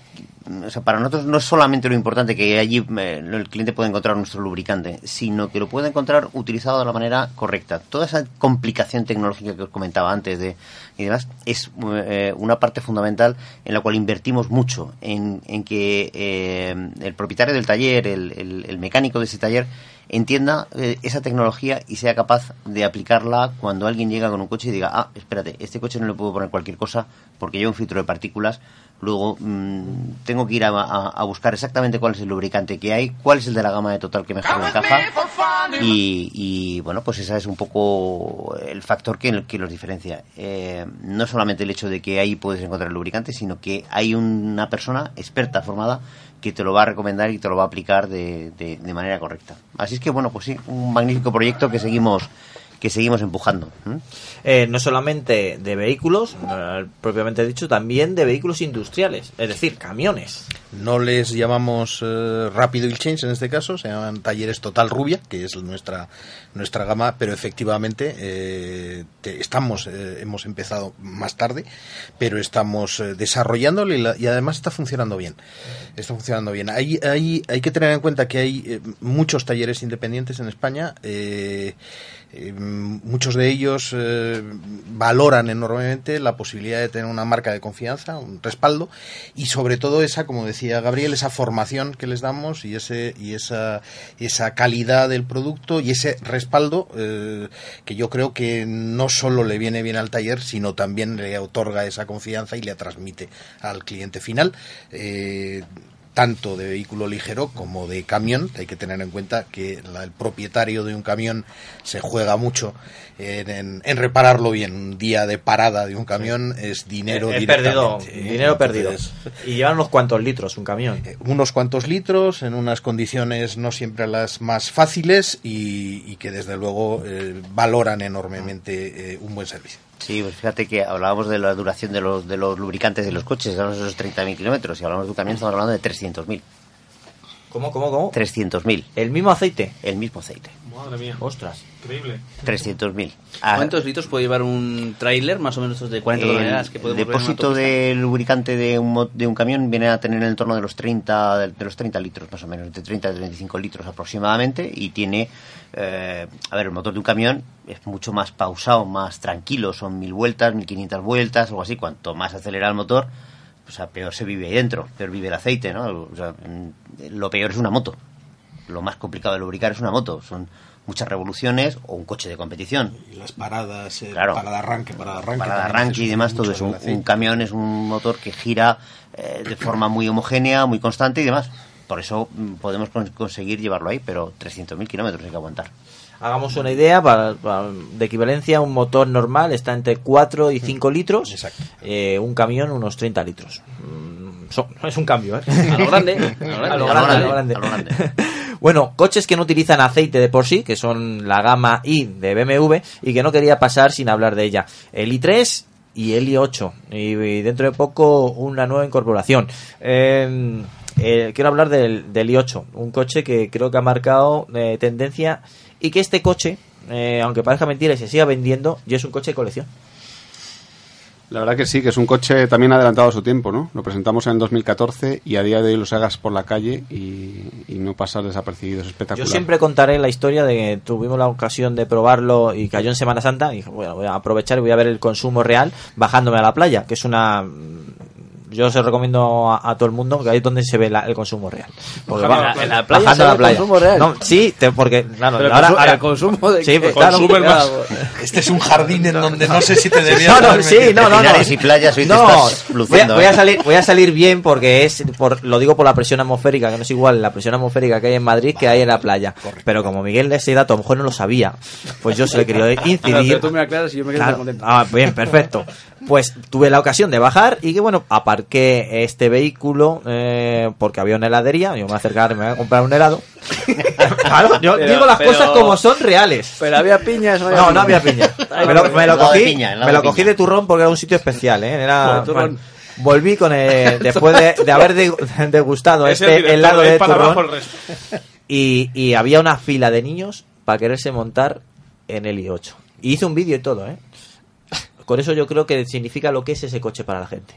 o sea, para nosotros no es solamente lo importante que allí eh, el cliente pueda encontrar nuestro lubricante, sino que lo puede encontrar utilizado de la manera correcta. Toda esa complicación tecnológica que os comentaba antes de, y demás es eh, una parte fundamental en la cual invertimos mucho en, que eh, el propietario del taller, el, mecánico de ese taller, entienda esa tecnología y sea capaz de aplicarla cuando alguien llega con un coche y diga, ah, espérate, este coche no le puedo poner cualquier cosa porque lleva un filtro de partículas, luego mm, tengo que ir a, a- a buscar exactamente cuál es el lubricante que hay, cuál es el de la gama de total que mejor me encaja y, y, bueno, pues ese es un poco el factor que, que los diferencia. Eh, no solamente el hecho de que ahí puedes encontrar el lubricante, sino que hay una persona experta formada que te lo va a recomendar y te lo va a aplicar de, de- de manera correcta. Así es que bueno, pues sí, un magnífico proyecto que seguimos que seguimos empujando. ¿eh? Eh, no solamente de vehículos, eh, propiamente dicho, también de vehículos industriales, es decir, camiones. No les llamamos eh, Rápido y Change en este caso, se llaman Talleres Total Rubia, que es nuestra nuestra gama, pero efectivamente eh, te- estamos eh, hemos empezado más tarde, pero estamos eh, desarrollándolo y, la- y además está funcionando bien. Está funcionando bien. Hay, hay, hay que tener en cuenta que hay eh, muchos talleres independientes en España. eh, eh, muchos de ellos eh, valoran enormemente la posibilidad de tener una marca de confianza, un respaldo y sobre todo esa, como decía Gabriel, esa formación que les damos y ese y esa esa calidad del producto y ese respaldo eh, que yo creo que no solo le viene bien al taller, sino también le otorga esa confianza y le transmite al cliente final. Eh, tanto de vehículo ligero como de camión. Hay que tener en cuenta que la- el propietario de un camión se juega mucho en, en- en repararlo bien. Un día de parada de un camión es dinero He perdido, dinero perdido. Y llevan unos cuantos litros un camión. unos cuantos litros en unas condiciones no siempre las más fáciles y, y que desde luego eh, valoran enormemente eh, un buen servicio. Sí, pues fíjate que hablábamos de la duración de los, de los lubricantes de los coches, de esos 30.000 kilómetros, y hablamos de un camión, estamos hablando de 300.000. ¿Cómo, cómo, cómo? 300.000. ¿El mismo aceite? El mismo aceite. Madre mía. Ostras. Increíble. 300.000. Ah, ¿Cuántos litros puede llevar un tráiler, más o menos estos de 40 toneladas? Que el depósito de lubricante de un, mo- de un camión viene a tener en el torno de los 30 de, los 30 litros más o menos de 30 a 35 litros aproximadamente y tiene eh, a ver el motor de un camión es mucho más pausado más tranquilo son mil vueltas 1500 vueltas algo así cuanto más acelera el motor o sea, peor se vive ahí dentro peor vive el aceite no o sea, lo peor es una moto lo más complicado de lubricar es una moto son muchas revoluciones o un coche de competición Y las paradas, eh, Claro. para de arranque, para de arranque. para el también arranque y demás, todo eso. Un, camión es un motor que gira eh, de forma muy homogénea, muy constante y demás. Por eso mm, podemos con- conseguir llevarlo ahí, pero 300.000 kilómetros hay que aguantar. hagamos una idea para, para- de equivalencia, un motor normal está entre 4 y 5 litros, eh, un camión unos 30 litros. Mm, so- es un cambio, ¿eh? A lo grande, a lo grande. A lo grande, a lo grande. a lo grande. Bueno, coches que no utilizan aceite de por sí, que son la gama i de BMW, y que no quería pasar sin hablar de ella. El i3 y el i8. Y, y dentro de poco una nueva incorporación. Eh, eh, quiero hablar del, del i8, un coche que creo que ha marcado eh, tendencia y que este coche, eh, aunque parezca mentira y se siga vendiendo, ya es un coche de colección. La verdad que sí, que es un coche también adelantado a su tiempo, ¿no? Lo presentamos en el 2014 y a día de hoy lo hagas por la calle y, y no pasar desapercibido, es espectacular. Yo siempre contaré la historia de que tuvimos la ocasión de probarlo y cayó en Semana Santa. Y dije, bueno, voy a aprovechar y voy a ver el consumo real bajándome a la playa, que es una. Yo se lo recomiendo a, a todo el mundo que ahí es donde se ve la- el consumo real. Porque va- a la. ¿En la playa bajando se a ve la el playa. consumo real? No, sí, te- porque claro, Pero el ahora, ahora- el consumo de sí, pues, claro, el más. Este es un jardín en donde no sé si te debías No, no, sí, no, no, no. Pinares y playas, hoy te No, voy a, luciendo, voy a ¿eh? salir, voy a salir bien porque es, por, lo digo por la presión atmosférica, que no es igual la presión atmosférica que hay en Madrid que hay en la playa. Pero como Miguel de ese dato a lo mejor no lo sabía, pues yo se le quería Pero incidir. tú me aclaras y yo me quedo Claro. contento. Ah, bien, perfecto. Pues tuve la ocasión de bajar y que bueno, aparqué este vehículo eh, porque había una heladería. Yo me voy a acercar, me voy a comprar un helado. claro, yo Pero- digo las pero- cosas como son reales. Pero había piñas, no No, no había piña. Me lo, me lo Helado de cogí, piña, me lo de cogí de turrón porque era un sitio especial, ¿eh? Era, bueno, volví con el, después de, de haber de- degustado Es el este director, helado de turrón y había una fila de niños para quererse montar en el i8. Y hice un vídeo y todo, ¿eh? Con eso yo creo que significa lo que es ese coche para la gente.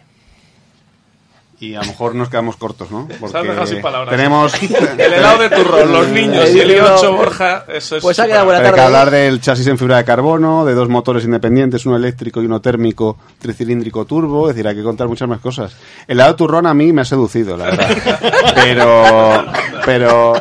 Y a lo mejor nos quedamos cortos, ¿no? Dejado sin palabras. tenemos... El helado de turrón, los niños y el i8 Borja, eso es. Pues ha quedado buena Hay que tarde. hablar del chasis en fibra de carbono, de dos motores independientes, uno eléctrico y uno térmico tricilíndrico turbo, es decir, hay que contar muchas más cosas. El lado turrón a mí me ha seducido, la verdad. Pero, pero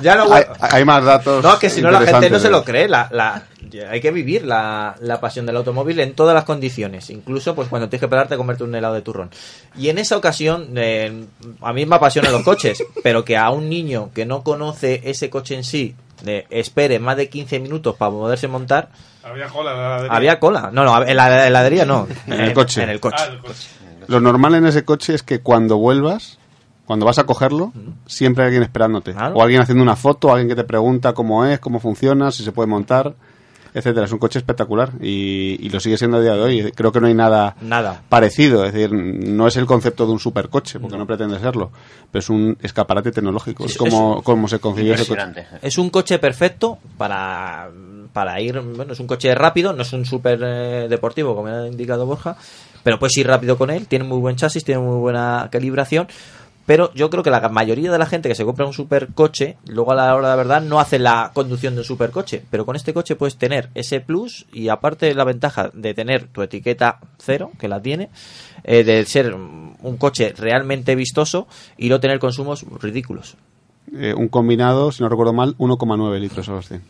Ya no, hay, hay más datos. no, que si no la gente no se lo ¿eh? cree. La, la- hay que vivir la, la pasión del automóvil en todas las condiciones. Incluso pues cuando tienes que pararte a comerte un helado de turrón. Y en esa ocasión, eh, a mí me apasionan los coches, pero que a un niño que no conoce ese coche en sí, le espere más de 15 minutos para poderse montar, Había cola en la heladería. había cola. No, no, en la heladería no. En el coche. En el coche. Ah, el coche. Lo normal en ese coche es que cuando vuelvas, cuando vas a cogerlo, siempre hay alguien esperándote. Claro. O alguien haciendo una foto, alguien que te pregunta cómo es, cómo funciona, si se puede montar, etcétera. Es un coche espectacular y, y lo sigue siendo a día de hoy. Creo que no hay nada Nada. parecido. Es decir, no es el concepto de un supercoche, porque no, pretende serlo, pero es un escaparate tecnológico. Es, Es- como, como se concibió ese coche. Es un coche perfecto para, para ir, bueno, es un coche rápido, no es un súper eh, deportivo como ha indicado Borja, pero puedes ir rápido con él, tiene muy buen chasis, tiene muy buena calibración, pero yo creo que la mayoría de la gente que se compra un supercoche, luego a la hora de la verdad no hace la conducción de un supercoche, pero con este coche puedes tener ese plus y aparte la ventaja de tener tu etiqueta cero, que la tiene, eh, de ser un coche realmente vistoso y no tener consumos ridículos. Eh, un combinado, si no recuerdo mal, 1,9 litros a los 100.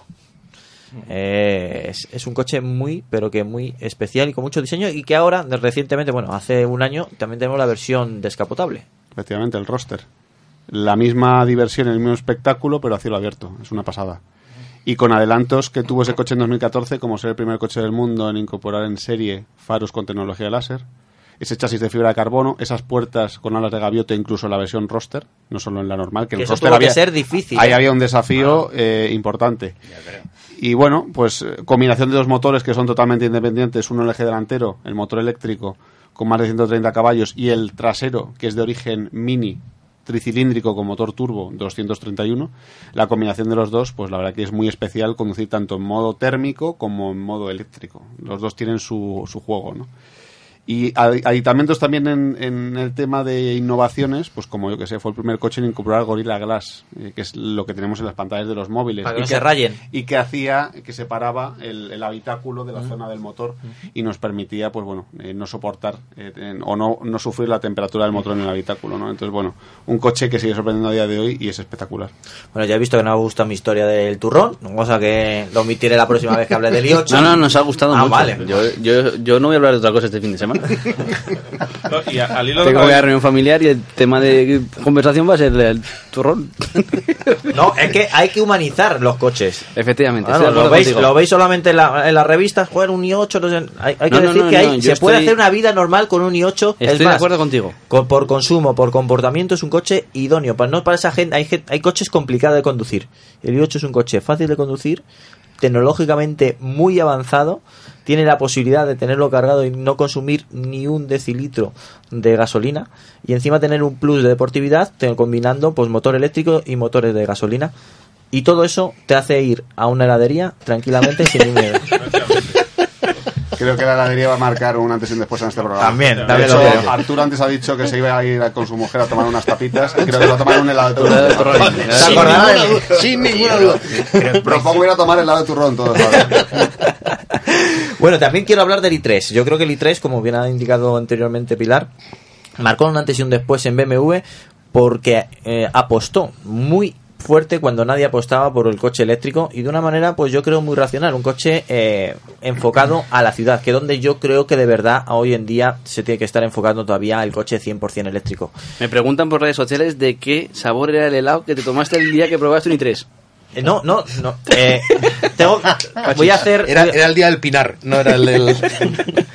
Eh, es, es un coche muy, pero que muy especial y con mucho diseño y que ahora, recientemente, bueno, hace un año, también tenemos la versión descapotable. Efectivamente, el roster. La misma diversión, el mismo espectáculo, pero a cielo abierto. Es una pasada. Y con adelantos que tuvo ese coche en 2014, como ser el primer coche del mundo en incorporar en serie faros con tecnología láser, ese chasis de fibra de carbono, esas puertas con alas de gaviota, incluso la versión roster, no solo en la normal, que, Que el eso roster tuvo que había, ser difícil, Ahí ¿eh? había un desafío eh, importante. Y bueno, pues eh, combinación de dos motores que son totalmente independientes, uno el eje delantero, el motor eléctrico con más de 130 caballos y el trasero que es de origen mini tricilíndrico con motor turbo 231. La combinación de los dos, pues la verdad que es muy especial conducir tanto en modo térmico como en modo eléctrico. Los dos tienen su, su juego, ¿no? Y adi- aditamentos también en, en el tema de innovaciones, pues como yo que sé, fue el primer coche en incorporar Gorilla Glass, eh, que es lo que tenemos en las pantallas de los móviles. Para que y no se rayen. Y que hacía, que separaba el, el habitáculo de la zona del motor y nos permitía, pues bueno, eh, no soportar eh, en- o no, no sufrir la temperatura del motor en el habitáculo, ¿no? Entonces, bueno, un coche que sigue sorprendiendo a día de hoy y es espectacular. Bueno, ya he visto que no me gusta mi historia del turrón, cosa que lo omitiré la próxima vez que hable del i8. No, no, nos ha gustado Ah, mucho. vale. Yo, yo, yo no voy a hablar de otra cosa este fin de semana. Semana. No, y a- al hilo de Tengo que que- ir a reunión familiar y el tema de conversación va a ser el turrón. No, es que hay que humanizar los coches. Efectivamente. De lo, veis, lo veis solamente en, la- en las revistas, joder, un i8. no sé, hay, hay que No, decir no, que hay- se puede estoy- hacer una vida normal con un i8. es Estoy de más, acuerdo contigo. con- por consumo, por comportamiento, es un coche idóneo. Para, no para esa gente, hay, hay coches complicados de conducir. El i8 es un coche fácil de conducir, tecnológicamente muy avanzado. Tiene la posibilidad de tenerlo cargado y no consumir ni un decilitro de gasolina. Y encima tener un plus de deportividad, combinando pues motor eléctrico y motores de gasolina. Y todo eso te hace ir a una heladería tranquilamente sin miedo. Creo que la heladería va a marcar un antes y un después en este programa. También, De también hecho, lo creo. Arturo antes ha dicho que se iba a ir con su mujer a tomar unas tapitas. y Creo que va a tomar un helado de turrón. Sin ninguna duda. sin ninguna duda. Propongo ir a tomar helado de turrón todos. Bueno, también quiero hablar del i3. Yo creo que el i3, como bien ha indicado anteriormente Pilar, marcó un antes y un después en BMW porque eh, apostó muy fuerte cuando nadie apostaba por el coche eléctrico y de una manera pues yo creo muy racional un coche eh, enfocado a la ciudad que donde yo creo que de verdad hoy en día se tiene que estar enfocando todavía el coche 100% eléctrico Me preguntan por redes sociales de qué sabor era el helado que te tomaste el día que probaste un i3. Eh, no no no eh, tengo, voy a hacer Era, era el día del Pinar, no era el del.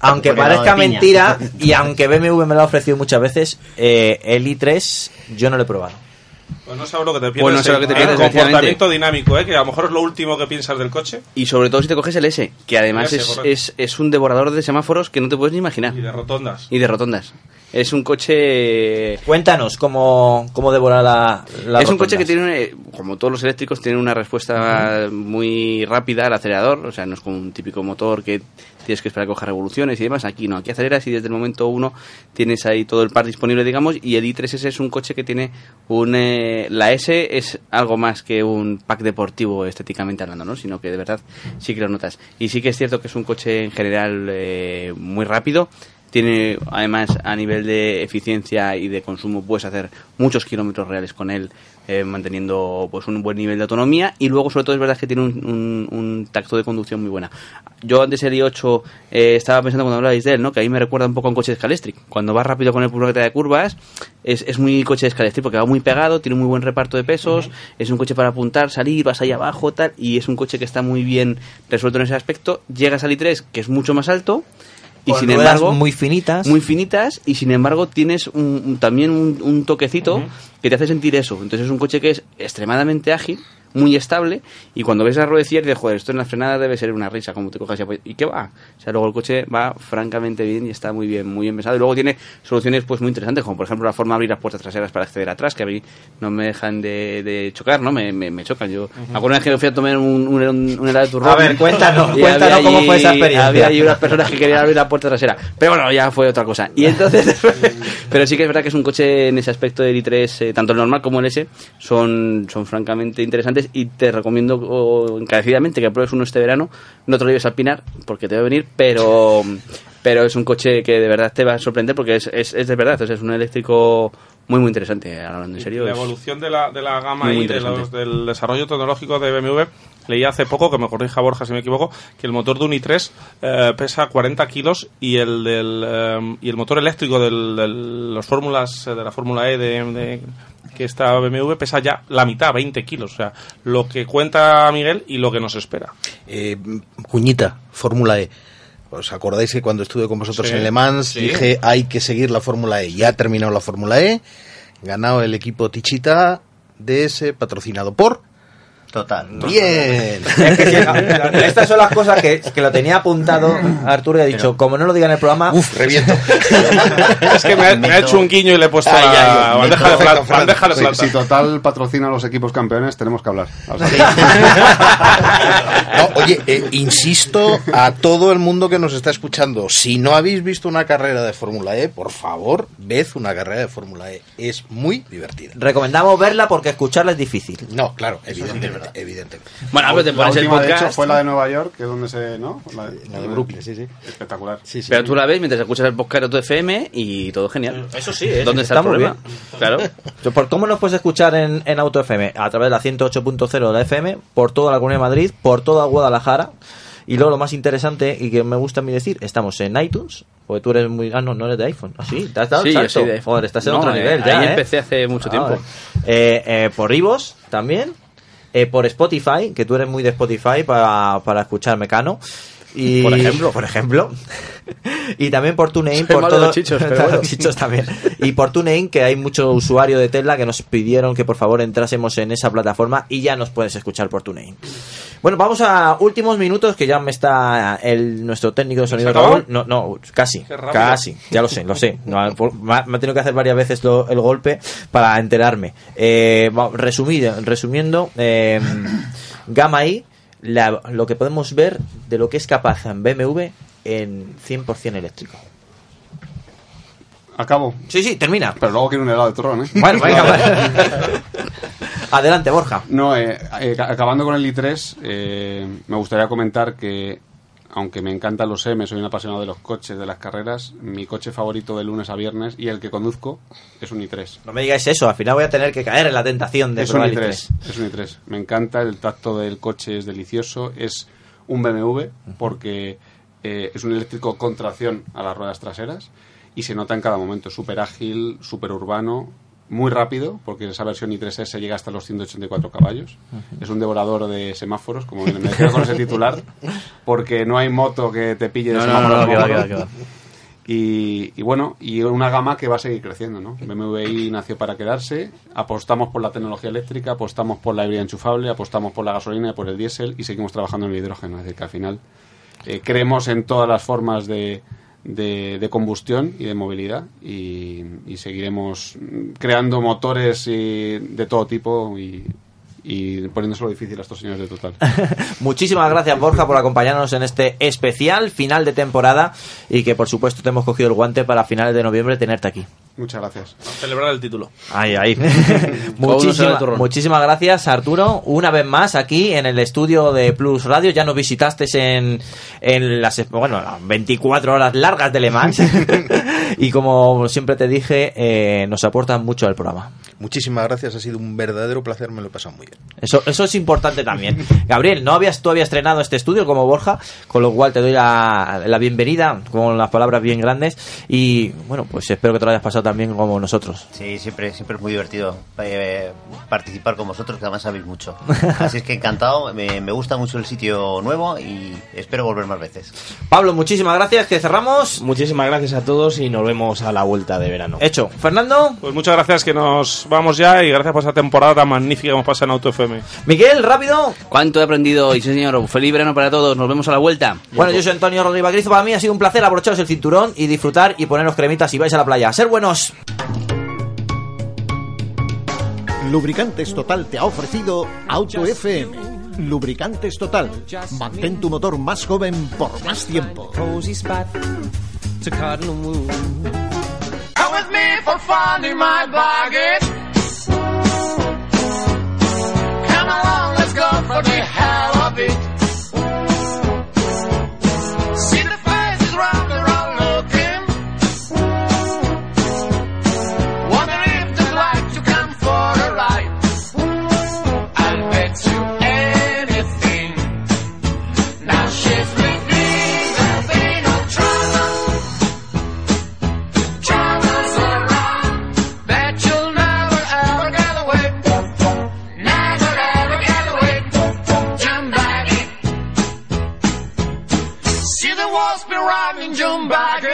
aunque parezca piña. mentira y aunque BMW me lo ha ofrecido muchas veces, eh, el i3 yo no lo he probado. Pues no sabes lo que te pierdes. Pues no sabes lo que te el comportamiento dinámico, ¿eh? que a lo mejor es lo último que piensas del coche Y sobre todo si te coges el S, que además S, es, es, es un devorador de semáforos que no te puedes ni imaginar. y de rotondas. Y de rotondas. Es un coche Cuéntanos cómo, cómo devorar la, la es un coche que tiene, una- como todos los eléctricos, tiene una respuesta muy rápida al acelerador. O sea, no es como un típico motor que tienes que esperar a coger revoluciones y demás. Aquí no, aquí aceleras y desde el momento uno tienes ahí todo el par disponible, digamos. Y el i3S es un coche que tiene un. eh, la S es algo más que un pack deportivo estéticamente hablando, ¿no? Sino que de verdad sí que lo notas. Y sí que es cierto que es un coche en general eh, muy rápido. Tiene, además, a nivel de eficiencia y de consumo, puedes hacer muchos kilómetros reales con él, eh, manteniendo pues un buen nivel de autonomía. Y luego, sobre todo, es verdad que tiene un, un- un tacto de conducción muy buena. Yo antes el i8 eh, estaba pensando cuando hablabais de él, ¿no? que a mí me recuerda un poco a un coche de Scalextric. Cuando vas rápido con el pulgante de curvas, es, es muy coche de Scalextric porque va muy pegado, tiene un muy buen reparto de pesos, es un coche para apuntar, salir, vas ahí abajo, tal, y es un coche que está muy bien resuelto en ese aspecto. Llegas al i3, que es mucho más alto, y sin embargo muy finitas. muy finitas y sin embargo tienes un- un- también un, un toquecito que te hace sentir eso entonces es un coche que es extremadamente ágil muy estable y cuando ves la ruedecilla dices joder esto en la frenada debe ser una risa como te cojas y apoyas". y qué va o sea luego el coche va francamente bien y está muy bien muy bien pensado y luego tiene soluciones pues muy interesantes como por ejemplo la forma de abrir las puertas traseras para acceder atrás que a mí no me dejan de, de chocar no me, me, me chocan yo me acuerdo una vez que me fui a tomar un, un, un- un helado de turrón A ver, cuéntanos, cuéntanos cómo fue esa experiencia. había allí unas personas que querían abrir la puerta trasera. Pero bueno, ya fue otra cosa. Y entonces, pero sí que es verdad que es un coche en ese aspecto del i3, eh, tanto el normal como el S, son, son francamente interesantes y te recomiendo oh, encarecidamente que pruebes uno este verano. No te lo lleves al Pinar porque te va a venir, pero, pero es un coche que de verdad te va a sorprender porque es, es, es de verdad, o sea, es un eléctrico muy, muy interesante, hablando en serio. la evolución de la, de la gama y de los- del desarrollo tecnológico de BMW leí hace poco que me corrija Borja si me equivoco que el motor de un i3 eh, pesa 40 kilos y el del eh, y el motor eléctrico del, del- los fórmulas eh, de la Fórmula E de, de- que está BMW pesa ya la mitad 20 kilos o sea lo que cuenta Miguel y lo que nos espera Eh, cuñita, Fórmula E. ¿Os acordáis que cuando estuve con vosotros Sí, en Le Mans sí. dije hay que seguir la Fórmula E? Ya ha terminado la Fórmula E, ganado el equipo Tichita DS, patrocinado por... Total. Bien. Es que sí, estas son las cosas que, que lo tenía apuntado Arturo y ha dicho, como no lo diga en el programa, Uf, reviento. es que me, ha- me ha hecho un guiño y le he puesto Ay, la ay, bandeja, de perfecto, plata, Fran. bandeja de Si, plata. si Total patrocina a los equipos campeones, tenemos que hablar. No, oye, eh, insisto a todo el mundo que nos está escuchando, si no habéis visto una carrera de Fórmula E, por favor, ved una carrera de Fórmula E. Es muy divertida. recomendamos verla porque escucharla es difícil. No, claro, evidentemente, evidentemente. Bueno, pues te la pones el de podcast. hecho, fue la de Nueva York, que es donde se... ¿no? La, La de Brooklyn, sí, sí. Espectacular. Sí, sí. Pero tú la ves mientras escuchas el podcast de tu FM y todo genial. Eso sí, ¿eh? ¿Dónde está, Está el problema? Claro. Yo, ¿Por cómo nos puedes escuchar en, en Auto FM? A través de la 108.0 de la FM, por toda la Comunidad de Madrid, por toda Guadalajara Y luego lo más interesante y que me gusta a mí decir, estamos en iTunes, porque tú eres muy... Ah, no, no eres de iPhone. Ah, sí, te has dado el Sí, yo salto. soy de iPhone. Joder, estás en No, otro eh, nivel ahí ya, ¿eh? empecé hace mucho Ah, tiempo. Eh, eh, por Ivos también. Eh, por Spotify, que tú eres muy de Spotify para, para escuchar Mecano. Y, Por ejemplo. Por ejemplo. y también por TuneIn. Soy por malo de todo, los chichos, pero bueno. chichos también. Y por TuneIn, que hay mucho usuario de Tesla que nos pidieron que por favor entrásemos en esa plataforma y ya nos puedes escuchar por TuneIn. Bueno, vamos a últimos minutos que ya me está el nuestro técnico de sonido. No, no, casi. Casi. Ya lo sé, lo sé. No, me ha tenido que hacer varias veces lo- el golpe para enterarme. Eh, resumir, resumiendo, eh, Gamma I, la- lo que podemos ver de lo que es capaz en BMW en 100% eléctrico. Acabo. Sí, sí, termina. Pero luego quiero un helado de turrón, ¿eh? Bueno, venga, vale. Adelante, Borja. No, eh, eh, acabando con el i3, eh, me gustaría comentar que, aunque me encantan los M, soy un apasionado de los coches, de las carreras, mi coche favorito de lunes a viernes y el que conduzco es un i3. No me digáis eso, al final voy a tener que caer en la tentación de Es un probar el i3, i3. es un i3. Me encanta, el tacto del coche es delicioso, es un BMW porque eh, es un eléctrico con tracción a las ruedas traseras y se nota en cada momento, súper ágil, súper urbano, muy rápido, porque esa versión i3S llega hasta los 184 caballos. Es un devorador de semáforos, como me quedo con ese titular, porque no hay moto que te pille de No, no, semáforo no, va. Y, y bueno, y una gama que va a seguir creciendo, ¿no? BMW i nació para quedarse, apostamos por la tecnología eléctrica, apostamos por la híbrida enchufable, apostamos por la gasolina y por el diésel y seguimos trabajando en el hidrógeno, es decir, que al final eh, creemos en todas las formas de, de, de combustión y de movilidad y, seguiremos creando motores y- de todo tipo y, y poniéndoselo difícil a estos señores de Total. Muchísimas gracias, Borja, por acompañarnos en este especial final de temporada y que, por supuesto, te hemos cogido el guante para finales de noviembre tenerte aquí. Muchas gracias. Celebrar el título. Ahí, ahí. Muchísima- muchísimas gracias, Arturo. Una vez más aquí en el estudio de Plus Radio. Ya nos visitaste en, en las bueno, las 24 horas largas de Le Mans. y como siempre te dije, eh, nos aportan mucho al programa. Muchísimas gracias, ha sido un verdadero placer, me lo he pasado muy bien. Eso, eso es importante también. Gabriel, no habías tú habías estrenado este estudio como Borja, con lo cual te doy la, la bienvenida con las palabras bien grandes y bueno, pues espero que te lo hayas pasado también como nosotros. Sí, siempre, siempre es muy divertido eh, participar con vosotros, que además sabéis mucho. Así es que encantado, me, me gusta mucho el sitio nuevo y espero volver más veces. Pablo, muchísimas gracias, que cerramos. Muchísimas gracias a todos y nos vemos a la vuelta de verano. Hecho. Fernando. Pues muchas gracias que nos vamos ya y gracias por esta temporada tan magnífica que hemos pasado en Auto FM. Miguel, rápido. ¿Cuánto he aprendido? Y sí, señor, feliz verano para todos. Nos vemos a la vuelta. Bueno, yo soy Antonio Rodríguez Bagrizo. Para mí ha sido un placer abrocharos el cinturón y disfrutar y poneros cremitas si vais a la playa. ¡Ser buenos! Lubricantes Total te ha ofrecido Auto FM. Lubricantes Total. Mantén tu motor más joven por más tiempo. to cardinal moon. Come with me for finding my baggage. back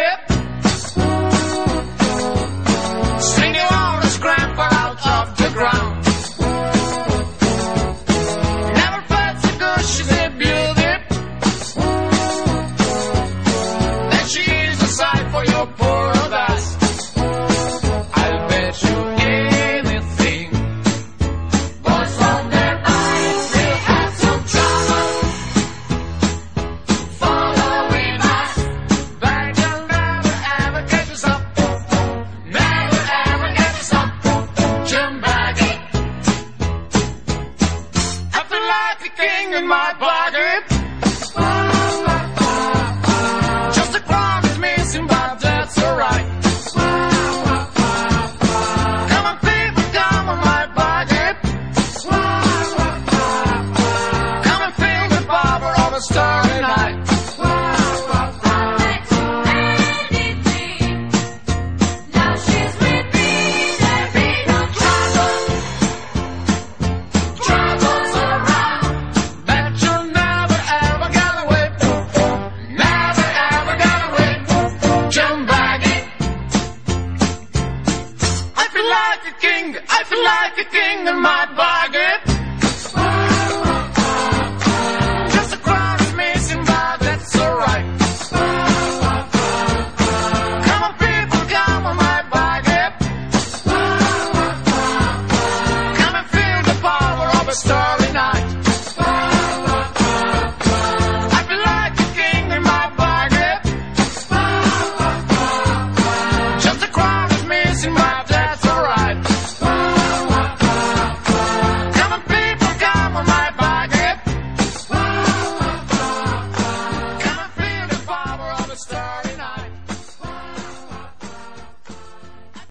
my body.